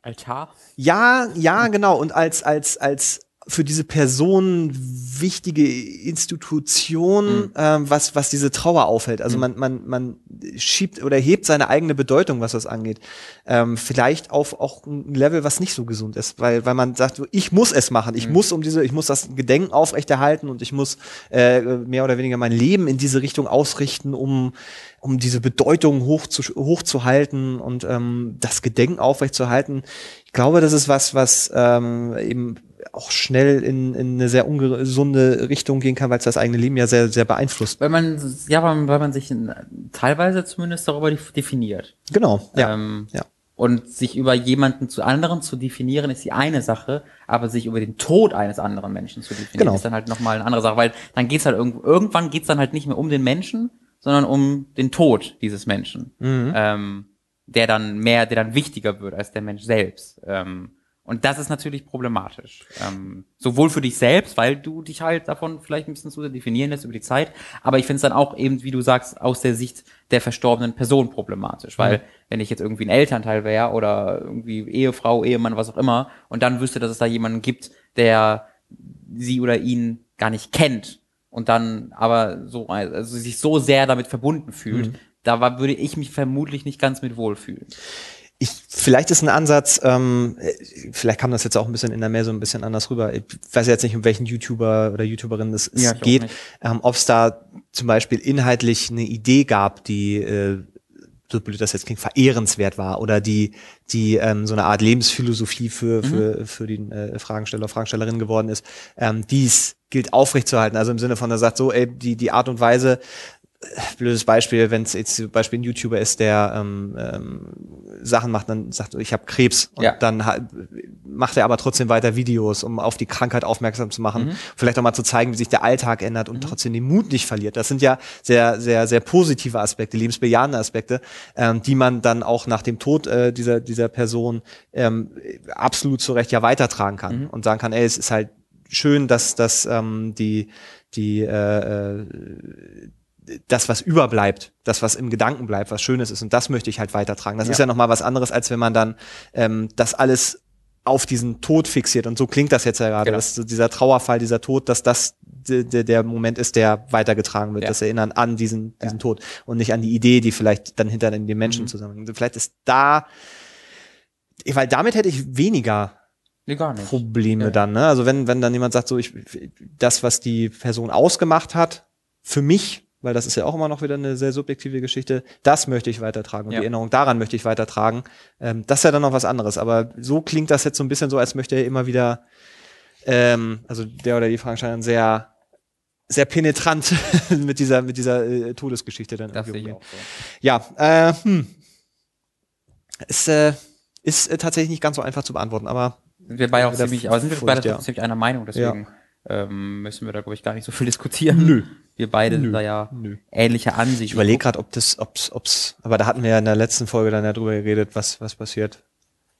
Altar? Ja, ja, genau. Und als, als, als für diese Person wichtige Institution, mhm. ähm, was, was diese Trauer aufhält. Also mhm. man, man, man schiebt oder hebt seine eigene Bedeutung, was das angeht. Ähm, vielleicht auf auch ein Level, was nicht so gesund ist, weil, weil man sagt, ich muss es machen, ich mhm. muss um diese, ich muss das Gedenken aufrechterhalten und ich muss äh, mehr oder weniger mein Leben in diese Richtung ausrichten, um um diese Bedeutung hoch zu, hochzuhalten und ähm, das Gedenken aufrechtzuerhalten. Ich glaube, das ist was, was ähm, eben auch schnell in, in eine sehr ungesunde Richtung gehen kann, weil es das eigene Leben ja sehr, sehr beeinflusst. Weil man, ja, weil man sich in, teilweise zumindest darüber definiert. Genau, ja. Ähm, ja. Und sich über jemanden zu anderen zu definieren, ist die eine Sache, aber sich über den Tod eines anderen Menschen zu definieren, genau. ist dann halt nochmal eine andere Sache, weil dann geht's halt irgend, irgendwann geht's dann halt nicht mehr um den Menschen, sondern um den Tod dieses Menschen, mhm. ähm, der dann mehr, der dann wichtiger wird als der Mensch selbst. Ähm, und das ist natürlich problematisch. Ähm, sowohl für dich selbst, weil du dich halt davon vielleicht ein bisschen zu definieren lässt über die Zeit, aber ich finde es dann auch eben, wie du sagst, aus der Sicht der verstorbenen Person problematisch. Weil mhm. wenn ich jetzt irgendwie ein Elternteil wäre oder irgendwie Ehefrau, Ehemann, was auch immer, und dann wüsste, dass es da jemanden gibt, der sie oder ihn gar nicht kennt und dann aber so, also sich so sehr damit verbunden fühlt, mhm. da war, würde ich mich vermutlich nicht ganz mit wohlfühlen ich, vielleicht ist ein Ansatz, ähm, vielleicht kam das jetzt auch ein bisschen in der Mail so ein bisschen anders rüber. Ich weiß jetzt nicht, um welchen YouTuber oder YouTuberin es ja, geht, ähm, ob es da zum Beispiel inhaltlich eine Idee gab, die äh, so blöd das jetzt klingt, verehrenswert war oder die, die ähm, so eine Art Lebensphilosophie für, mhm. für, für die äh, Fragensteller, Fragestellerin geworden ist, ähm, dies gilt aufrechtzuerhalten. Also im Sinne von, er sagt so, ey, die, die Art und Weise, blödes Beispiel, wenn es jetzt zum Beispiel ein YouTuber ist, der ähm, ähm, Sachen macht, dann sagt, ich habe Krebs und ja. dann macht er aber trotzdem weiter Videos, um auf die Krankheit aufmerksam zu machen, mhm. vielleicht auch mal zu zeigen, wie sich der Alltag ändert und mhm. trotzdem den Mut nicht verliert. Das sind ja sehr, sehr, sehr positive Aspekte, lebensbejahende Aspekte, ähm, die man dann auch nach dem Tod äh, dieser dieser Person ähm, absolut zu Recht ja weitertragen kann mhm. und sagen kann, ey, es ist halt schön, dass dass ähm, die die äh, äh das, was überbleibt, das, was im Gedanken bleibt, was Schönes ist. Und das möchte ich halt weitertragen. Das ja. ist ja nochmal was anderes, als wenn man dann ähm, das alles auf diesen Tod fixiert. Und so klingt das jetzt ja gerade, genau. dass dieser Trauerfall, dieser Tod, dass das der, Moment ist, der weitergetragen wird, ja. das Erinnern an diesen, diesen ja. Tod und nicht an die Idee, die vielleicht dann hinter den Menschen mhm. zusammenhängt. Vielleicht ist da, weil damit hätte ich weniger Nee, Probleme ja. dann. Ne? Also wenn, wenn dann jemand sagt, so ich das, was die Person ausgemacht hat, für mich weil das ist ja auch immer noch wieder eine sehr subjektive Geschichte. Das möchte ich weitertragen und ja. die Erinnerung daran möchte ich weitertragen. Ähm, das ist ja dann noch was anderes. Aber so klingt das jetzt so ein bisschen so, als möchte er immer wieder, ähm, also der oder die Fragenstein sehr sehr penetrant mit dieser mit dieser äh, Todesgeschichte dann das irgendwie umgehen. So. Ja, äh, hm. es äh, ist äh, tatsächlich nicht ganz so einfach zu beantworten, aber sind wir beide auch ziemlich, aber sind wir beide ja. ziemlich einer Meinung, deswegen ja. ähm, müssen wir da glaube ich gar nicht so viel diskutieren. Nö. Wir beide Nö. sind da ja Nö. ähnliche Ansicht. Ich überlege gerade, ob das, ob's, ob's, aber da hatten wir ja in der letzten Folge dann ja drüber geredet, was, was passiert.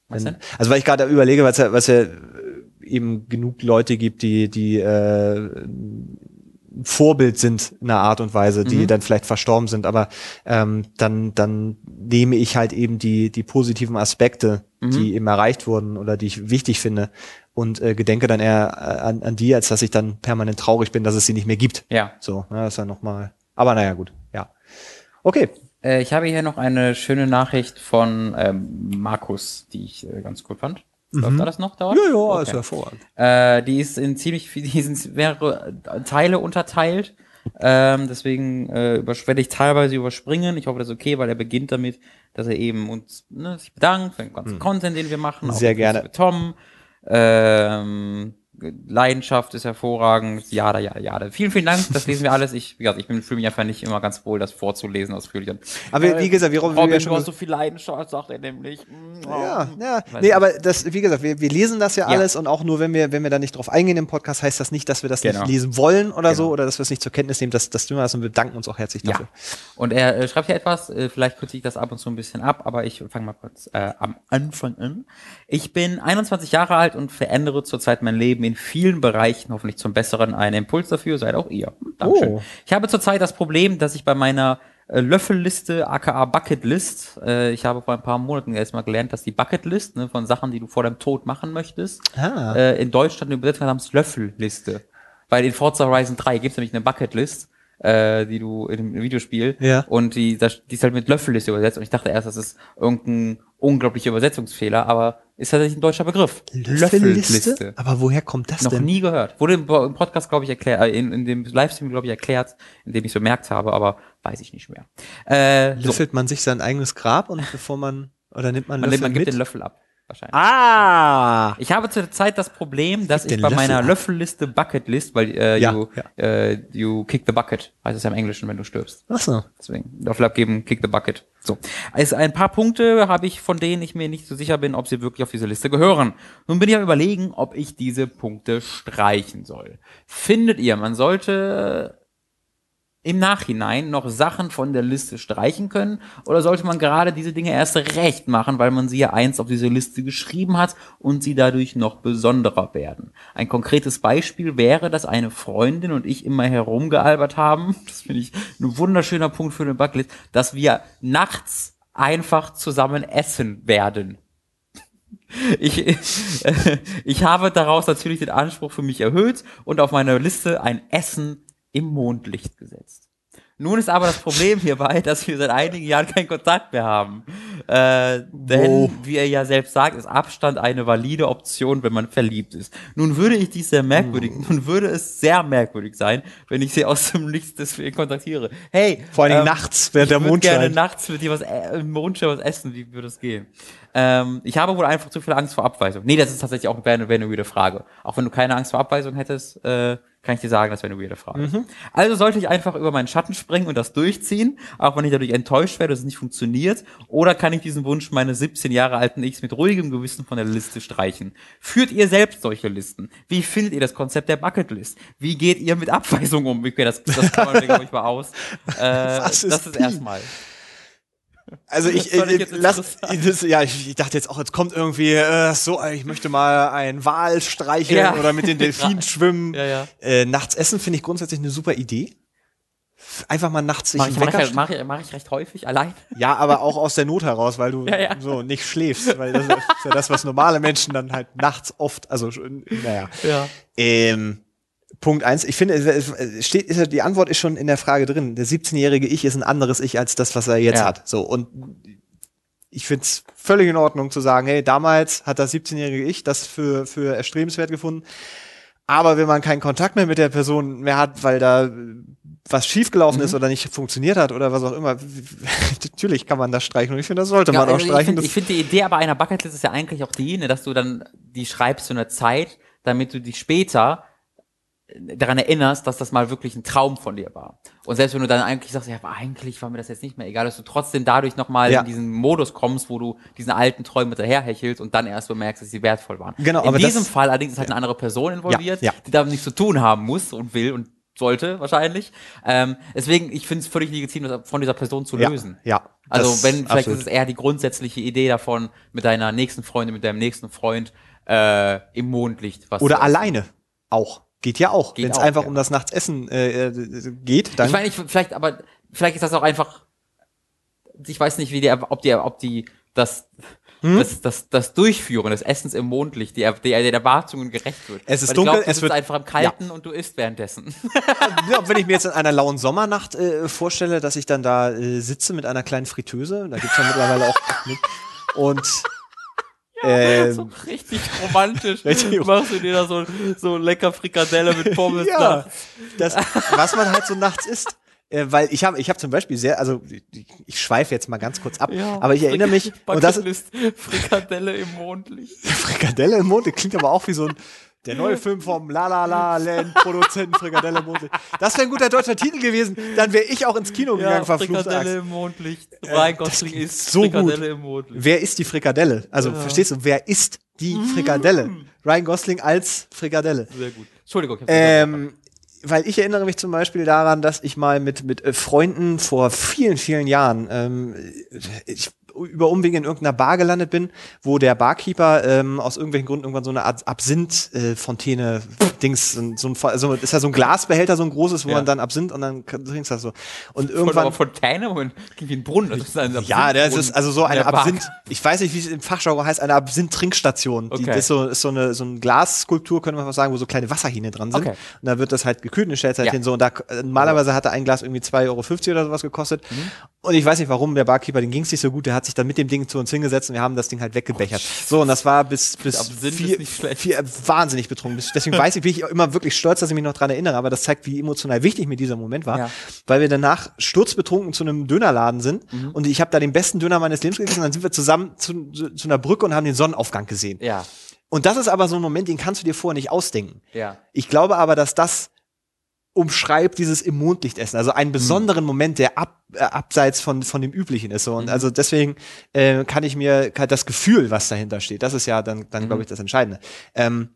Was denn? Also weil ich gerade überlege, was ja, was ja eben genug Leute gibt, die, die äh, Vorbild sind in einer Art und Weise, die mhm. dann vielleicht verstorben sind, aber ähm, dann, dann nehme ich halt eben die, die positiven Aspekte, mhm. die eben erreicht wurden oder die ich wichtig finde und äh, gedenke dann eher äh, an, an die, als dass ich dann permanent traurig bin, dass es sie nicht mehr gibt. Ja. So, ne, das ist ja nochmal. Aber naja, gut, ja. Okay. Äh, ich habe hier noch eine schöne Nachricht von ähm, Markus, die ich äh, ganz cool fand. Läuft mhm. da das noch dauert? Ja, ja, okay. ist hervorragend. Äh, die ist in ziemlich viel, die sind mehrere Teile unterteilt. Ähm, deswegen äh, werde ich teilweise überspringen. Ich hoffe, das ist okay, weil er beginnt damit, dass er eben uns ne, sich bedankt für den ganzen mhm. Content, den wir machen. Sehr gerne. Tom. Ähm, Leidenschaft ist hervorragend, ja, ja, ja. Vielen, vielen Dank, das lesen wir alles. Ich, wie gesagt, ich fühle mich einfach nicht immer ganz wohl, das vorzulesen ausführlich. Aber wie, wie gesagt, wie Robin, Robin wir schon hast so viel Leidenschaft, sagt er nämlich. Mm, oh. Ja, ja. Weiß Nee, nicht. aber das, wie gesagt, wir, wir lesen das ja Ja. alles und auch nur, wenn wir, wenn wir da nicht drauf eingehen im Podcast, heißt das nicht, dass wir das Genau. nicht lesen wollen oder so Genau. oder dass wir es nicht zur Kenntnis nehmen. Das, das tun wir das und wir danken uns auch herzlich dafür. Ja. Und er äh, schreibt hier etwas, äh, vielleicht kürze ich das ab und zu ein bisschen ab, aber ich fange mal kurz äh, am Anfang an. Ich bin 21 Jahre alt und verändere zurzeit mein Leben in vielen Bereichen, hoffentlich zum Besseren. Ein Impuls dafür seid auch ihr. Dankeschön. Oh. Ich habe zurzeit das Problem, dass ich bei meiner äh, Löffelliste, aka Bucketlist, äh, ich habe vor ein paar Monaten erst mal gelernt, dass die Bucketlist ne, von Sachen, die du vor deinem Tod machen möchtest, Ah. äh, in Deutschland übersetzt namens Löffelliste. Weil in Forza Horizon 3 gibt es nämlich eine Bucketlist, äh, die du in dem Videospiel Ja. und die, das, die ist halt mit Löffelliste übersetzt und ich dachte erst, das ist irgendein unglaublicher Übersetzungsfehler, aber ist tatsächlich ein deutscher Begriff. Löffelliste? Aber woher kommt das Noch denn? nie gehört. Wurde im, Podcast, glaube ich, erklärt, äh, in, in dem Livestream, glaube ich, erklärt, in dem ich so merkt habe, aber weiß ich nicht mehr. Äh, so, Löffelt man sich sein eigenes Grab und bevor man, oder nimmt man man, Löffel man gibt mit? den Löffel ab, wahrscheinlich. ah! Ich habe zur Zeit das Problem, dass den ich bei Löffel meiner ab. Löffelliste Bucketlist, weil äh, Ja, you, Äh, you kick the bucket, heißt es ja im Englischen, wenn du stirbst. Achso. Deswegen Löffel abgeben, kick the bucket. So. Also ein paar Punkte habe ich, von denen ich mir nicht so sicher bin, ob sie wirklich auf diese Liste gehören. Nun bin ich am überlegen, ob ich diese Punkte streichen soll. Findet ihr, man sollte im Nachhinein noch Sachen von der Liste streichen können? Oder sollte man gerade diese Dinge erst recht machen, weil man sie ja einst auf diese Liste geschrieben hat und sie dadurch noch besonderer werden? Ein konkretes Beispiel wäre, dass eine Freundin und ich immer herumgealbert haben, das finde ich ein wunderschöner Punkt für eine Bucketlist, dass wir nachts einfach zusammen essen werden. Ich, ich habe daraus natürlich den Anspruch für mich erhöht und auf meine Liste ein Essen im Mondlicht gesetzt. Nun ist aber das Problem hierbei, dass wir seit einigen Jahren keinen Kontakt mehr haben. Äh, denn, Wo? wie er ja selbst sagt, ist Abstand eine valide Option, wenn man verliebt ist. Nun würde ich dies sehr merkwürdig, nun würde es sehr merkwürdig sein, wenn ich sie aus dem Nichts deswegen kontaktiere. Hey, Vor Dingen ähm, nachts, während der Mond gerne scheint. nachts mit dir was äh, im Mondschein was essen. Wie würde es gehen? Ähm, ich habe wohl einfach zu viel Angst vor Abweisung. Nee, das ist tatsächlich auch eine, eine weirde Frage. Auch wenn du keine Angst vor Abweisung hättest, äh, kann ich dir sagen, das wäre eine weirde Frage. Mhm. Also sollte ich einfach über meinen Schatten springen und das durchziehen, auch wenn ich dadurch enttäuscht werde, dass es nicht funktioniert, oder kann ich diesen Wunsch meines 17 Jahre alten Ichs mit ruhigem Gewissen von der Liste streichen? Führt ihr selbst solche Listen? Wie findet ihr das Konzept der Bucketlist? Wie geht ihr mit Abweisung um? Okay, das, das kann man, glaube ich, mal aus. Äh, Was ist das ist erstmal. Also ich, fand ich äh, jetzt lass, das, ja, ich, ich dachte jetzt auch, jetzt kommt irgendwie äh, so, ich möchte mal einen Wal streicheln Ja. oder mit den Delfinen schwimmen. Ja, ja. Äh, nachts essen finde ich grundsätzlich eine super Idee. Einfach mal nachts sich Mach ich, mach, ich, mach, ich, mach ich recht häufig allein. Ja, aber auch aus der Not heraus, weil du so nicht schläfst, weil das ist ja das, was normale Menschen dann halt nachts oft, also naja. Ja. Ähm, Punkt eins, ich finde, es steht, ist ja- die Antwort ist schon in der Frage drin. Der 17-jährige Ich ist ein anderes Ich als das, was er jetzt Ja. hat. So, und ich finde es völlig in Ordnung zu sagen, hey, damals hat das 17-jährige Ich das für, für erstrebenswert gefunden. Aber wenn man keinen Kontakt mehr mit der Person mehr hat, weil da was schiefgelaufen Mhm. ist oder nicht funktioniert hat oder was auch immer, natürlich kann man das streichen und ich finde, das sollte man auch also ich streichen. finde Das- find die Idee aber einer Bucketlist ist ja eigentlich auch die, ne, dass du dann die schreibst zu einer Zeit, damit du dich später daran erinnerst, dass das mal wirklich ein Traum von dir war. Und selbst wenn du dann eigentlich sagst, ja, aber eigentlich war mir das jetzt nicht mehr egal, dass du trotzdem dadurch nochmal Ja. in diesen Modus kommst, wo du diesen alten Träumen hinterherhechelst und dann erst bemerkst, dass sie wertvoll waren. Genau, in aber diesem Fall allerdings ist halt eine andere Person involviert, ja. die damit nichts zu tun haben muss und will und sollte wahrscheinlich. Ähm, deswegen, ich finde es völlig legitim, das von dieser Person zu ja, lösen. ja. Also wenn, vielleicht absolut. ist es eher die grundsätzliche Idee davon, mit deiner nächsten Freundin, mit deinem nächsten Freund äh, im Mondlicht was Oder alleine auch. Geht ja auch. Wenn es einfach ja. um das Nachtsessen äh, äh, geht, dann. Ich meine, ich, vielleicht, aber vielleicht ist das auch einfach. Ich weiß nicht, wie die, ob die, ob die das, Hm? das, das, das Durchführen des Essens im Mondlicht, die, die, den Erwartungen gerecht wird. Es ist Weil dunkel, glaub, du es wird- einfach im Kalten und du isst währenddessen. ja, wenn ich mir jetzt in einer lauen Sommernacht äh, vorstelle, dass ich dann da äh, sitze mit einer kleinen Fritteuse, da gibt's ja mittlerweile auch und ähm, so richtig romantisch. Richtig. Machst du dir da so, so lecker Frikadelle mit Pommes ja, das, was man halt so nachts isst. Äh, weil ich habe ich hab zum Beispiel sehr, also ich, ich schweife jetzt mal ganz kurz ab, Ja, aber ich erinnere mich, und das Bucketlist, Frikadelle im Mondlicht. Frikadelle im Mond, das klingt aber auch wie so ein Der neue Film vom La La La Land Produzenten Frikadelle Mondlicht. Das wäre ein guter deutscher Titel gewesen. Dann wäre ich auch ins Kino gegangen, ja, verflucht. Frikadelle im Mondlicht. Ryan Gosling ist so Frikadelle gut. im Mondlicht. Wer ist die Frikadelle? Also, verstehst du, wer ist die Frikadelle? Ryan Gosling als Frikadelle. Sehr gut. Entschuldigung, ich hab's Ähm, weil ich erinnere mich zum Beispiel daran, dass ich mal mit, mit äh, Freunden vor vielen, vielen Jahren ähm, ich über Umwege in irgendeiner Bar gelandet bin, wo der Barkeeper ähm, aus irgendwelchen Gründen irgendwann so eine Art Absinth-Fontäne Dings, so ein, also ist ja so ein Glasbehälter, so ein großes, wo Ja. man dann Absinth und dann trinkst du das so. Und Irgendwann irgendwann aber Fontäne, Moment, klingt wie ein Brunnen. Das ist ein ja, das ist also so eine Absinth, ich weiß nicht, wie es im Fachjargon heißt, eine Absinth-Trinkstation. Die Okay. das ist so, ist so eine, so ein Glasskulptur, könnte man fast sagen, wo so kleine Wasserhähne dran sind. Okay. Und da wird das halt gekühlt und stellt halt Ja. hin so. Und da, normalerweise hatte ein Glas irgendwie 2,50 Euro oder sowas gekostet. Mhm. Und ich weiß nicht warum, der Barkeeper, den ging es nicht so gut, der hat sich dann mit dem Ding zu uns hingesetzt und wir haben das Ding halt weggebechert. So, und das war bis, bis vier, ist nicht schlecht. vier, wahnsinnig betrunken. Deswegen weiß ich, bin ich immer wirklich stolz, dass ich mich noch dran erinnere, aber das zeigt, wie emotional wichtig mir dieser Moment war, Ja. weil wir danach sturzbetrunken zu einem Dönerladen sind Mhm. und ich habe da den besten Döner meines Lebens gegessen und dann sind wir zusammen zu, zu, zu einer Brücke und haben den Sonnenaufgang gesehen. Ja, Und das ist aber so ein Moment, den kannst du dir vorher nicht ausdenken. ja. Ich glaube aber, dass das umschreibt dieses im Mondlicht essen, also einen besonderen Moment, der ab, äh, abseits von von dem üblichen ist so und also deswegen äh, kann ich mir kann das Gefühl, was dahinter steht, das ist ja dann dann glaube ich das Entscheidende. Ähm,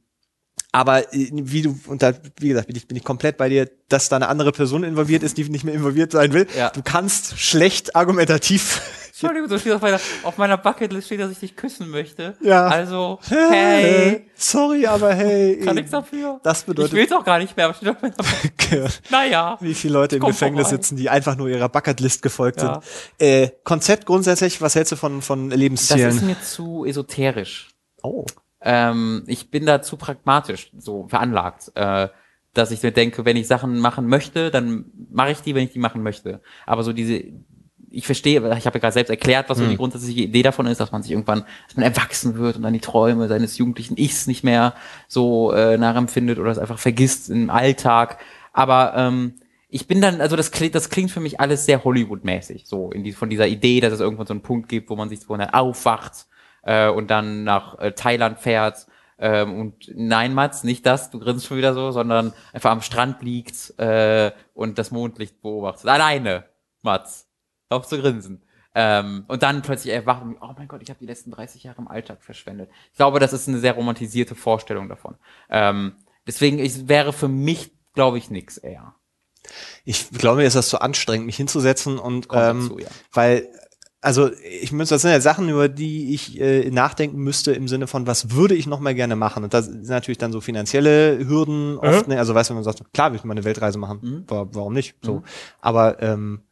aber äh, wie du und da wie gesagt bin ich bin ich komplett bei dir, dass da eine andere Person involviert ist, die nicht mehr involviert sein will. Ja. Du kannst schlecht argumentativ Entschuldigung, so steht auf meiner, auf meiner Bucketlist steht, dass ich dich küssen möchte. Ja. Also, hey, sorry, aber hey, kann ich dafür? Das ich bedeutet- will es auch gar nicht mehr, aber steht auf meiner Bucketlist. Naja. wie viele Leute im Gefängnis vorbei. sitzen, die einfach nur ihrer Bucketlist gefolgt Ja. sind. Äh, Konzept grundsätzlich, was hältst du von, von Das Lebenszielen? ist mir zu esoterisch. oh. Ähm, ich bin da zu pragmatisch so veranlagt, äh, dass ich mir denke, wenn ich Sachen machen möchte, dann mache ich die, wenn ich die machen möchte. Aber so diese, ich verstehe, ich habe ja gerade selbst erklärt, was so die grundsätzliche Idee davon ist, dass man sich irgendwann, dass man erwachsen wird und dann die Träume seines jugendlichen Ichs nicht mehr so äh, nachempfindet oder es einfach vergisst im Alltag. Aber ähm, ich bin dann, also das klingt, das klingt für mich alles sehr Hollywood-mäßig, so in die, von dieser Idee, dass es irgendwann so einen Punkt gibt, wo man sich so aufwacht äh, und dann nach äh, Thailand fährt. Ähm, und nein, Mats, nicht das, du grinst schon wieder so, sondern einfach am Strand liegt äh, und das Mondlicht beobachtet. Alleine, Mats. Auf zu grinsen. Ähm, und dann plötzlich erwacht und, oh mein Gott, ich habe die letzten 30 Jahre im Alltag verschwendet. Ich glaube, das ist eine sehr romantisierte Vorstellung davon. Ähm, deswegen ich, wäre für mich, glaube ich, nix eher. Ich glaube, mir ist das zu anstrengend, mich hinzusetzen und Kommt ähm, dazu, ja. weil also ich müsste, das sind ja Sachen, über die ich äh, nachdenken müsste im Sinne von, was würde ich noch mal gerne machen? Und das sind natürlich dann so finanzielle Hürden oft, ne? Also weißt du, wenn man sagt, klar, will ich mal eine Weltreise machen, Mhm. Wa- warum nicht? So, aber ähm,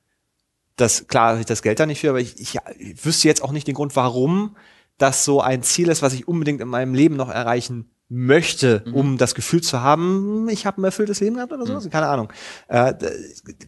das klar, habe ich das Geld da nicht für, aber ich, ich, ich wüsste jetzt auch nicht den Grund, warum das so ein Ziel ist, was ich unbedingt in meinem Leben noch erreichen möchte, Mhm. um das Gefühl zu haben, ich habe ein erfülltes Leben gehabt oder so, keine Ahnung. Äh,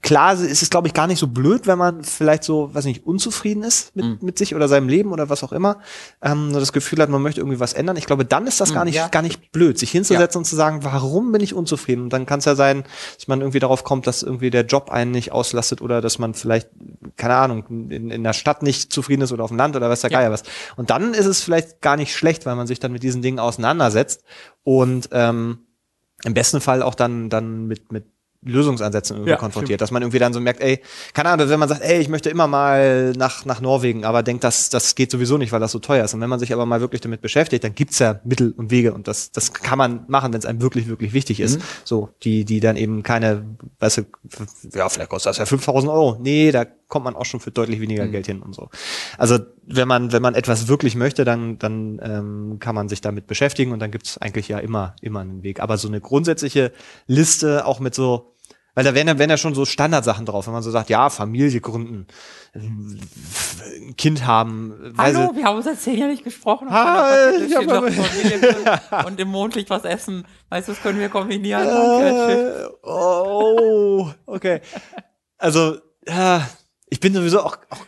klar ist es, glaube ich, gar nicht so blöd, wenn man vielleicht so, weiß nicht, unzufrieden ist mit, Mhm. mit sich oder seinem Leben oder was auch immer, ähm, nur das Gefühl hat, man möchte irgendwie was ändern. Ich glaube, dann ist das gar nicht, Mhm. ja. gar nicht blöd, sich hinzusetzen und zu sagen, warum bin ich unzufrieden? Und dann kann es ja sein, dass man irgendwie darauf kommt, dass irgendwie der Job einen nicht auslastet oder dass man vielleicht, keine Ahnung, in, in der Stadt nicht zufrieden ist oder auf dem Land oder was der Ja. Geier was. Und dann ist es vielleicht gar nicht schlecht, weil man sich dann mit diesen Dingen auseinandersetzt und ähm, im besten Fall auch dann, dann mit, mit Lösungsansätzen irgendwie Ja, konfrontiert, dass man irgendwie dann so merkt, ey, keine Ahnung, wenn man sagt, ey, ich möchte immer mal nach, nach Norwegen, aber denkt, das, das geht sowieso nicht, weil das so teuer ist. Und wenn man sich aber mal wirklich damit beschäftigt, dann gibt's ja Mittel und Wege und das, das kann man machen, wenn es einem wirklich, wirklich wichtig ist. So, die, die dann eben keine, weißt du, ja, vielleicht kostet das ja 5000 Euro. Nee, da kommt man auch schon für deutlich weniger Geld hin und so. Also, wenn man, wenn man etwas wirklich möchte, dann, dann ähm, kann man sich damit beschäftigen und dann gibt's eigentlich ja immer, immer einen Weg. Aber so eine grundsätzliche Liste auch mit so, weil da wären ja, wären ja schon so Standardsachen drauf, wenn man so sagt, ja, Familie gründen, ein Kind haben, Hallo, wir haben seit zehn Jahren nicht gesprochen. Bucketlist ich hab Familie und im Mondlicht was essen. Weißt du, das können wir kombinieren. Äh, oh, okay. Also, ja, ich bin sowieso auch, auch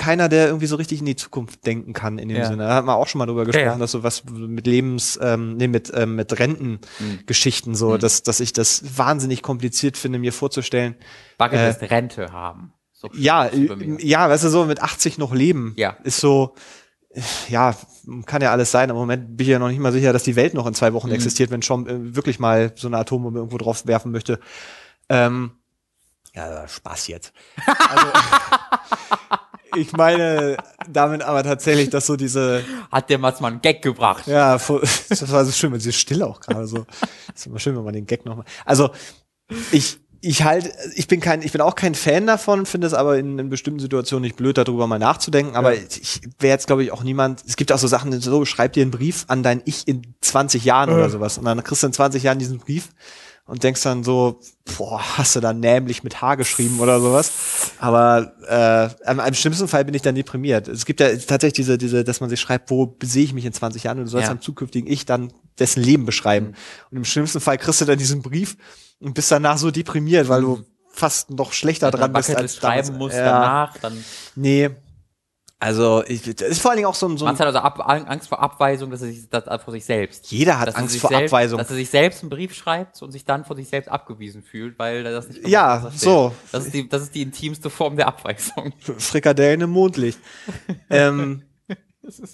keiner, der irgendwie so richtig in die Zukunft denken kann in dem Ja. Sinne. Da hat man auch schon mal drüber gesprochen, Ja, ja. dass so was mit Lebens, ähm, nee, mit, ähm, mit Rentengeschichten Mhm. so, dass, dass ich das wahnsinnig kompliziert finde, mir vorzustellen. Bucketlist Rente haben. So Ja, ja, weißt du, so mit 80 noch leben. Ja. Ist so, ja, kann ja alles sein. Im Moment bin ich ja noch nicht mal sicher, dass die Welt noch in zwei Wochen mhm. existiert, wenn Trump äh, wirklich mal so eine Atombombe irgendwo drauf werfen möchte. Ähm, ja, Spaß jetzt. Also, ich meine damit aber tatsächlich, dass so diese. Hat der Mats mal einen Gag gebracht? Ja, das war so schön, weil sie still auch gerade so. Das ist immer schön, wenn man den Gag nochmal. Also, ich, ich halt, ich bin kein, ich bin auch kein Fan davon, finde es aber in, in bestimmten Situationen nicht blöd, darüber mal nachzudenken. Aber ja. ich wäre jetzt, glaube ich, auch niemand. Es gibt auch so Sachen, so schreib dir einen Brief an dein Ich in 20 Jahren äh. oder sowas. Und dann kriegst du in 20 Jahren diesen Brief und denkst dann so, boah, hast du da nämlich mit H geschrieben oder sowas. Aber äh, im, im schlimmsten Fall bin ich dann deprimiert. Es gibt ja tatsächlich diese, diese, dass man sich schreibt, wo sehe ich mich in 20 Jahren und du sollst ja. am zukünftigen Ich dann dessen Leben beschreiben. Mhm. Und im schlimmsten Fall kriegst du dann diesen Brief und bist danach so deprimiert, weil du mhm. fast noch schlechter ja, dran bist als schreiben musst ja. danach. Dann nee, also, ich, das ist vor allen Dingen auch so ein. So ein Man hat also Ab, Angst vor Abweisung, dass er sich das vor sich selbst. Jeder hat Angst vor selbst, Abweisung. Dass er sich selbst einen Brief schreibt und sich dann vor sich selbst abgewiesen fühlt, weil er das nicht Ja, so. Das ist, die, das ist die intimste Form der Abweisung. Frikadellen im Mondlicht. ähm,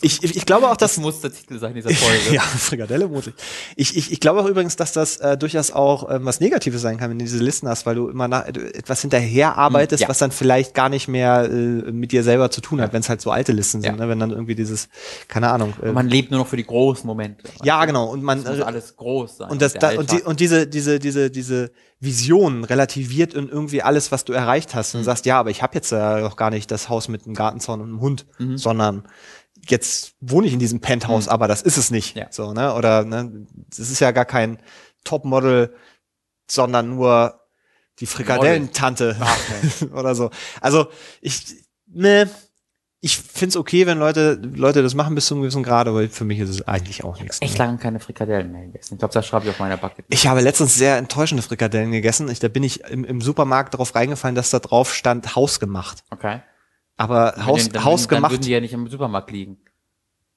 ich, ich, ich glaube auch, dass. Das muss der Titel sein dieser Folge. ja, Frikadelle mutig. Ich, ich, ich glaube auch übrigens, dass das äh, durchaus auch ähm, was Negatives sein kann, wenn du diese Listen hast, weil du immer nach, du etwas hinterher arbeitest, ja. was dann vielleicht gar nicht mehr äh, mit dir selber zu tun hat, ja. wenn es halt so alte Listen sind, ja. ne? wenn dann irgendwie dieses, keine Ahnung. Äh, man lebt nur noch für die großen Momente. Ja, genau. Und man. Es muss alles groß sein. Und, das, da, und, die, und diese, diese, diese, diese Vision relativiert in irgendwie alles, was du erreicht hast. Und mhm. sagst, ja, aber ich habe jetzt ja äh, noch gar nicht das Haus mit einem Gartenzaun und einem Hund, mhm. sondern jetzt wohne ich in diesem Penthouse, mhm. aber das ist es nicht. Ja. So, ne? Oder ne, das ist ja gar kein Topmodel, sondern nur die Frikadellentante oder so. Also ich, ne, ich find's okay, wenn Leute, Leute das machen bis zu einem gewissen Grad, aber für mich ist es eigentlich auch nichts. Echt lange keine Frikadellen mehr gegessen. Ich glaube, das schreibe ich auf meiner Backe. Ich habe letztens sehr enttäuschende Frikadellen gegessen. Ich, da bin ich im, im Supermarkt drauf reingefallen, dass da drauf stand, hausgemacht. Okay. Aber Haus, dann, hausgemacht. Dann würden die ja nicht im Supermarkt liegen.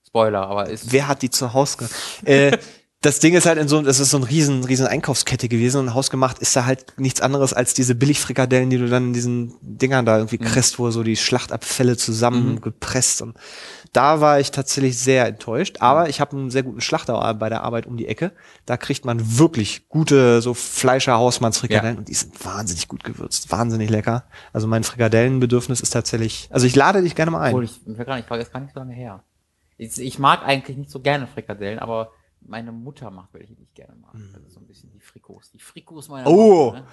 Spoiler, aber ist. Wer hat die zu Hause? äh, das Ding ist halt in so, das ist so ein riesen, riesen Einkaufskette gewesen und hausgemacht ist da halt nichts anderes als diese Billigfrikadellen, die du dann in diesen Dingern da irgendwie mhm. kriegst, wo so die Schlachtabfälle zusammengepresst mhm. und da war ich tatsächlich sehr enttäuscht. Aber ich habe einen sehr guten Schlachter bei der Arbeit um die Ecke. Da kriegt man wirklich gute so Fleischer Hausmannsfrikadellen ja. und die sind wahnsinnig gut gewürzt, wahnsinnig lecker. Also mein Frikadellenbedürfnis ist tatsächlich, also ich lade dich gerne mal ein. Obwohl ich, ich, war jetzt gar nicht so lange her. Ich, ich mag eigentlich nicht so gerne Frikadellen, aber meine Mutter macht welche, die ich gerne mag. Mhm. Also so ein bisschen die Frikos. Die Frikos meiner Oh! Mama, ne?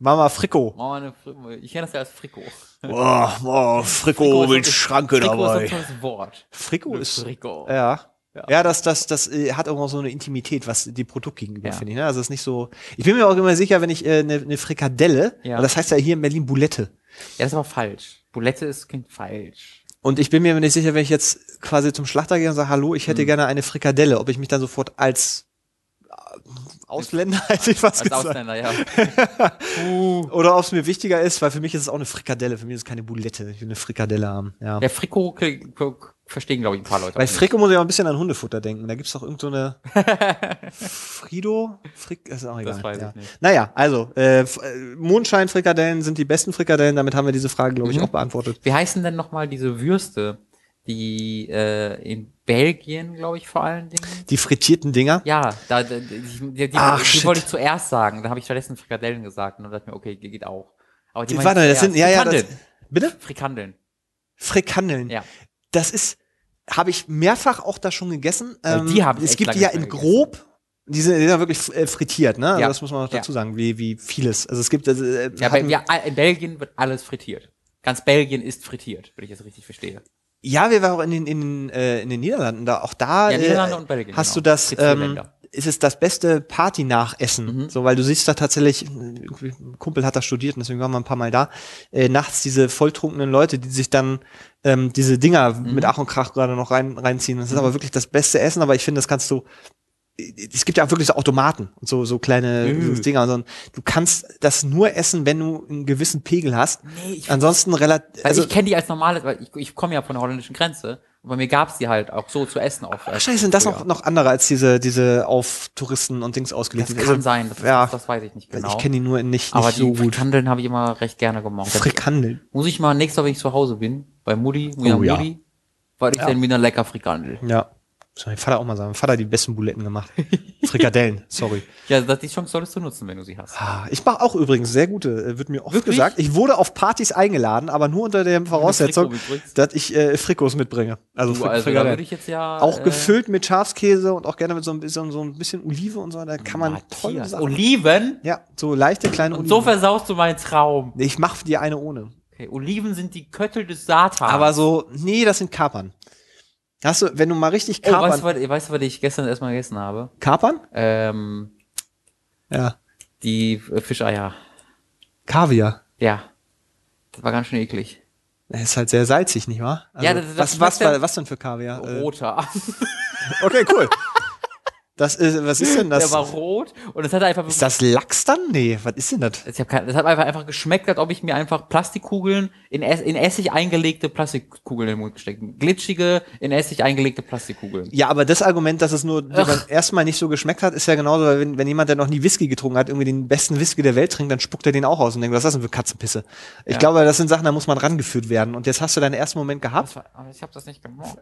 Mama Frikko. Mama eine Frikko. Ich kenne das ja als Frikko. Boah, boah Frikko, Frikko mit Schranke Frikko dabei. Ist ein Wort. Frikko ist. Frikko. Ja. Ja. ja, das, das, das äh, hat auch so eine Intimität, was die Produkt gegenüber, ja. finde ich. Ne? Also es ist nicht so. Ich bin mir auch immer sicher, wenn ich äh, eine, eine Frikadelle, ja. das heißt ja hier in Berlin Boulette. Ja, das ist aber falsch. Boulette ist klingt falsch. Und ich bin mir nicht sicher, wenn ich jetzt quasi zum Schlachter gehe und sage, hallo, ich hätte hm. gerne eine Frikadelle, ob ich mich dann sofort als äh, Ausländer hätte ich fast Als gesagt. Ausländer, ja. uh. Oder ob es mir wichtiger ist, weil für mich ist es auch eine Frikadelle. Für mich ist es keine Boulette. Ich will eine Frikadelle haben. Ja. Der Frikot verstehen, glaube ich, ein paar Leute. Bei Frikko muss ich auch ein bisschen an Hundefutter denken. Da gibt's doch irgend so eine Frido? Frick, ist auch egal. Das weiß ja. ich nicht. Naja, also, äh, äh Mondschein-Frikadellen sind die besten Frikadellen. Damit haben wir diese Frage, glaube ich, mhm. auch beantwortet. Wie heißen denn nochmal diese Würste, die äh, in Belgien, glaube ich, vor allen Dingen? Die frittierten Dinger? Ja, da, die, die, die, Ach, die wollte ich zuerst sagen. Da habe ich stattdessen Frikadellen gesagt und dann dachte ich mir, okay, geht auch. Aber die Warte, das sind, ja, ja, das, bitte? Frikandeln. Frikandeln. Ja. Das ist, habe ich mehrfach auch da schon gegessen. Ähm, die habe ich Es gibt die ja in grob. Die sind, die sind ja wirklich äh, frittiert, ne? Also ja. das muss man auch dazu ja. sagen, wie, wie vieles. Also es gibt. Also, äh, ja, bei, ja, in Belgien wird alles frittiert. Ganz Belgien ist frittiert, wenn ich das richtig verstehe. Ja, wir waren auch in den, in, äh, in den Niederlanden da. Auch da ja, Niederlande äh, und Belgien, hast genau. du das. Ähm, ist es das beste Party-Nachessen. Mhm. So, weil du siehst da tatsächlich, ein Kumpel hat da studiert und deswegen waren wir ein paar Mal da, äh, nachts diese volltrunkenen Leute, die sich dann ähm, diese Dinger mhm. mit Ach und Krach gerade noch rein, reinziehen. Das ist aber wirklich das beste Essen, aber ich finde, das kannst du es gibt ja auch wirklich so Automaten und so, so kleine mhm. so Dinger. Du kannst das nur essen, wenn du einen gewissen Pegel hast. Nee, ich Ansonsten relativ. Also, ich kenne die als normales, weil ich, ich komme ja von der holländischen Grenze. Und bei mir gab's die halt auch so zu essen. Auf, Wahrscheinlich sind das noch, noch andere als diese, diese auf Touristen und Dings ausgelegten. Das kann also, sein, das, ja, das, weiß ich nicht genau. Ich kenne die nur nicht, nicht Aber so die gut. Frikandeln habe ich immer recht gerne gemocht. Frikandeln? Muss ich mal nächstes Mal, wenn ich zu Hause bin, bei Mutti, oh, ja. Mutti, weil ich Ja. dann wieder lecker Frikandel. Ja. Soll mein Vater auch mal sagen. Mein Vater hat die besten Buletten gemacht. Frikadellen, sorry. Ja, das, die Chance solltest du nutzen, wenn du sie hast. Ah, Ich mache auch übrigens sehr gute, äh, wird mir oft Wirklich? gesagt. Ich wurde auf Partys eingeladen, aber nur unter der Voraussetzung, dass ich äh, Frikos mitbringe. Also, Du, Fri- also Frikadellen. würde ich jetzt ja. Auch äh, gefüllt mit Schafskäse und auch gerne mit so ein bisschen, so ein bisschen Olive und so. Da kann man Matthias, Sachen. Oliven? Ja, so leichte kleine Und so Oliven. versaust du meinen Traum. Ich mache dir eine ohne. Okay, Oliven sind die Köttel des Satans. Aber so, nee, das sind Kapern. Hast du, wenn du mal richtig oh, Kapern. weißt du, was, weißt du, was ich gestern erstmal gegessen habe? Kapern? Ähm, Ja. die Fischeier. Kaviar. Ja. Das war ganz schön eklig. Das ist halt sehr salzig, nicht wahr? Also, Ja, das- das was, was, war, was denn für Kaviar? Äh, Roter. okay, cool. Das ist, was ist denn das? Der war rot und es hat einfach ist das Lachs dann? Nee, was ist denn das? Das hat einfach, einfach geschmeckt, als ob ich mir einfach Plastikkugeln in, Ess, in Essig eingelegte Plastikkugeln in den Mund gesteckt. Glitschige, in Essig eingelegte Plastikkugeln. Ja, aber das Argument, dass es nur dir beim ersten Mal nicht so geschmeckt hat, ist ja genauso, weil wenn, wenn jemand, der noch nie Whisky getrunken hat, irgendwie den besten Whisky der Welt trinkt, dann spuckt er den auch aus und denkt, was ist das denn für Katzenpisse? Ich Ja. glaube, das sind Sachen, da muss man rangeführt werden. Und jetzt hast du deinen ersten Moment gehabt. War, aber ich habe das nicht gemacht.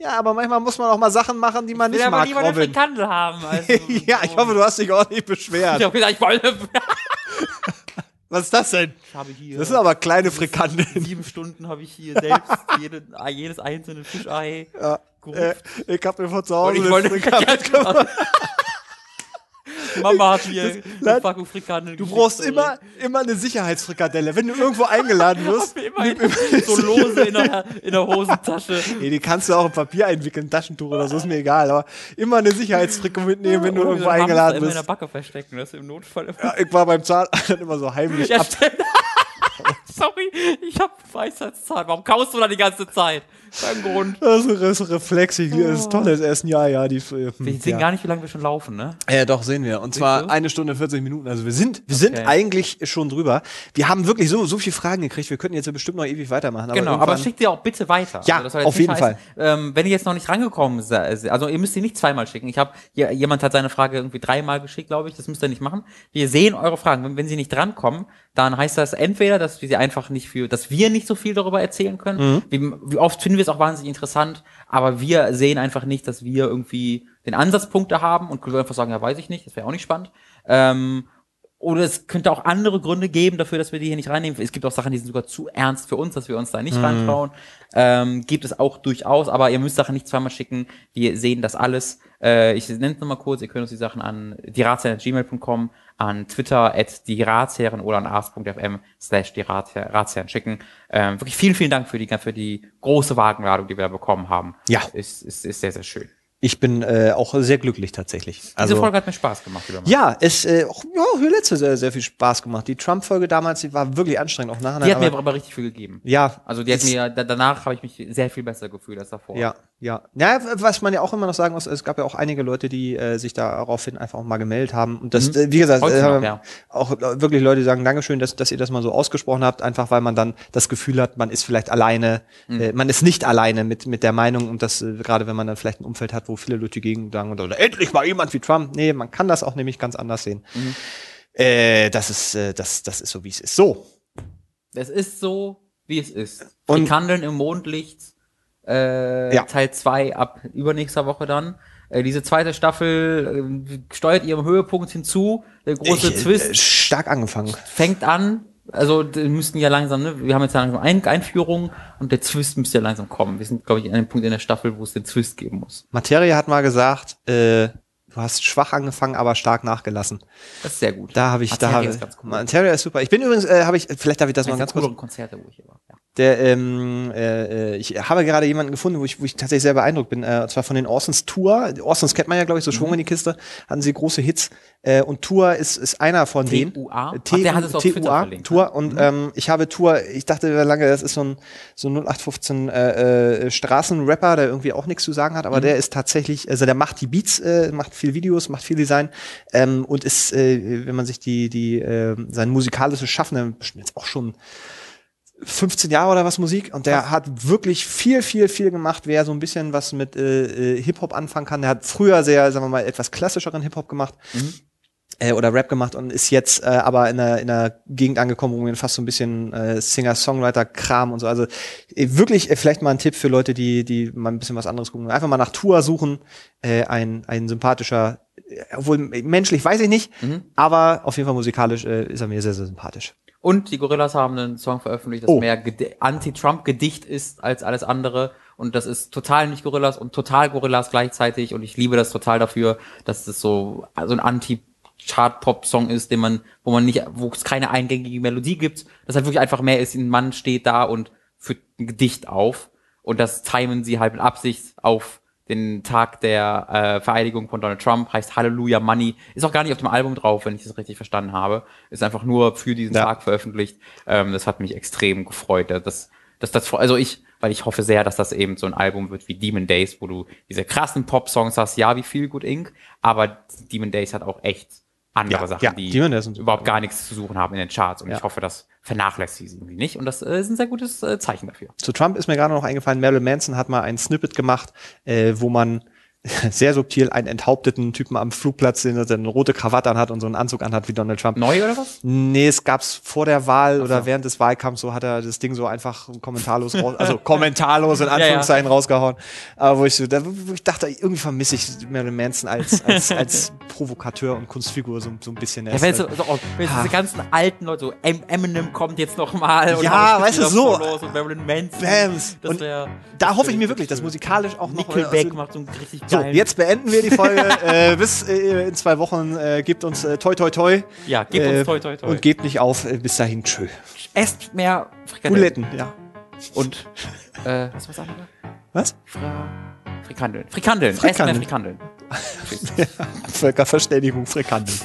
Ja, aber manchmal muss man auch mal Sachen machen, die man Ich will nicht aber mag, lieber eine Robin. Frikandel haben. Also ja, ich hoffe, du hast dich auch nicht Ich beschwert. habe gesagt, ich wollte. Was ist das denn? Ich habe hier. Das sind aber kleine Frikandeln. sieben Stunden habe ich hier selbst jede, jedes einzelne Fischei Ja. Äh, ich hab mir von zu Und Hause ich eine wollte Frikandel gemacht. Mama hat hier eine Packung Frikandel. Du brauchst immer, immer eine Sicherheitsfrikadelle. Wenn du irgendwo eingeladen wirst, mir immer so lose in der, in der Hosentasche. nee, die kannst du auch in Papier einwickeln, Taschentuch oder so, ist mir egal. Aber immer eine Sicherheitsfrikot mitnehmen, wenn du irgendwo eingeladen immer in bist. der Backe verstecken, das ist im Notfall immer. Ja, ich war beim Zahnarzt immer so heimlich Ja, ab. Sorry, ich hab Weisheitszahn. Warum kaust du da die ganze Zeit? Kein Grund. Das ist, das ist Reflex. Ich- Das ist toll, das erst ein Jahr, ja. Die, hm, Wir sehen ja. gar nicht, wie lange wir schon laufen, ne? Ja, doch, sehen wir. Und zwar du? eine Stunde 40 Minuten. Also wir sind, wir sind Okay. eigentlich schon drüber. Wir haben wirklich so, so viele Fragen gekriegt. Wir könnten jetzt ja bestimmt noch ewig weitermachen. Genau, aber schickt ihr auch bitte weiter. Ja, jetzt auf jeden heißen, Ähm, wenn ihr jetzt noch nicht rangekommen seid, also ihr müsst sie nicht zweimal schicken. Ich habe jemand hat seine Frage irgendwie dreimal geschickt, glaube ich. Das müsst ihr nicht machen. Wir sehen eure Fragen. Wenn, wenn sie nicht drankommen, dann heißt das entweder, dass wir sie einfach nicht für, dass wir nicht so viel darüber erzählen können. Wie, wie oft finden wir es auch wahnsinnig interessant, aber wir sehen einfach nicht, dass wir irgendwie den Ansatzpunkte haben und können einfach sagen, ja, weiß ich nicht. Das wäre auch nicht spannend. Ähm, oder es könnte auch andere Gründe geben dafür, dass wir die hier nicht reinnehmen. Es gibt auch Sachen, die sind sogar zu ernst für uns, dass wir uns da nicht reintrauen. Ähm, gibt es auch durchaus, aber ihr müsst Sachen nicht zweimal schicken. Wir sehen das alles. Äh, ich nenne es nochmal kurz, ihr könnt uns die Sachen an dieratsherren.gmail.com, an Twitter at dieratsherren oder an ars.fm slash dieratsherren schicken. Ähm, wirklich vielen, vielen Dank für die, für die große Wagenladung, die wir da bekommen haben. Ja. Ist, ist, ist sehr, sehr schön. Ich bin äh, auch sehr glücklich tatsächlich. Diese Also, Folge hat mir Spaß gemacht. Wieder mal. ja, es äh, auch, ja, die letzte sehr, sehr viel Spaß gemacht. Die Trump-Folge damals, die war wirklich anstrengend auch nachher. Die hat mir aber richtig viel gegeben. ja, Also die hat mir, da, danach habe ich mich sehr viel besser gefühlt als davor. Ja, ja. Ja, was man ja auch immer noch sagen muss, es gab ja auch einige Leute, die äh, sich daraufhin einfach auch mal gemeldet haben. Und das, äh, wie gesagt, Heute noch, äh, ja. auch äh, wirklich Leute sagen, Dankeschön, dass, dass ihr das mal so ausgesprochen habt, einfach weil man dann das Gefühl hat, man ist vielleicht alleine, Mhm. äh, man ist nicht alleine mit, mit der Meinung und das, äh, gerade wenn man dann vielleicht ein Umfeld hat, wo viele Leute gegen sagen, oder, endlich mal jemand wie Trump. Nee, man kann das auch nämlich ganz anders sehen. Mhm. Äh, das ist, äh, das, das ist so, wie es ist. So. Es ist so, wie es ist. Und- Frikandeln im Mondlicht, äh, Ja. Teil 2 ab übernächster Woche dann. Äh, diese zweite Staffel äh, steuert ihrem Höhepunkt hinzu. Der große Ich, äh, Twist stark angefangen. fängt an. Also müssten ja langsam, ne? Wir haben jetzt ja langsam Ein Einführung und der Twist müsste ja langsam kommen. Wir sind, glaube ich, an einem Punkt in der Staffel, wo es den Twist geben muss. Materia hat mal gesagt, äh, du hast schwach angefangen, aber stark nachgelassen. Das ist sehr gut. Da habe ich, da Materia habe ist ganz cool. Materia ist super. Ich bin übrigens, äh, habe ich, vielleicht darf ich das mal Eines ganz kurz. Konzerte, wo ich hier war. Ja. Der, ähm, äh, äh, ich habe gerade jemanden gefunden, wo ich, wo ich tatsächlich sehr beeindruckt bin. Äh, und zwar von den Orsons Tour. Orsons kennt man ja, glaube ich, so Mhm. Schwung in die Kiste. Hatten sie große Hits. Äh, und Tour ist, ist einer von denen. TUA? Hat es auf Twitter TUA, verlinkt, Tour. ne? Und ähm, ich habe Tour, ich dachte lange, das ist so ein, so ein 0815 äh, äh, Straßenrapper, der irgendwie auch nichts zu sagen hat, Mhm. aber der ist tatsächlich, also der macht die Beats, äh, macht viel Videos, macht viel Design ähm, und ist, äh, wenn man sich die, die, äh, sein musikalisches Schaffen, der bestimmt jetzt auch schon 15 Jahre oder was Musik und der hat wirklich viel, viel, viel gemacht, wer so ein bisschen was mit äh, äh, Hip-Hop anfangen kann. Der hat früher sehr, sagen wir mal, etwas klassischeren Hip-Hop gemacht. äh, oder Rap gemacht und ist jetzt äh, aber in einer, in einer Gegend angekommen, wo man fast so ein bisschen äh, Singer-Songwriter-Kram und so. Also äh, wirklich äh, vielleicht mal ein Tipp für Leute, die, die mal ein bisschen was anderes gucken. Einfach mal nach Tour suchen. Äh, ein, ein sympathischer, obwohl menschlich weiß ich nicht, mhm. aber auf jeden Fall musikalisch äh, ist er mir sehr, sehr sympathisch. Und die Gorillas haben einen Song veröffentlicht, das oh. mehr Anti-Trump-Gedicht ist als alles andere. Und das ist total nicht Gorillas und total Gorillas gleichzeitig. Und ich liebe das total dafür, dass das so, so ein Anti Chart-Pop-Song ist, den man, wo man nicht, wo es keine eingängige Melodie gibt, dass halt wirklich einfach mehr ist, ein Mann steht da und führt ein Gedicht auf und das timen sie halt mit Absicht auf den Tag der äh, Vereidigung von Donald Trump, heißt Hallelujah Money, ist auch gar nicht auf dem Album drauf, wenn ich das richtig verstanden habe, ist einfach nur für diesen ja. Tag veröffentlicht. Ähm, das hat mich extrem gefreut, dass, dass das, also ich, weil ich hoffe sehr, dass das eben so ein Album wird wie Demon Days, wo du diese krassen Pop-Songs hast, ja, wie Feel Good Inc., aber Demon Days hat auch echt andere ja, Sachen, ja, die, die überhaupt gar nichts zu suchen haben in den Charts. Und ja. ich hoffe, das vernachlässigt sie irgendwie nicht. Und das äh, ist ein sehr gutes äh, Zeichen dafür. Zu Trump ist mir gerade noch eingefallen, Marilyn Manson hat mal ein Snippet gemacht, äh, wo man sehr subtil einen enthaupteten Typen am Flugplatz, der eine rote Krawatte anhat und so einen Anzug anhat wie Donald Trump. Neu oder was? Nee, es gab's vor der Wahl so. oder während des Wahlkampfs, so hat er das Ding so einfach kommentarlos raus, also kommentarlos in Anführungszeichen ja, ja. rausgehauen. Aber wo ich so, da, wo ich dachte, irgendwie vermisse ich Marilyn Manson als, als, als Provokateur und Kunstfigur so, so ein bisschen. Ja, wenn, so, so, oh, wenn diese ganzen alten Leute, so Eminem kommt jetzt noch mal. Ja, weißt du, so. Und Marilyn Manson. Bams. Und wär, da hoffe ich mir wirklich, dass musikalisch auch noch Nickelback also, macht so ein richtig so, jetzt beenden wir die Folge. äh, bis äh, in zwei Wochen. Äh, gebt uns äh, toi toi toi. Ja, gebt uns äh, toi toi toi. Und gebt nicht auf. Äh, bis dahin, tschö. Esst mehr Frikadellen. Buletten, ja. Und, äh, was war's andere? Was? Fra Frikandeln. Frikandeln. Frikandeln. Esst mehr Frikandeln. ja, Völkerverständigung, Frikandeln.